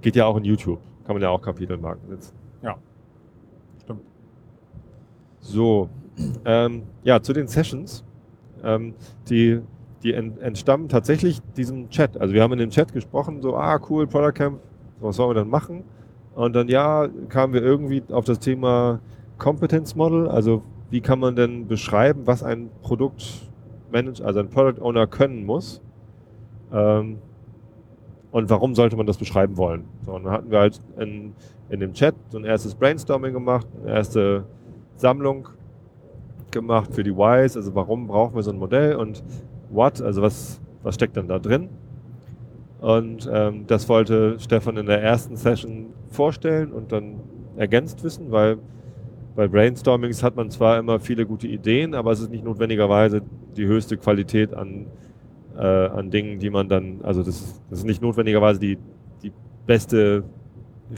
geht ja auch in YouTube. Kann man ja auch Kapitelmarken setzen. Ja. So, ähm, ja, zu den Sessions. Ähm, die die ent entstammen tatsächlich diesem Chat. Also wir haben in dem Chat gesprochen, so, ah, cool, Product Camp, was sollen wir dann machen? Und dann, ja, kamen wir irgendwie auf das Thema Competence Model, also wie kann man denn beschreiben, was ein Produktmanager, also ein Product Owner können muss? Ähm, und warum sollte man das beschreiben wollen? So, und dann hatten wir halt in, in dem Chat so ein erstes Brainstorming gemacht, eine erste Sammlung gemacht für die Whys, also warum brauchen wir so ein Modell und what, also was, was steckt dann da drin. Und ähm, das wollte Stefan in der ersten Session vorstellen und dann ergänzt wissen, weil bei Brainstormings hat man zwar immer viele gute Ideen, aber es ist nicht notwendigerweise die höchste Qualität an, äh, an Dingen, die man dann, also das ist, das ist nicht notwendigerweise die, die beste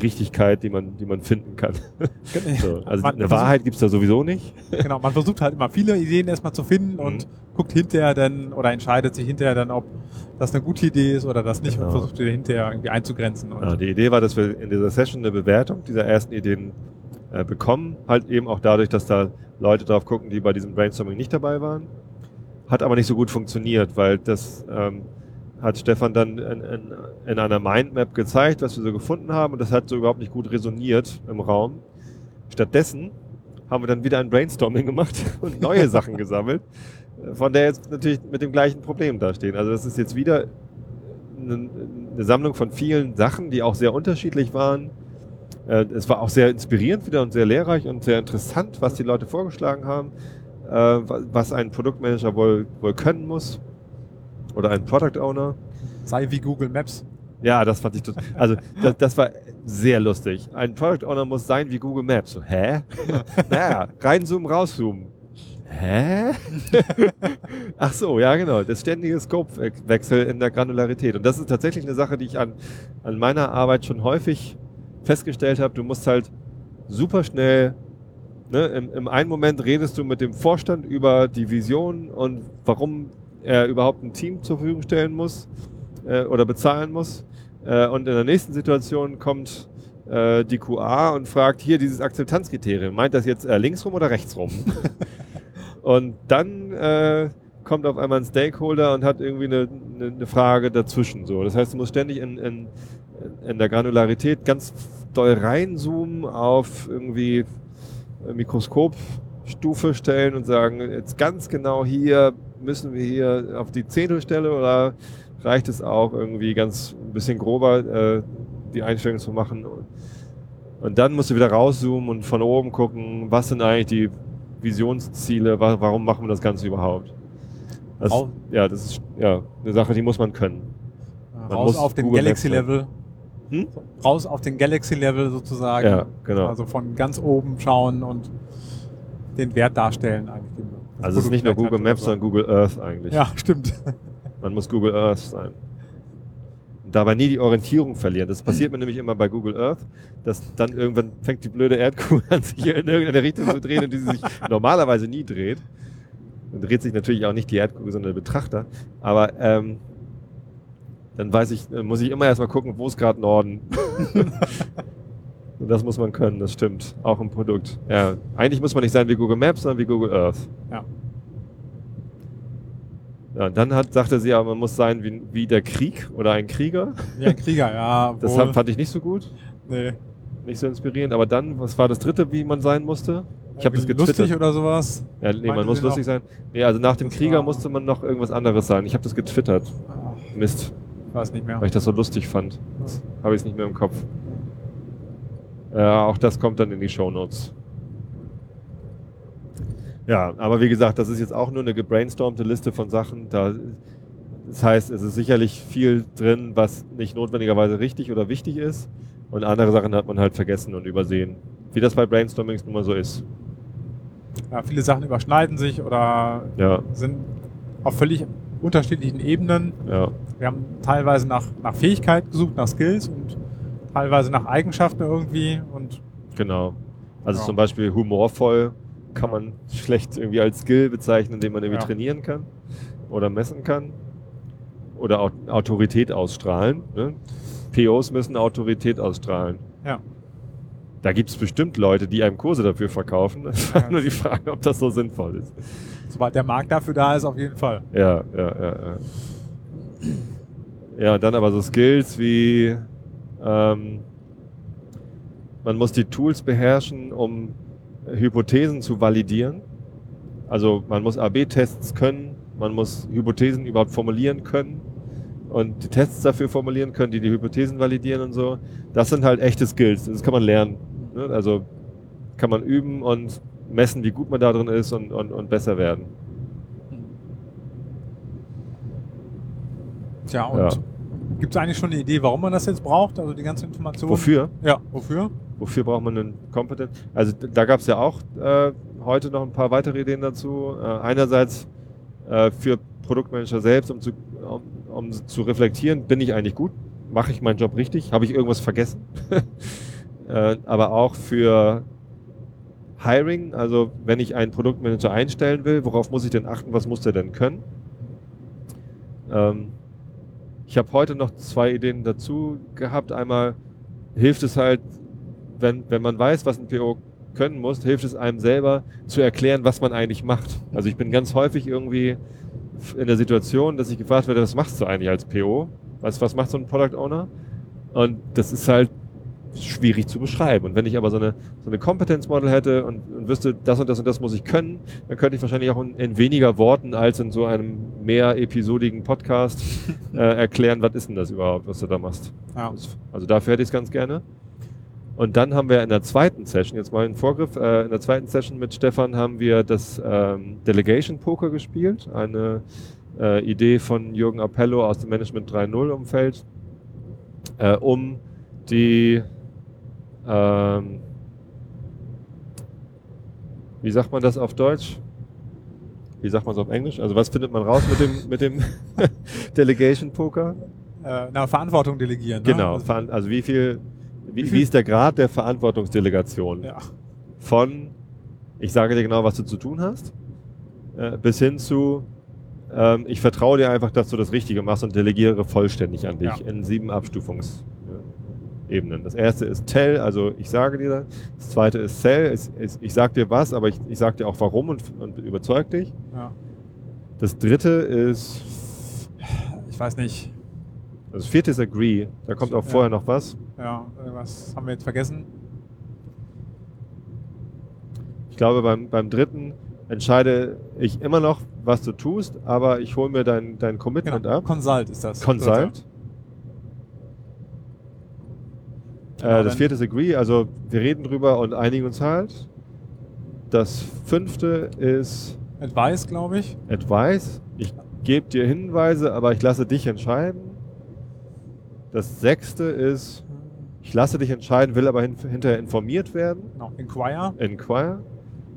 Richtigkeit, die man, die man finden kann. so, also man eine Wahrheit gibt es da sowieso nicht. genau, man versucht halt immer viele Ideen erstmal zu finden mhm. und guckt hinterher dann oder entscheidet sich hinterher dann, ob das eine gute Idee ist oder das nicht genau. und versucht wieder hinterher irgendwie einzugrenzen. Ja, die Idee war, dass wir in dieser Session eine Bewertung dieser ersten Ideen äh, bekommen, halt eben auch dadurch, dass da Leute drauf gucken, die bei diesem Brainstorming nicht dabei waren. Hat aber nicht so gut funktioniert, weil das ähm, hat Stefan dann in, in, in, einer Mindmap gezeigt, was wir so gefunden haben und das hat so überhaupt nicht gut resoniert im Raum. Stattdessen haben wir dann wieder ein Brainstorming gemacht und neue Sachen gesammelt, von der jetzt natürlich mit dem gleichen Problem dastehen. Also das ist jetzt wieder eine, eine Sammlung von vielen Sachen, die auch sehr unterschiedlich waren. Äh, es war auch sehr inspirierend wieder und sehr lehrreich und sehr interessant, was die Leute vorgeschlagen haben, äh, was ein Produktmanager wohl, wohl können muss oder ein Product Owner. Sei wie Google Maps. Ja, das fand ich total. Also, das, das, war sehr lustig. Ein Product Owner muss sein wie Google Maps. So, hä? naja, reinzoomen, rauszoomen. Hä? Ach so, ja genau. Das ständige Scope-Wechsel in der Granularität. Und das ist tatsächlich eine Sache, die ich an, an meiner Arbeit schon häufig festgestellt habe. Du musst halt super schnell, ne, im, im einen Moment redest du mit dem Vorstand über die Vision und warum er überhaupt ein Team zur Verfügung stellen muss äh, oder bezahlen muss. Äh, und in der nächsten Situation kommt äh, die QA und fragt, hier dieses Akzeptanzkriterium, meint das jetzt äh, links rum oder rechts rum? und dann äh, kommt auf einmal ein Stakeholder und hat irgendwie eine, eine, eine Frage dazwischen. So. Das heißt, du musst ständig in, in, in der Granularität ganz doll reinzoomen auf irgendwie äh, Mikroskopstufe stellen und sagen, jetzt ganz genau hier müssen wir hier auf die Zehntelstelle oder reicht es auch irgendwie ganz ein bisschen grober äh, die Einstellung zu machen. Und dann musst du wieder rauszoomen und von oben gucken, was sind eigentlich die Visionsziele, wa warum machen wir das Ganze überhaupt? Das, ja, das ist ja eine Sache, die muss man können. Man raus auf den Galaxy-Level. Hm? Raus auf den Galaxy-Level sozusagen. Ja, genau. Also von ganz oben schauen und den Wert darstellen eigentlich. Also es ist nicht nur Google Maps, sondern Google Earth eigentlich. Ja, stimmt. Man muss Google Earth sein. Und dabei nie die Orientierung verlieren. Das passiert mir nämlich immer bei Google Earth, dass dann irgendwann fängt die blöde Erdkugel an, sich in irgendeine Richtung zu drehen und die sich normalerweise nie dreht. Dann dreht sich natürlich auch nicht die Erdkugel, sondern der Betrachter. Aber ähm, dann weiß ich, muss ich immer erstmal gucken, wo ist gerade Norden. Das muss man können, das stimmt. Auch im Produkt. Ja. Eigentlich muss man nicht sein wie Google Maps, sondern wie Google Earth. Ja. Ja, dann hat, sagte sie ja, man muss sein wie, wie der Krieg oder ein Krieger. Wie ein Krieger, ja. Das wohl. fand ich nicht so gut. Nee. Nicht so inspirierend. Aber dann, was war das dritte, wie man sein musste? Ich habe das getwittert. Lustig oder sowas? Ja, nee, man muss lustig sein. Nee, also nach dem Krieger musste man noch irgendwas anderes sein. Ich habe das getwittert. Mist. Weiß nicht mehr. Weil ich das so lustig fand. Habe ich es nicht mehr im Kopf. Ja, auch das kommt dann in die Show Notes. Ja, aber wie gesagt, das ist jetzt auch nur eine gebrainstormte Liste von Sachen. Da, das heißt, es ist sicherlich viel drin, was nicht notwendigerweise richtig oder wichtig ist. Und andere Sachen hat man halt vergessen und übersehen. Wie das bei Brainstormings nun mal so ist. Ja, viele Sachen überschneiden sich oder ja. sind auf völlig unterschiedlichen Ebenen. Ja. Wir haben teilweise nach, nach Fähigkeit gesucht, nach Skills und teilweise nach Eigenschaften irgendwie. Und genau. Also ja. zum Beispiel humorvoll kann man schlecht irgendwie als Skill bezeichnen, den man irgendwie ja. trainieren kann oder messen kann. Oder Autorität ausstrahlen. Ne? POs müssen Autorität ausstrahlen. Ja. Da gibt es bestimmt Leute, die einem Kurse dafür verkaufen. Das ja. nur die Frage, ob das so sinnvoll ist. Sobald der Markt dafür da ist, auf jeden Fall. Ja, ja, ja. Ja, ja dann aber so Skills wie ähm, man muss die Tools beherrschen, um Hypothesen zu validieren. Also man muss AB-Tests können, man muss Hypothesen überhaupt formulieren können und die Tests dafür formulieren können, die die Hypothesen validieren und so. Das sind halt echte Skills, das kann man lernen. Ne? Also kann man üben und messen, wie gut man da drin ist und, und, und besser werden. Tja, und ja. Gibt es eigentlich schon eine Idee, warum man das jetzt braucht? Also die ganze Information? Wofür? Ja, wofür? Wofür braucht man einen Competent? Also da gab es ja auch äh, heute noch ein paar weitere Ideen dazu. Äh, einerseits äh, für Produktmanager selbst, um zu, um, um zu reflektieren, bin ich eigentlich gut? Mache ich meinen Job richtig? Habe ich irgendwas vergessen? äh, aber auch für Hiring, also wenn ich einen Produktmanager einstellen will, worauf muss ich denn achten? Was muss der denn können? Ähm, ich habe heute noch zwei Ideen dazu gehabt. Einmal hilft es halt, wenn, wenn man weiß, was ein PO können muss, hilft es einem selber zu erklären, was man eigentlich macht. Also ich bin ganz häufig irgendwie in der Situation, dass ich gefragt werde, was machst du eigentlich als PO? Was, was macht so ein Product Owner? Und das ist halt schwierig zu beschreiben. Und wenn ich aber so eine, so eine Kompetenzmodel hätte und, und wüsste, das und das und das muss ich können, dann könnte ich wahrscheinlich auch in, in weniger Worten als in so einem mehr episodigen Podcast äh, erklären, was ist denn das überhaupt, was du da machst. Ja. Also dafür hätte ich es ganz gerne. Und dann haben wir in der zweiten Session, jetzt mal einen Vorgriff, äh, in der zweiten Session mit Stefan haben wir das ähm, Delegation Poker gespielt, eine äh, Idee von Jürgen Appello aus dem Management 3.0 Umfeld, äh, um die ähm, wie sagt man das auf Deutsch? Wie sagt man es auf Englisch? Also was findet man raus mit dem, mit dem Delegation Poker? Äh, na, Verantwortung delegieren. Ne? Genau, veran- also wie viel, wie, wie ist der Grad der Verantwortungsdelegation? Ja. Von, ich sage dir genau, was du zu tun hast, äh, bis hin zu, ähm, ich vertraue dir einfach, dass du das Richtige machst und delegiere vollständig an dich Ja. in sieben Abstufungsebenen. Das erste ist Tell, also ich sage dir das. Das zweite ist Sell, ist, ist, ich sage dir was, aber ich, ich sage dir auch warum und, und überzeug dich. ja. Das dritte ist, Ich weiß nicht. also das vierte ist Agree, da kommt auch Ja. vorher noch was. Ja, irgendwas haben wir jetzt vergessen. Ich glaube, beim, beim dritten entscheide ich immer noch, was du tust, aber ich hole mir dein, dein Commitment Genau. ab. Consult ist das. Consult. Genau, Äh, das vierte ist Agree, also wir reden drüber und einigen uns halt. Das fünfte ist Advice, glaube ich. Advice. Ich gebe dir Hinweise, aber ich lasse dich entscheiden. Das sechste ist, ich lasse dich entscheiden, will aber hin, hinterher informiert werden. Genau. Inquire. Inquire.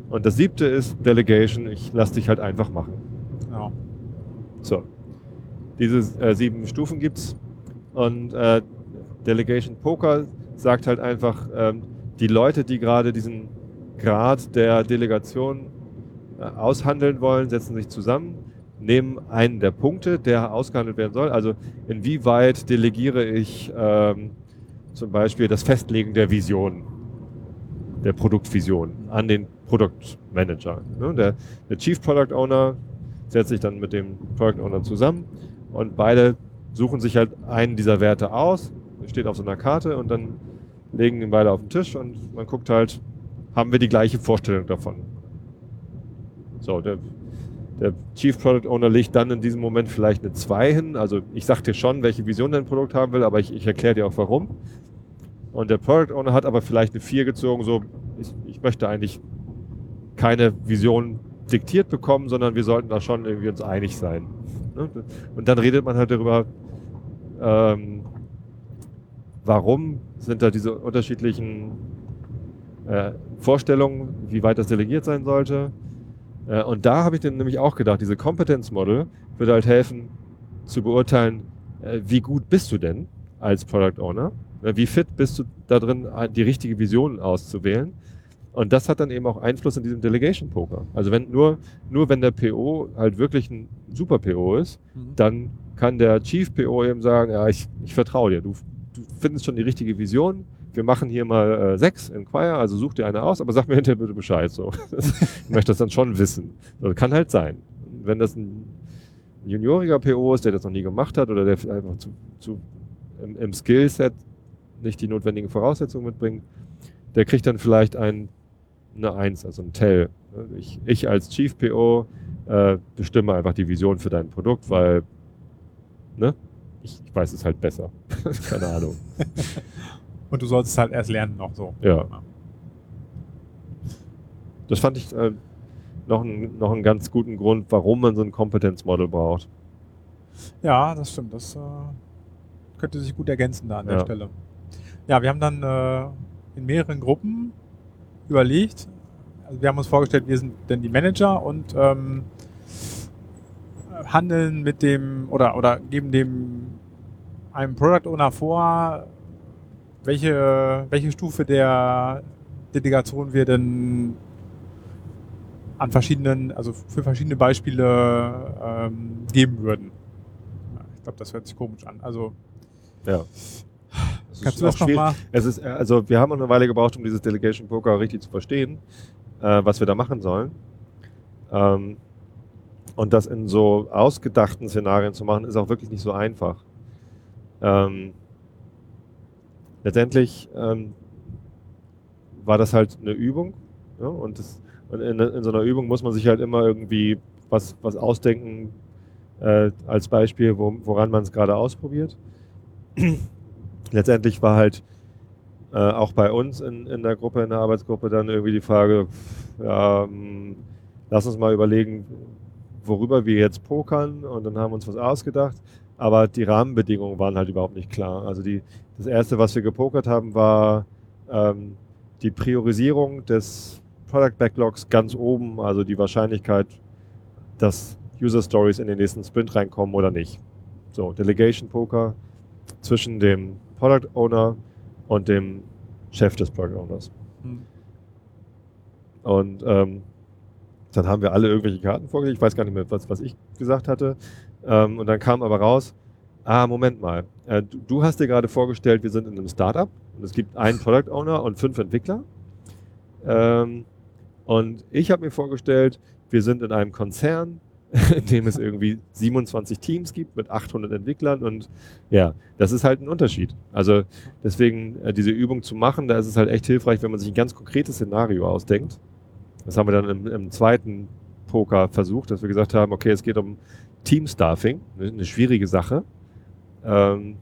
Und das siebte ist Delegation. Ich lasse dich halt einfach machen. Genau. So. Diese äh, sieben Stufen gibt's. Und äh, Delegation Poker sagt halt einfach, ähm, die Leute, die gerade diesen Grad der Delegation äh, aushandeln wollen, setzen sich zusammen, nehmen einen der Punkte, der ausgehandelt werden soll. Also inwieweit delegiere ich ähm, zum Beispiel das Festlegen der Vision, der Produktvision an den Produktmanager. Ne? Der, der Chief Product Owner setzt sich dann mit dem Product Owner zusammen und beide suchen sich halt einen dieser Werte aus, steht auf so einer Karte und dann legen ihn beide auf den Tisch und man guckt halt, haben wir die gleiche Vorstellung davon. So, der, der Chief Product Owner legt dann in diesem Moment vielleicht eine 2 hin. Also ich sag dir schon, welche Vision dein Produkt haben will, aber ich, ich erkläre dir auch warum. Und der Product Owner hat aber vielleicht eine 4 gezogen, so ich, ich möchte eigentlich keine Vision diktiert bekommen, sondern wir sollten da schon irgendwie uns einig sein. Ne? Und dann redet man halt darüber, ähm, warum sind da diese unterschiedlichen äh, Vorstellungen, wie weit das delegiert sein sollte. Äh, und da habe ich dann nämlich auch gedacht, diese Competence Model würde halt helfen zu beurteilen, äh, wie gut bist du denn als Product Owner? Äh, Wie fit bist du da drin, die richtige Vision auszuwählen? Und das hat dann eben auch Einfluss in diesem Delegation Poker. Also wenn nur, nur wenn der PO halt wirklich ein super PO ist, Mhm. dann kann der Chief PO eben sagen, ja, ich, ich vertraue dir. Du, du findest schon die richtige Vision. Wir machen hier mal äh, sechs Inquire, also such dir eine aus, aber sag mir hinterher bitte Bescheid. So. ich möchte das dann schon wissen. Das kann halt sein. Wenn das ein junioriger PO ist, der das noch nie gemacht hat oder der einfach zu, zu im, im Skillset nicht die notwendigen Voraussetzungen mitbringt, der kriegt dann vielleicht ein, eine Eins, also ein Tell. Ich, ich als Chief PO äh, bestimme einfach die Vision für dein Produkt, weil ne, ich, ich weiß es halt besser. Keine Ahnung. Und du sollst es halt erst lernen noch so. Ja. Das fand ich äh, noch, ein, noch einen ganz guten Grund, warum man so ein Kompetenzmodell braucht. Ja, das stimmt. Das äh, könnte sich gut ergänzen da an der Ja. Stelle. Ja, wir haben dann äh, in mehreren Gruppen überlegt. Also wir haben uns vorgestellt, wir sind denn die Manager und ähm, handeln mit dem oder oder geben dem einem Product Owner vor, welche welche Stufe der Delegation wir denn an verschiedenen, also für verschiedene Beispiele ähm, geben würden. Ich glaube, das hört sich komisch an. Also Ja. Es kannst du das nochmal? Es ist, äh, also wir haben eine Weile gebraucht, um dieses Delegation Poker richtig zu verstehen, äh, was wir da machen sollen. Ähm, und das in so ausgedachten Szenarien zu machen, ist auch wirklich nicht so einfach. Ähm, letztendlich ähm, war das halt eine Übung. Ja, und das, und in, in so einer Übung muss man sich halt immer irgendwie was, was ausdenken, äh, als Beispiel, wo, woran man es gerade ausprobiert. Letztendlich war halt äh, auch bei uns in, in der Gruppe, in der Arbeitsgruppe dann irgendwie die Frage, ja, mh, lass uns mal überlegen, worüber wir jetzt pokern und dann haben wir uns was ausgedacht. Aber die Rahmenbedingungen waren halt überhaupt nicht klar. Also die, das erste, was wir gepokert haben, war ähm, die Priorisierung des Product Backlogs ganz oben, also die Wahrscheinlichkeit dass User Stories in den nächsten Sprint reinkommen oder nicht. So, Delegation Poker zwischen dem Product Owner und dem Chef des Product Owners. Mhm. Und ähm, dann haben wir alle irgendwelche Karten vorgelegt. Ich weiß gar nicht mehr, was, was ich gesagt hatte. Ähm, und dann kam aber raus, ah, Moment mal. Äh, du, du, hast dir gerade vorgestellt, wir sind in einem Startup und es gibt einen Product Owner und fünf Entwickler. Ähm, und ich habe mir vorgestellt, wir sind in einem Konzern, in dem es irgendwie 27 Teams gibt mit 800 Entwicklern und ja, das ist halt ein Unterschied. Also deswegen äh, diese Übung zu machen, da ist es halt echt hilfreich, wenn man sich ein ganz konkretes Szenario ausdenkt. Das haben wir dann im, im zweiten Poker versucht, dass wir gesagt haben, okay, es geht um Teamstaffing, eine schwierige Sache, ähm,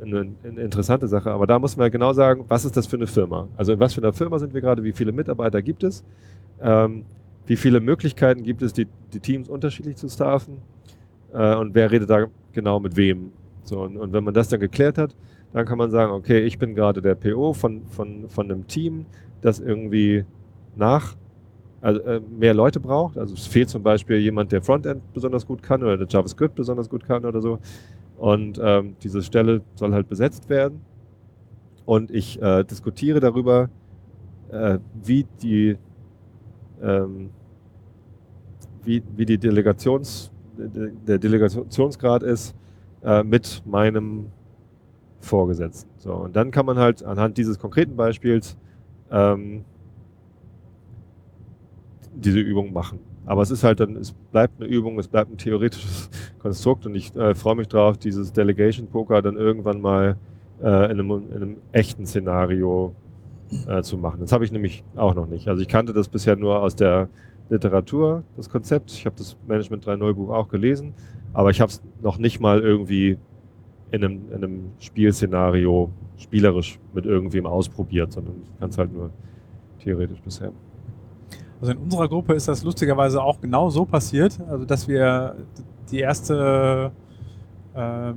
eine, eine, interessante Sache, aber da muss man ja genau sagen, was ist das für eine Firma? Also in was für einer Firma sind wir gerade, wie viele Mitarbeiter gibt es? Ähm, wie viele Möglichkeiten gibt es, die, die Teams unterschiedlich zu staffen äh, und wer redet da genau mit wem. So, und, und, wenn man das dann geklärt hat, dann kann man sagen, okay, ich bin gerade der PO von, von, von einem Team, das irgendwie nach also, äh, mehr Leute braucht. Also es fehlt zum Beispiel jemand, der Frontend besonders gut kann oder der JavaScript besonders gut kann oder so. Und ähm, diese Stelle soll halt besetzt werden. Und ich äh, diskutiere darüber, äh, wie die ähm, wie, wie die Delegations, der Delegationsgrad ist äh, mit meinem Vorgesetzten. So, und dann kann man halt anhand dieses konkreten Beispiels ähm, diese Übung machen. Aber es ist halt dann, es bleibt eine Übung, es bleibt ein theoretisches Konstrukt und ich äh, freue mich drauf, dieses Delegation Poker dann irgendwann mal äh, in, einem, in, einem, echten Szenario äh, zu machen. Das habe ich nämlich auch noch nicht. Also ich kannte das bisher nur aus der Literatur, das Konzept. Ich habe das Management 3.0 Buch auch gelesen, aber ich habe es noch nicht mal irgendwie in einem, in einem Spielszenario spielerisch mit irgendwem ausprobiert, sondern ich kann es halt nur theoretisch bisher. Also in unserer Gruppe ist das lustigerweise auch genau so passiert, also dass wir die erste, äh,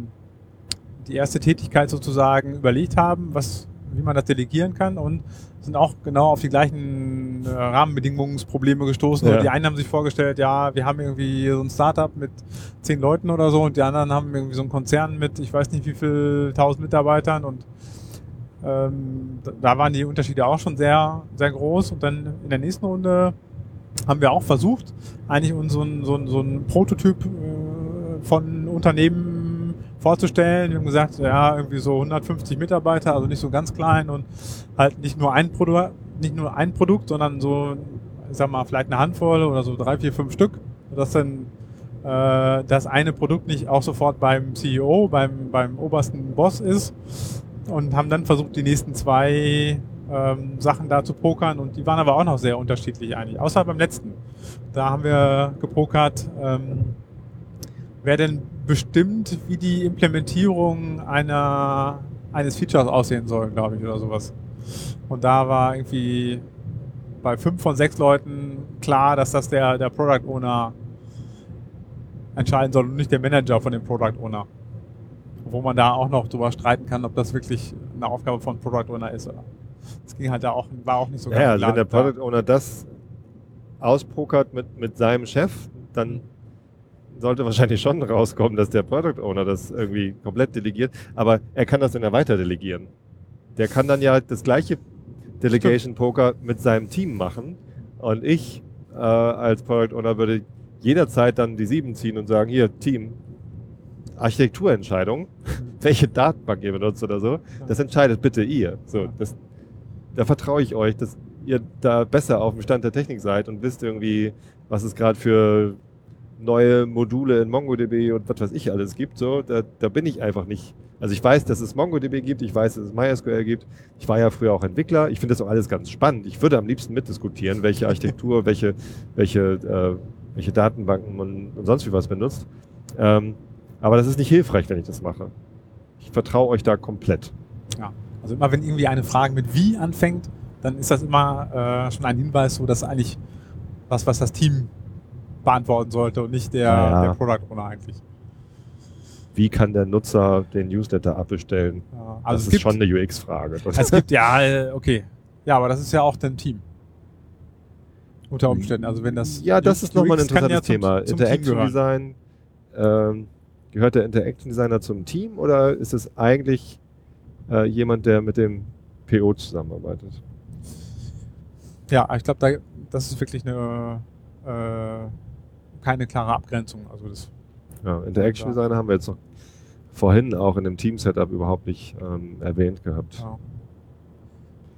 die erste Tätigkeit sozusagen überlegt haben, was wie man das delegieren kann und sind auch genau auf die gleichen äh, Rahmenbedingungsprobleme gestoßen. Ja. Die einen haben sich vorgestellt, ja, wir haben irgendwie so ein Startup mit zehn Leuten oder so und die anderen haben irgendwie so einen Konzern mit, ich weiß nicht wie viel, tausend Mitarbeitern und ähm, da waren die Unterschiede auch schon sehr, sehr groß. Und dann in der nächsten Runde haben wir auch versucht, eigentlich unseren so, so ein Prototyp äh, von Unternehmen vorzustellen. Wir haben gesagt, ja, irgendwie so 150 Mitarbeiter, also nicht so ganz klein und halt nicht nur ein Produkt, nicht nur ein Produkt, sondern so, ich sag mal, vielleicht eine Handvoll oder so drei, vier, fünf Stück, dass dann äh, das eine Produkt nicht auch sofort beim CEO, beim, beim obersten Boss ist und haben dann versucht, die nächsten zwei ähm, Sachen da zu pokern und die waren aber auch noch sehr unterschiedlich eigentlich, außer beim letzten. Da haben wir gepokert, ähm, wer denn bestimmt, wie die Implementierung einer, eines Features aussehen soll, glaube ich, oder sowas. Und da war irgendwie bei fünf von sechs Leuten klar, dass das der, der Product Owner entscheiden soll und nicht der Manager von dem Product Owner. Wo man da auch noch drüber streiten kann, ob das wirklich eine Aufgabe von Product Owner ist. Das ging halt da auch, war auch nicht so ganz ja, klar. Ja, wenn der Product Owner das auspokert mit, mit seinem Chef, dann sollte wahrscheinlich schon rauskommen, dass der Product Owner das irgendwie komplett delegiert, aber er kann das dann ja weiter delegieren. Der kann dann ja das gleiche Delegation Poker mit seinem Team machen und ich äh, als Product Owner würde jederzeit dann die sieben ziehen und sagen, hier Team, Architekturentscheidung, welche Datenbank ihr benutzt oder so, das entscheidet bitte ihr. So, das, da vertraue ich euch, dass ihr da besser auf dem Stand der Technik seid und wisst irgendwie, was es gerade für neue Module in MongoDB und was weiß ich alles gibt. So, da, da bin ich einfach nicht. Also ich weiß, dass es MongoDB gibt, ich weiß, dass es MySQL gibt. Ich war ja früher auch Entwickler. Ich finde das auch alles ganz spannend. Ich würde am liebsten mitdiskutieren, welche Architektur, welche, welche, äh, welche Datenbanken man und sonst wie was benutzt. Ähm, aber das ist nicht hilfreich, wenn ich das mache. Ich vertraue euch da komplett. Ja, also immer wenn irgendwie eine Frage mit wie anfängt, dann ist das immer äh, schon ein Hinweis, so dass eigentlich was, was das Team beantworten sollte und nicht der, ja. der Product Owner eigentlich. Wie kann der Nutzer den Newsletter abbestellen? Ja, also das ist gibt, schon eine UX-Frage. Es gibt ja, äh, okay. Ja, aber das ist ja auch dein Team. Unter Umständen, also wenn das. Ja, das ist nochmal ein kann ja interessantes Thema. zum- zum Interaction. Design. Ähm, gehört der Interaction Designer zum Team oder ist es eigentlich äh, jemand, der mit dem PO zusammenarbeitet? Ja, ich glaube, da, das ist wirklich eine äh, keine klare Abgrenzung. Also das, Ja, Interaction. Designer haben wir jetzt noch vorhin auch in dem Team-Setup überhaupt nicht ähm, erwähnt gehabt. ja.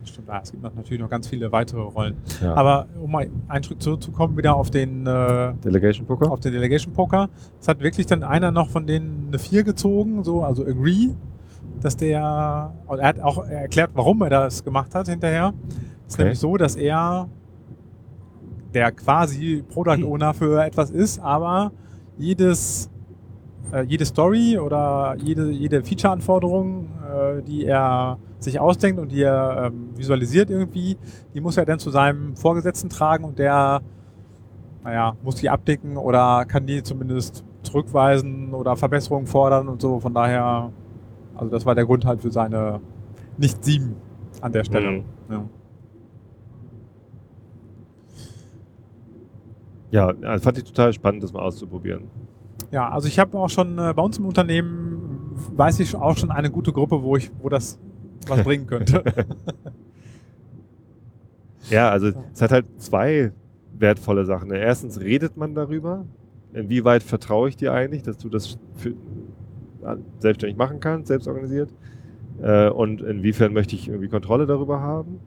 Stimmt. Ja, es gibt noch, natürlich noch ganz viele weitere Rollen. Ja. Aber um mal einen Schritt zurückzukommen, wieder auf den äh, Delegation Poker? auf den Delegation Poker. Es hat wirklich dann einer noch von denen eine 4 gezogen, so, also Agree, dass der, und er hat auch erklärt, warum er das gemacht hat hinterher. Es ist Okay. nämlich so, dass er der quasi Product Owner für etwas ist, aber jedes, äh, jede Story oder jede, jede Feature-Anforderung, äh, die er sich ausdenkt und die er ähm, visualisiert irgendwie, die muss er dann zu seinem Vorgesetzten tragen und der naja, muss die abdecken oder kann die zumindest zurückweisen oder Verbesserungen fordern und so. Von daher, also das war der Grund halt für seine nicht sieben an der Stelle. Mhm. Ja. Ja, also fand ich total spannend, das mal auszuprobieren. ja, also ich habe auch schon äh, bei uns im Unternehmen, weiß ich auch schon eine gute Gruppe, wo ich, wo das was bringen könnte. Ja, also es hat halt zwei wertvolle Sachen. Erstens redet man darüber, inwieweit vertraue ich dir eigentlich, dass du das für, selbstständig machen kannst, selbst organisiert. Äh, und inwiefern möchte ich irgendwie Kontrolle darüber haben.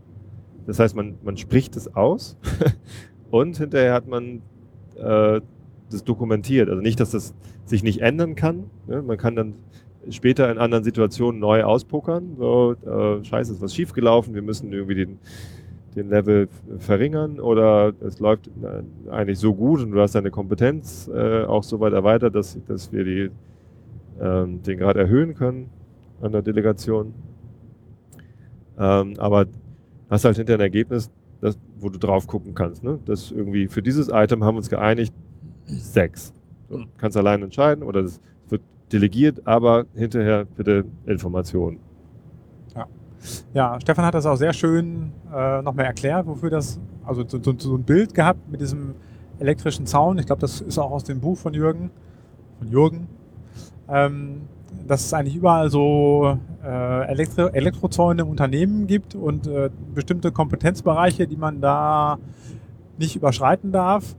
Das heißt, man, man spricht es aus und hinterher hat man äh, das dokumentiert. Also nicht, dass das sich nicht ändern kann. Ne? Man kann dann später in anderen Situationen neu auspokern. So, äh, scheiße, ist was schiefgelaufen, wir müssen irgendwie den, den Level verringern oder es läuft äh, eigentlich so gut und du hast deine Kompetenz äh, auch so weit erweitert, dass, dass wir die, ähm, den Grad erhöhen können an der Delegation. Ähm, aber hast halt hinter ein Ergebnis, das, wo du drauf gucken kannst. Ne? Das irgendwie für dieses Item haben wir uns geeinigt, sechs. Mhm. kannst allein entscheiden oder wird delegiert, aber hinterher bitte Informationen. Ja, Stefan hat das auch sehr schön äh, nochmal erklärt, wofür das, also so, so, so ein Bild gehabt mit diesem elektrischen Zaun. Ich glaube, das ist auch aus dem Buch von Jürgen, von Jürgen. Ähm, dass es eigentlich überall so äh, Elektro Elektrozäune im Unternehmen gibt und äh, bestimmte Kompetenzbereiche, die man da nicht überschreiten darf,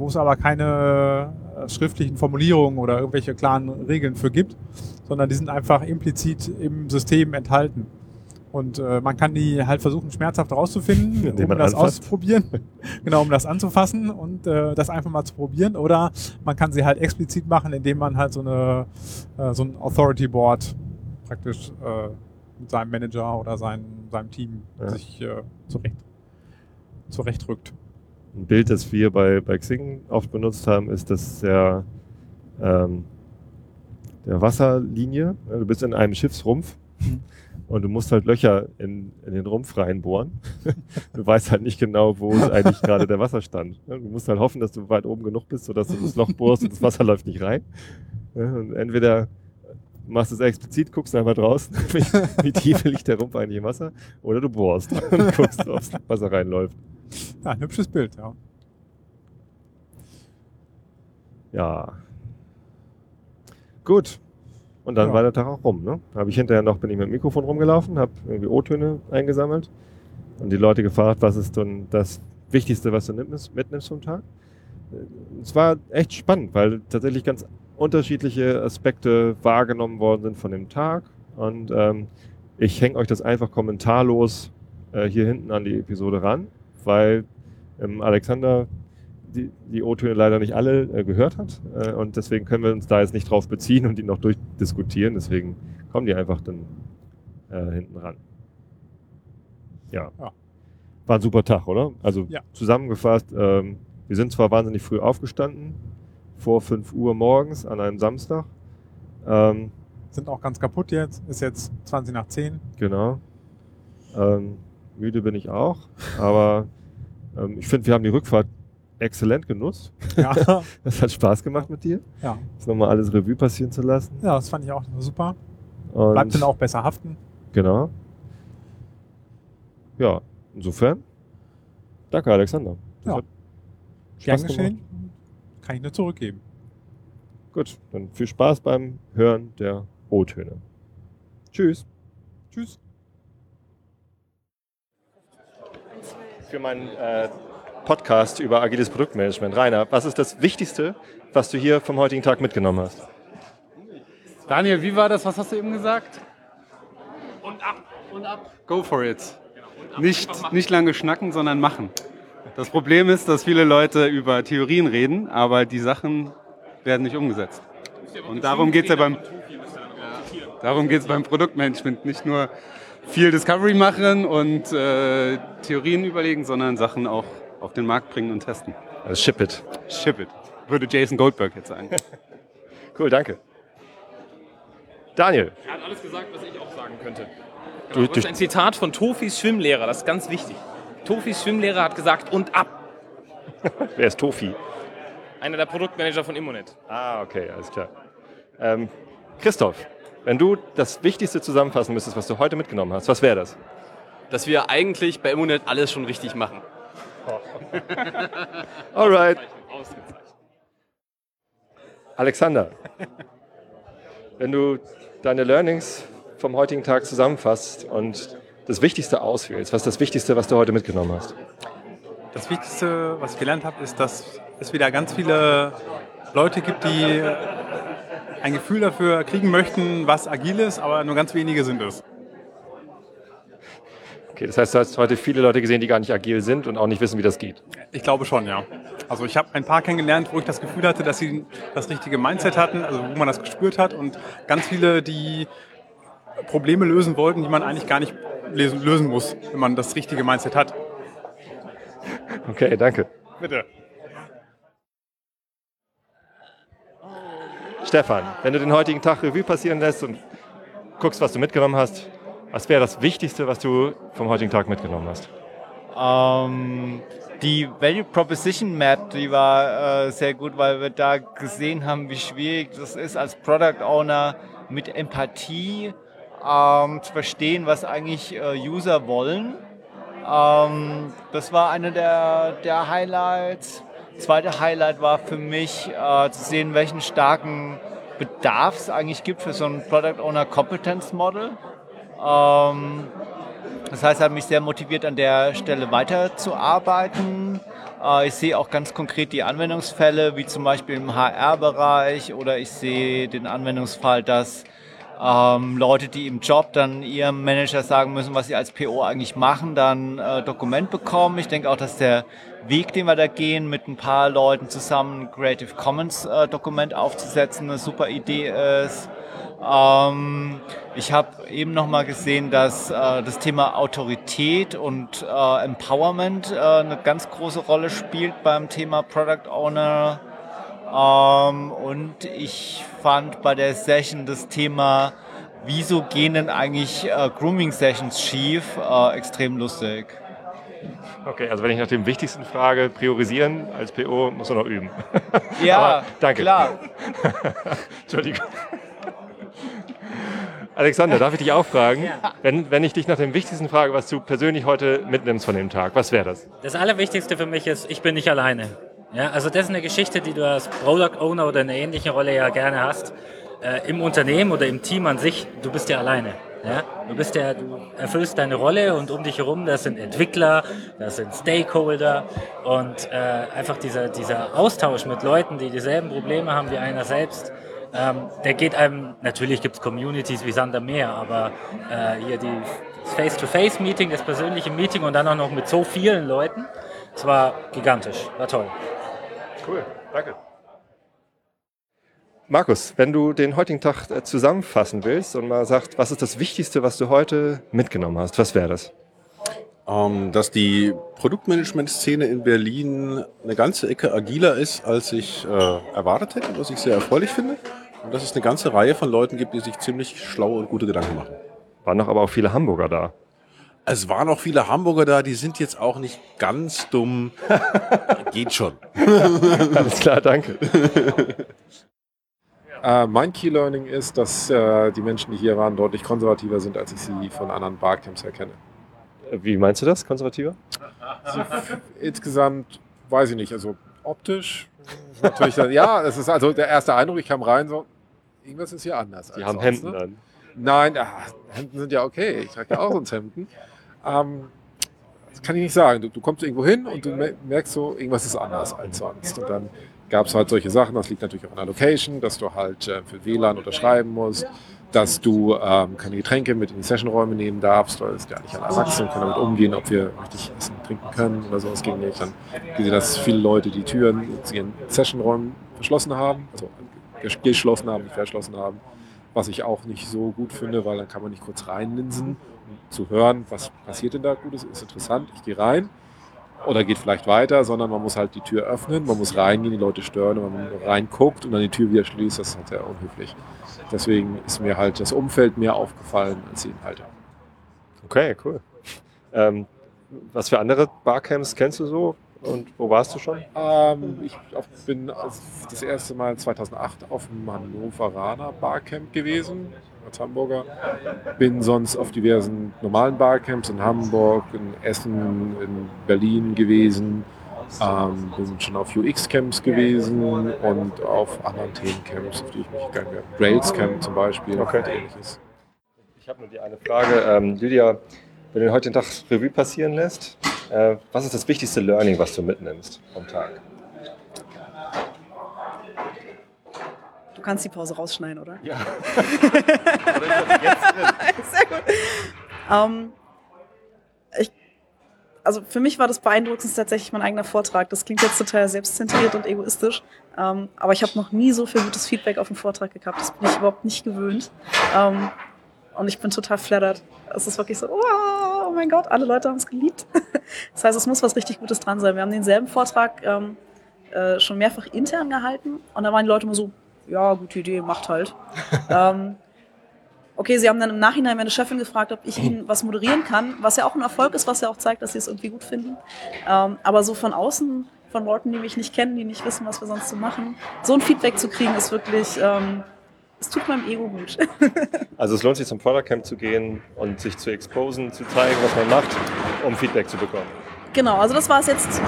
wo es aber keine äh, schriftlichen Formulierungen oder irgendwelche klaren Regeln für gibt, sondern die sind einfach implizit im System enthalten. Und äh, man kann die halt versuchen, schmerzhaft rauszufinden, Indem um das anfasst. auszuprobieren. genau, um das anzufassen und äh, das einfach mal zu probieren. Oder man kann sie halt explizit machen, indem man halt so, eine, äh, so ein Authority Board praktisch äh, mit seinem Manager oder sein, seinem Team Ja. sich äh, zurecht, zurechtrückt. Ein Bild, das wir bei, bei Xing oft benutzt haben, ist das der, ähm, der Wasserlinie. Du bist in einem Schiffsrumpf Mhm. und du musst halt Löcher in, in den Rumpf reinbohren. du weißt halt nicht genau, wo ist eigentlich gerade der Wasserstand. Du musst halt hoffen, dass du weit oben genug bist, sodass du das Loch bohrst und das Wasser läuft nicht rein. Und entweder machst es explizit, guckst einfach draußen, wie, wie tief liegt der Rumpf eigentlich im Wasser, oder du bohrst und guckst, ob das Wasser reinläuft. Ja, ein hübsches Bild, ja. Ja. Gut. Und dann Ja. war der Tag auch rum, ne? Habe ich hinterher noch, bin ich mit dem Mikrofon rumgelaufen, habe irgendwie O-Töne eingesammelt und die Leute gefragt, was ist denn das Wichtigste, was du mitnimmst, mitnimmst vom Tag. Äh, Es war echt spannend, weil tatsächlich ganz unterschiedliche Aspekte wahrgenommen worden sind von dem Tag. Und ähm, ich hänge euch das einfach kommentarlos äh, hier hinten an die Episode ran, weil ähm, Alexander die, die O-Töne leider nicht alle äh, gehört hat. Äh, und deswegen können wir uns da jetzt nicht drauf beziehen und die noch durchdiskutieren. Deswegen kommen die einfach dann äh, hinten ran. Ja. Ja. War ein super Tag, oder? Also Ja. zusammengefasst, ähm, wir sind zwar wahnsinnig früh aufgestanden, vor 5 Uhr morgens an einem Samstag. Ähm, Sind auch ganz kaputt jetzt. Ist jetzt 20 nach 10. genau. Ähm, müde bin ich auch, aber ähm, ich finde, wir haben die Rückfahrt exzellent genutzt. Ja. Das hat Spaß gemacht mit dir. ja. Das nochmal alles Revue passieren zu lassen. ja, das fand ich auch super. Und Bleibt dann auch besser haften. Genau. Ja, insofern. Danke, Alexander. Das Ja. Gern geschehen. Kann ich nur zurückgeben. Gut, dann viel Spaß beim Hören der O-Töne. Tschüss. Tschüss. Für meinen äh, Podcast über agiles Produktmanagement. Rainer, was ist das Wichtigste, was du hier vom heutigen Tag mitgenommen hast? Daniel, wie war das? Was hast du eben gesagt? Und ab, und ab. Go for it. Nicht, nicht lange schnacken, sondern machen. Das Problem ist, dass viele Leute über Theorien reden, aber die Sachen werden nicht umgesetzt. Und darum geht es ja beim, darum geht's beim Produktmanagement. Nicht nur viel Discovery machen und äh, Theorien überlegen, sondern Sachen auch auf den Markt bringen und testen. Also ship it. Ship it. Würde Jason Goldberg jetzt sagen. Cool, danke. Daniel, Er hat alles gesagt, was ich auch sagen könnte. Du- Genau, du- ist ein Zitat von Tofis Schwimmlehrer, das ist ganz wichtig. Tofis Schwimmlehrer hat gesagt, und ab. wer ist Tofi? Einer der Produktmanager von Immonet. Ah, okay, alles klar. Ähm, Christoph, wenn du das Wichtigste zusammenfassen müsstest, was du heute mitgenommen hast, was wäre das? dass wir eigentlich bei Immonet alles schon richtig machen. Alright. Alexander, wenn du deine Learnings vom heutigen Tag zusammenfasst und das Wichtigste auswählst, was ist das Wichtigste, was du heute mitgenommen hast? Das Wichtigste, was ich gelernt habe, ist, dass es wieder ganz viele Leute gibt, die ein Gefühl dafür kriegen möchten, was agil ist, aber nur ganz wenige sind es. Okay, das heißt, du hast heute viele Leute gesehen, die gar nicht agil sind und auch nicht wissen, wie das geht. Ich glaube schon, ja. Also ich habe ein paar kennengelernt, wo ich das Gefühl hatte, dass sie das richtige Mindset hatten, also wo man das gespürt hat und ganz viele, die Probleme lösen wollten, die man eigentlich gar nicht lesen, lösen muss, wenn man das richtige Mindset hat. Okay, danke. Bitte. Stefan, wenn du den heutigen Tag Revue passieren lässt und guckst, was du mitgenommen hast, was wäre das Wichtigste, was du vom heutigen Tag mitgenommen hast? Ähm, die Value Proposition Map, die war äh, sehr gut, weil wir da gesehen haben, wie schwierig das ist, als Product Owner mit Empathie ähm, zu verstehen, was eigentlich äh, User wollen. Ähm, das war eine der, der Highlights. Zweite Highlight war für mich äh, zu sehen, welchen starken Bedarf es eigentlich gibt für so ein Product Owner Competence Model. Ähm, das heißt, hat mich sehr motiviert, an der Stelle weiterzuarbeiten. Äh, ich sehe auch ganz konkret die Anwendungsfälle, wie zum Beispiel im HR-Bereich oder ich sehe den Anwendungsfall, dass ähm, Leute, die im Job dann ihrem Manager sagen müssen, was sie als PO eigentlich machen, dann äh, Dokument bekommen. Ich denke auch, dass der Weg, den wir da gehen, mit ein paar Leuten zusammen Creative Commons äh, Dokument aufzusetzen, eine super Idee ist. Ähm, ich habe eben noch mal gesehen, dass äh, das Thema Autorität und äh, Empowerment äh, eine ganz große Rolle spielt beim Thema Product Owner. Ähm, und ich fand bei der Session das Thema, wieso gehen denn eigentlich äh, Grooming Sessions schief, äh, extrem lustig. Okay, also wenn ich nach dem Wichtigsten frage, priorisieren als PO, muss man noch üben. Ja, Aber danke. klar. Entschuldigung. Alexander, darf ich dich auch fragen? Wenn, wenn ich dich nach dem Wichtigsten frage, was du persönlich heute mitnimmst von dem Tag, was wäre das? Das Allerwichtigste für mich ist, ich bin nicht alleine. Ja, also das ist eine Geschichte, die du als Product Owner oder in einer ähnlichen Rolle ja gerne hast. Äh, Im Unternehmen oder im Team an sich, du bist ja alleine. Ja? Du bist ja, du erfüllst deine Rolle und um dich herum, das sind Entwickler, das sind Stakeholder und äh, einfach dieser, dieser Austausch mit Leuten, die dieselben Probleme haben wie einer selbst, ähm, der geht einem, natürlich gibt es Communities wie Sander Meer, aber äh, hier die das Face-to-Face-Meeting, das persönliche Meeting und dann auch noch mit so vielen Leuten, es war gigantisch, war toll. Cool, danke. Markus, wenn du den heutigen Tag äh, zusammenfassen willst und mal sagst, was ist das Wichtigste, was du heute mitgenommen hast, was wäre das? ähm, dass die Produktmanagement-Szene in Berlin eine ganze Ecke agiler ist, als ich äh, erwartet hätte, was ich sehr erfreulich finde. Und dass es eine ganze Reihe von Leuten gibt, die sich ziemlich schlaue und gute Gedanken machen. Waren noch aber auch viele Hamburger da. Es waren auch viele Hamburger da, die sind jetzt auch nicht ganz dumm. Geht schon. Alles klar, danke. Äh, mein Key Learning ist, dass äh, die Menschen, die hier waren, deutlich konservativer sind, als ich sie von anderen Barcamps her kenne. Wie meinst du das, konservativer? Insgesamt weiß ich nicht, also optisch ist natürlich dann, ja, es ist also der erste Eindruck, ich kam rein so, irgendwas ist hier anders. Die als haben sonst, Hemden ne? an. Nein, ach, Hemden sind ja okay. Ich trage ja auch sonst Hemden. Ähm, das kann ich nicht sagen. Du, du kommst irgendwo hin und du mer- merkst so, irgendwas ist anders als sonst. Und dann gab es halt solche Sachen. Das liegt natürlich auch an der Location, dass du halt äh, für WLAN unterschreiben musst, dass du ähm, keine Getränke mit in die Sessionräume nehmen darfst, weil es ja nicht alle Erwachsene können damit umgehen, ob wir richtig essen, trinken können oder sowas ging nicht. Dann gesehen, dass viele Leute die Türen zu ihren Sessionräumen verschlossen haben, also ges- geschlossen haben, nicht verschlossen haben was ich auch nicht so gut finde, weil dann kann man nicht kurz reinlinsen, zu hören, was passiert denn da Gutes, ist interessant, ich gehe rein oder geht vielleicht weiter, sondern man muss halt die Tür öffnen, man muss reingehen, die Leute stören, und wenn man reinguckt und dann die Tür wieder schließt, das ist halt sehr unhöflich. Deswegen ist mir halt das Umfeld mehr aufgefallen als die Inhalte. Okay, cool. Ähm, was für andere Barcamps kennst du so und wo warst du schon? Ähm, ich bin das erste Mal 2008 auf dem Hannoveraner Barcamp gewesen, als Hamburger. Bin sonst auf diversen normalen Barcamps in Hamburg, in Essen, in Berlin gewesen. Ähm, bin schon auf UX-Camps gewesen und auf anderen Themencamps, auf die ich mich gegangen habe. Rails Camp zum Beispiel Okay. und ähnliches. Ich habe nur die eine Frage. Ähm, Lydia, wenn du heute den Tag Revue passieren lässt, äh, was ist das wichtigste Learning, was du mitnimmst vom Tag? Du kannst die Pause rausschneiden, oder? Ja. Sehr gut. Ähm, ich, also für mich war das beeindruckendste tatsächlich mein eigener Vortrag. Das klingt jetzt total selbstzentriert und egoistisch, ähm, aber ich habe noch nie so viel gutes Feedback auf einen Vortrag gehabt. Das bin ich überhaupt nicht gewöhnt. Ähm, und ich bin total flattert. Es ist wirklich so, wow, oh mein Gott, alle Leute haben es geliebt. Das heißt, es muss was richtig Gutes dran sein. Wir haben denselben Vortrag ähm, äh, schon mehrfach intern gehalten und da waren die Leute immer so, ja, gute Idee, macht halt. ähm, okay, sie haben dann im Nachhinein meine Chefin gefragt, ob ich ihnen was moderieren kann, was ja auch ein Erfolg ist, was ja auch zeigt, dass sie es irgendwie gut finden. Ähm, aber so von außen, von Leuten, die mich nicht kennen, die nicht wissen, was wir sonst so machen, so ein Feedback zu kriegen, ist wirklich, ähm, es tut meinem Ego gut. Also es lohnt sich zum Product Camp zu gehen und sich zu exposen, zu zeigen, was man macht, um Feedback zu bekommen. genau, also das war es jetzt.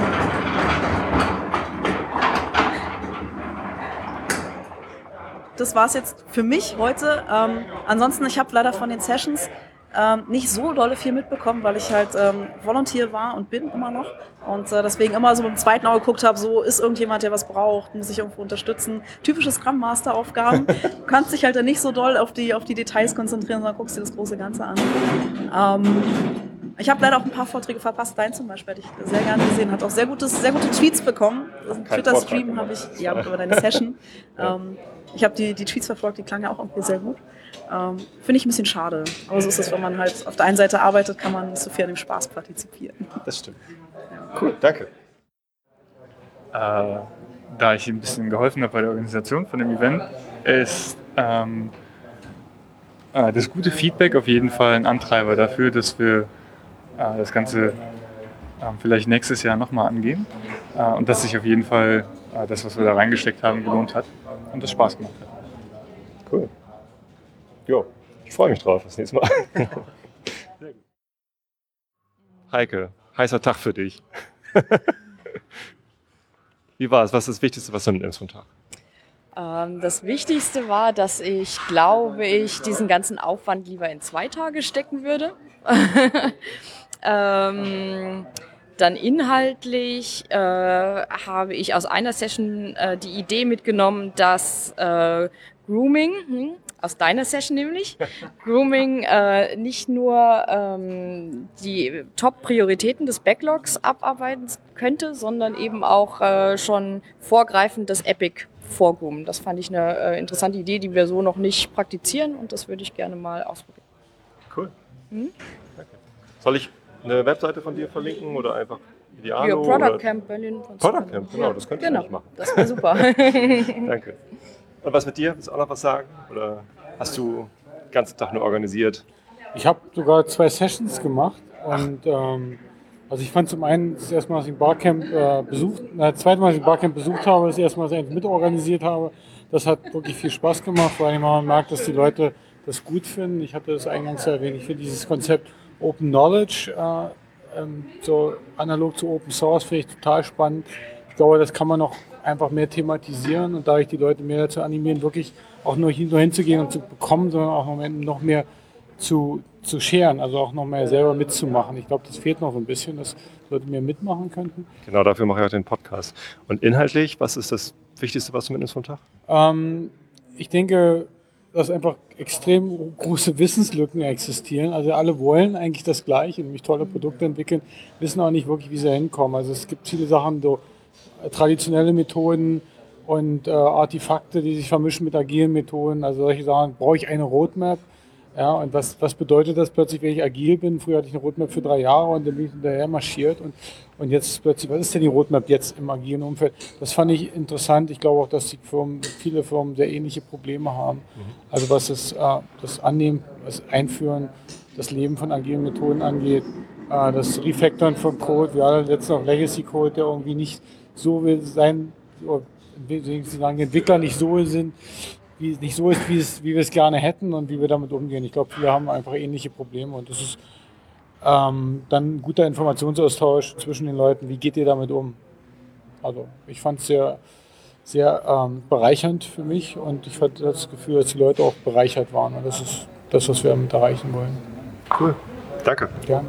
Das war es jetzt für mich heute. Ähm, ansonsten, ich habe leider von den Sessions ähm, nicht so dolle viel mitbekommen, weil ich halt ähm, Volunteer war und bin immer noch. Und äh, deswegen immer so mit dem zweiten Auge geguckt habe, so ist irgendjemand, der was braucht, muss ich irgendwo unterstützen. Typische Scrum Master Aufgaben. Du kannst dich halt dann nicht so doll auf die, auf die Details konzentrieren, sondern guckst dir das große Ganze an. Ähm, ich habe leider auch ein paar Vorträge verpasst. Dein zum Beispiel hätte ich sehr gerne gesehen. Hat auch sehr, gutes, sehr gute Tweets bekommen. Das ist ein Kein Twitter-Stream habe ich, ja, über deine Session. Ja. ähm, ich habe die, die Tweets verfolgt, die klangen ja auch irgendwie sehr gut. Ähm, Finde ich ein bisschen schade. Aber so ist es, wenn man halt auf der einen Seite arbeitet, kann man nicht so viel an dem Spaß partizipieren. Das stimmt. Cool, danke. äh, da ich ein bisschen geholfen habe bei der Organisation von dem Event, ist ähm, äh, das gute Feedback auf jeden Fall ein Antreiber dafür, dass wir das Ganze ähm, vielleicht nächstes Jahr nochmal angehen äh, und dass sich auf jeden Fall äh, das, was wir da reingesteckt haben, gelohnt hat und das Spaß gemacht hat. Cool. Jo, ich freue mich drauf, das nächste Mal. Heike, heißer Tag für dich. Wie war es? Was ist das Wichtigste, was du mitnimmst vom Tag? Ähm, das Wichtigste war, dass ich, glaube ich, diesen ganzen Aufwand lieber in zwei Tage stecken würde. ähm, dann inhaltlich äh, habe ich aus einer Session äh, die Idee mitgenommen, dass äh, Grooming, hm, aus deiner Session nämlich, Grooming äh, nicht nur ähm, die Top-Prioritäten des Backlogs abarbeiten könnte, sondern eben auch äh, schon vorgreifend das Epic vorgroomen. Das fand ich eine äh, interessante Idee, die wir so noch nicht praktizieren und das würde ich gerne mal ausprobieren. Cool. Hm? Soll ich eine Webseite von dir verlinken oder einfach Idealo? Ja, Product? Camp Berlin. Product. Camp, genau, das könnte genau. ich machen. Das wäre super. Danke. Und was mit dir? Willst du auch noch was sagen? Oder hast du den ganzen Tag nur organisiert? Ich habe sogar zwei Sessions gemacht und ähm, also ich fand zum einen das erste Mal, dass ich ein Barcamp äh, besucht, äh, das zweite Mal, dass ich ein Barcamp besucht habe, das erste Mal, dass ich eins mitorganisiert habe. Das hat wirklich viel Spaß gemacht, weil man merkt, dass die Leute das gut finden. Ich hatte das eingangs erwähnt. Ich finde dieses Konzept Open Knowledge äh, ähm, so analog zu Open Source finde ich total spannend. Ich glaube, das kann man noch einfach mehr thematisieren und dadurch die Leute mehr dazu animieren, wirklich auch nur, hin, nur hinzugehen und zu bekommen, sondern auch noch mehr zu, zu scheren, also auch noch mehr selber mitzumachen. Ich glaube, das fehlt noch so ein bisschen, dass Leute mehr mitmachen könnten. Genau, dafür mache ich auch den Podcast. Und inhaltlich, was ist das Wichtigste, was du mitnimmst vom Tag? Ähm, ich denke, dass einfach extrem große Wissenslücken existieren. Also alle wollen eigentlich das Gleiche, nämlich tolle Produkte entwickeln, wissen auch nicht wirklich, wie sie hinkommen. Also es gibt viele Sachen, so traditionelle Methoden und äh, Artefakte, die sich vermischen mit agilen Methoden. Also solche Sachen, brauche ich eine Roadmap? Ja, und was, was bedeutet das plötzlich, wenn ich agil bin? Früher hatte ich eine Roadmap für drei Jahre und dann bin ich hinterher marschiert und, und jetzt plötzlich, was ist denn die Roadmap jetzt im agilen Umfeld? Das fand ich interessant. Ich glaube auch, dass die Firmen, viele Firmen sehr ähnliche Probleme haben. Mhm. Also was das, äh, das Annehmen, das Einführen, das Leben von agilen Methoden angeht, äh, das Refactoren von Code, wir alle letztens auch Legacy Code, der irgendwie nicht so will sein, oder, sagen, Entwickler nicht so sind, wie, nicht so ist, wie, es, wie wir es gerne hätten und wie wir damit umgehen. Ich glaube, wir haben einfach ähnliche Probleme und das ist ähm, dann ein guter Informationsaustausch zwischen den Leuten. Wie geht ihr damit um? Also ich fand es sehr, sehr ähm, bereichernd für mich und ich hatte das Gefühl, dass die Leute auch bereichert waren und das ist das, was wir damit erreichen wollen. Cool. Danke. Gerne.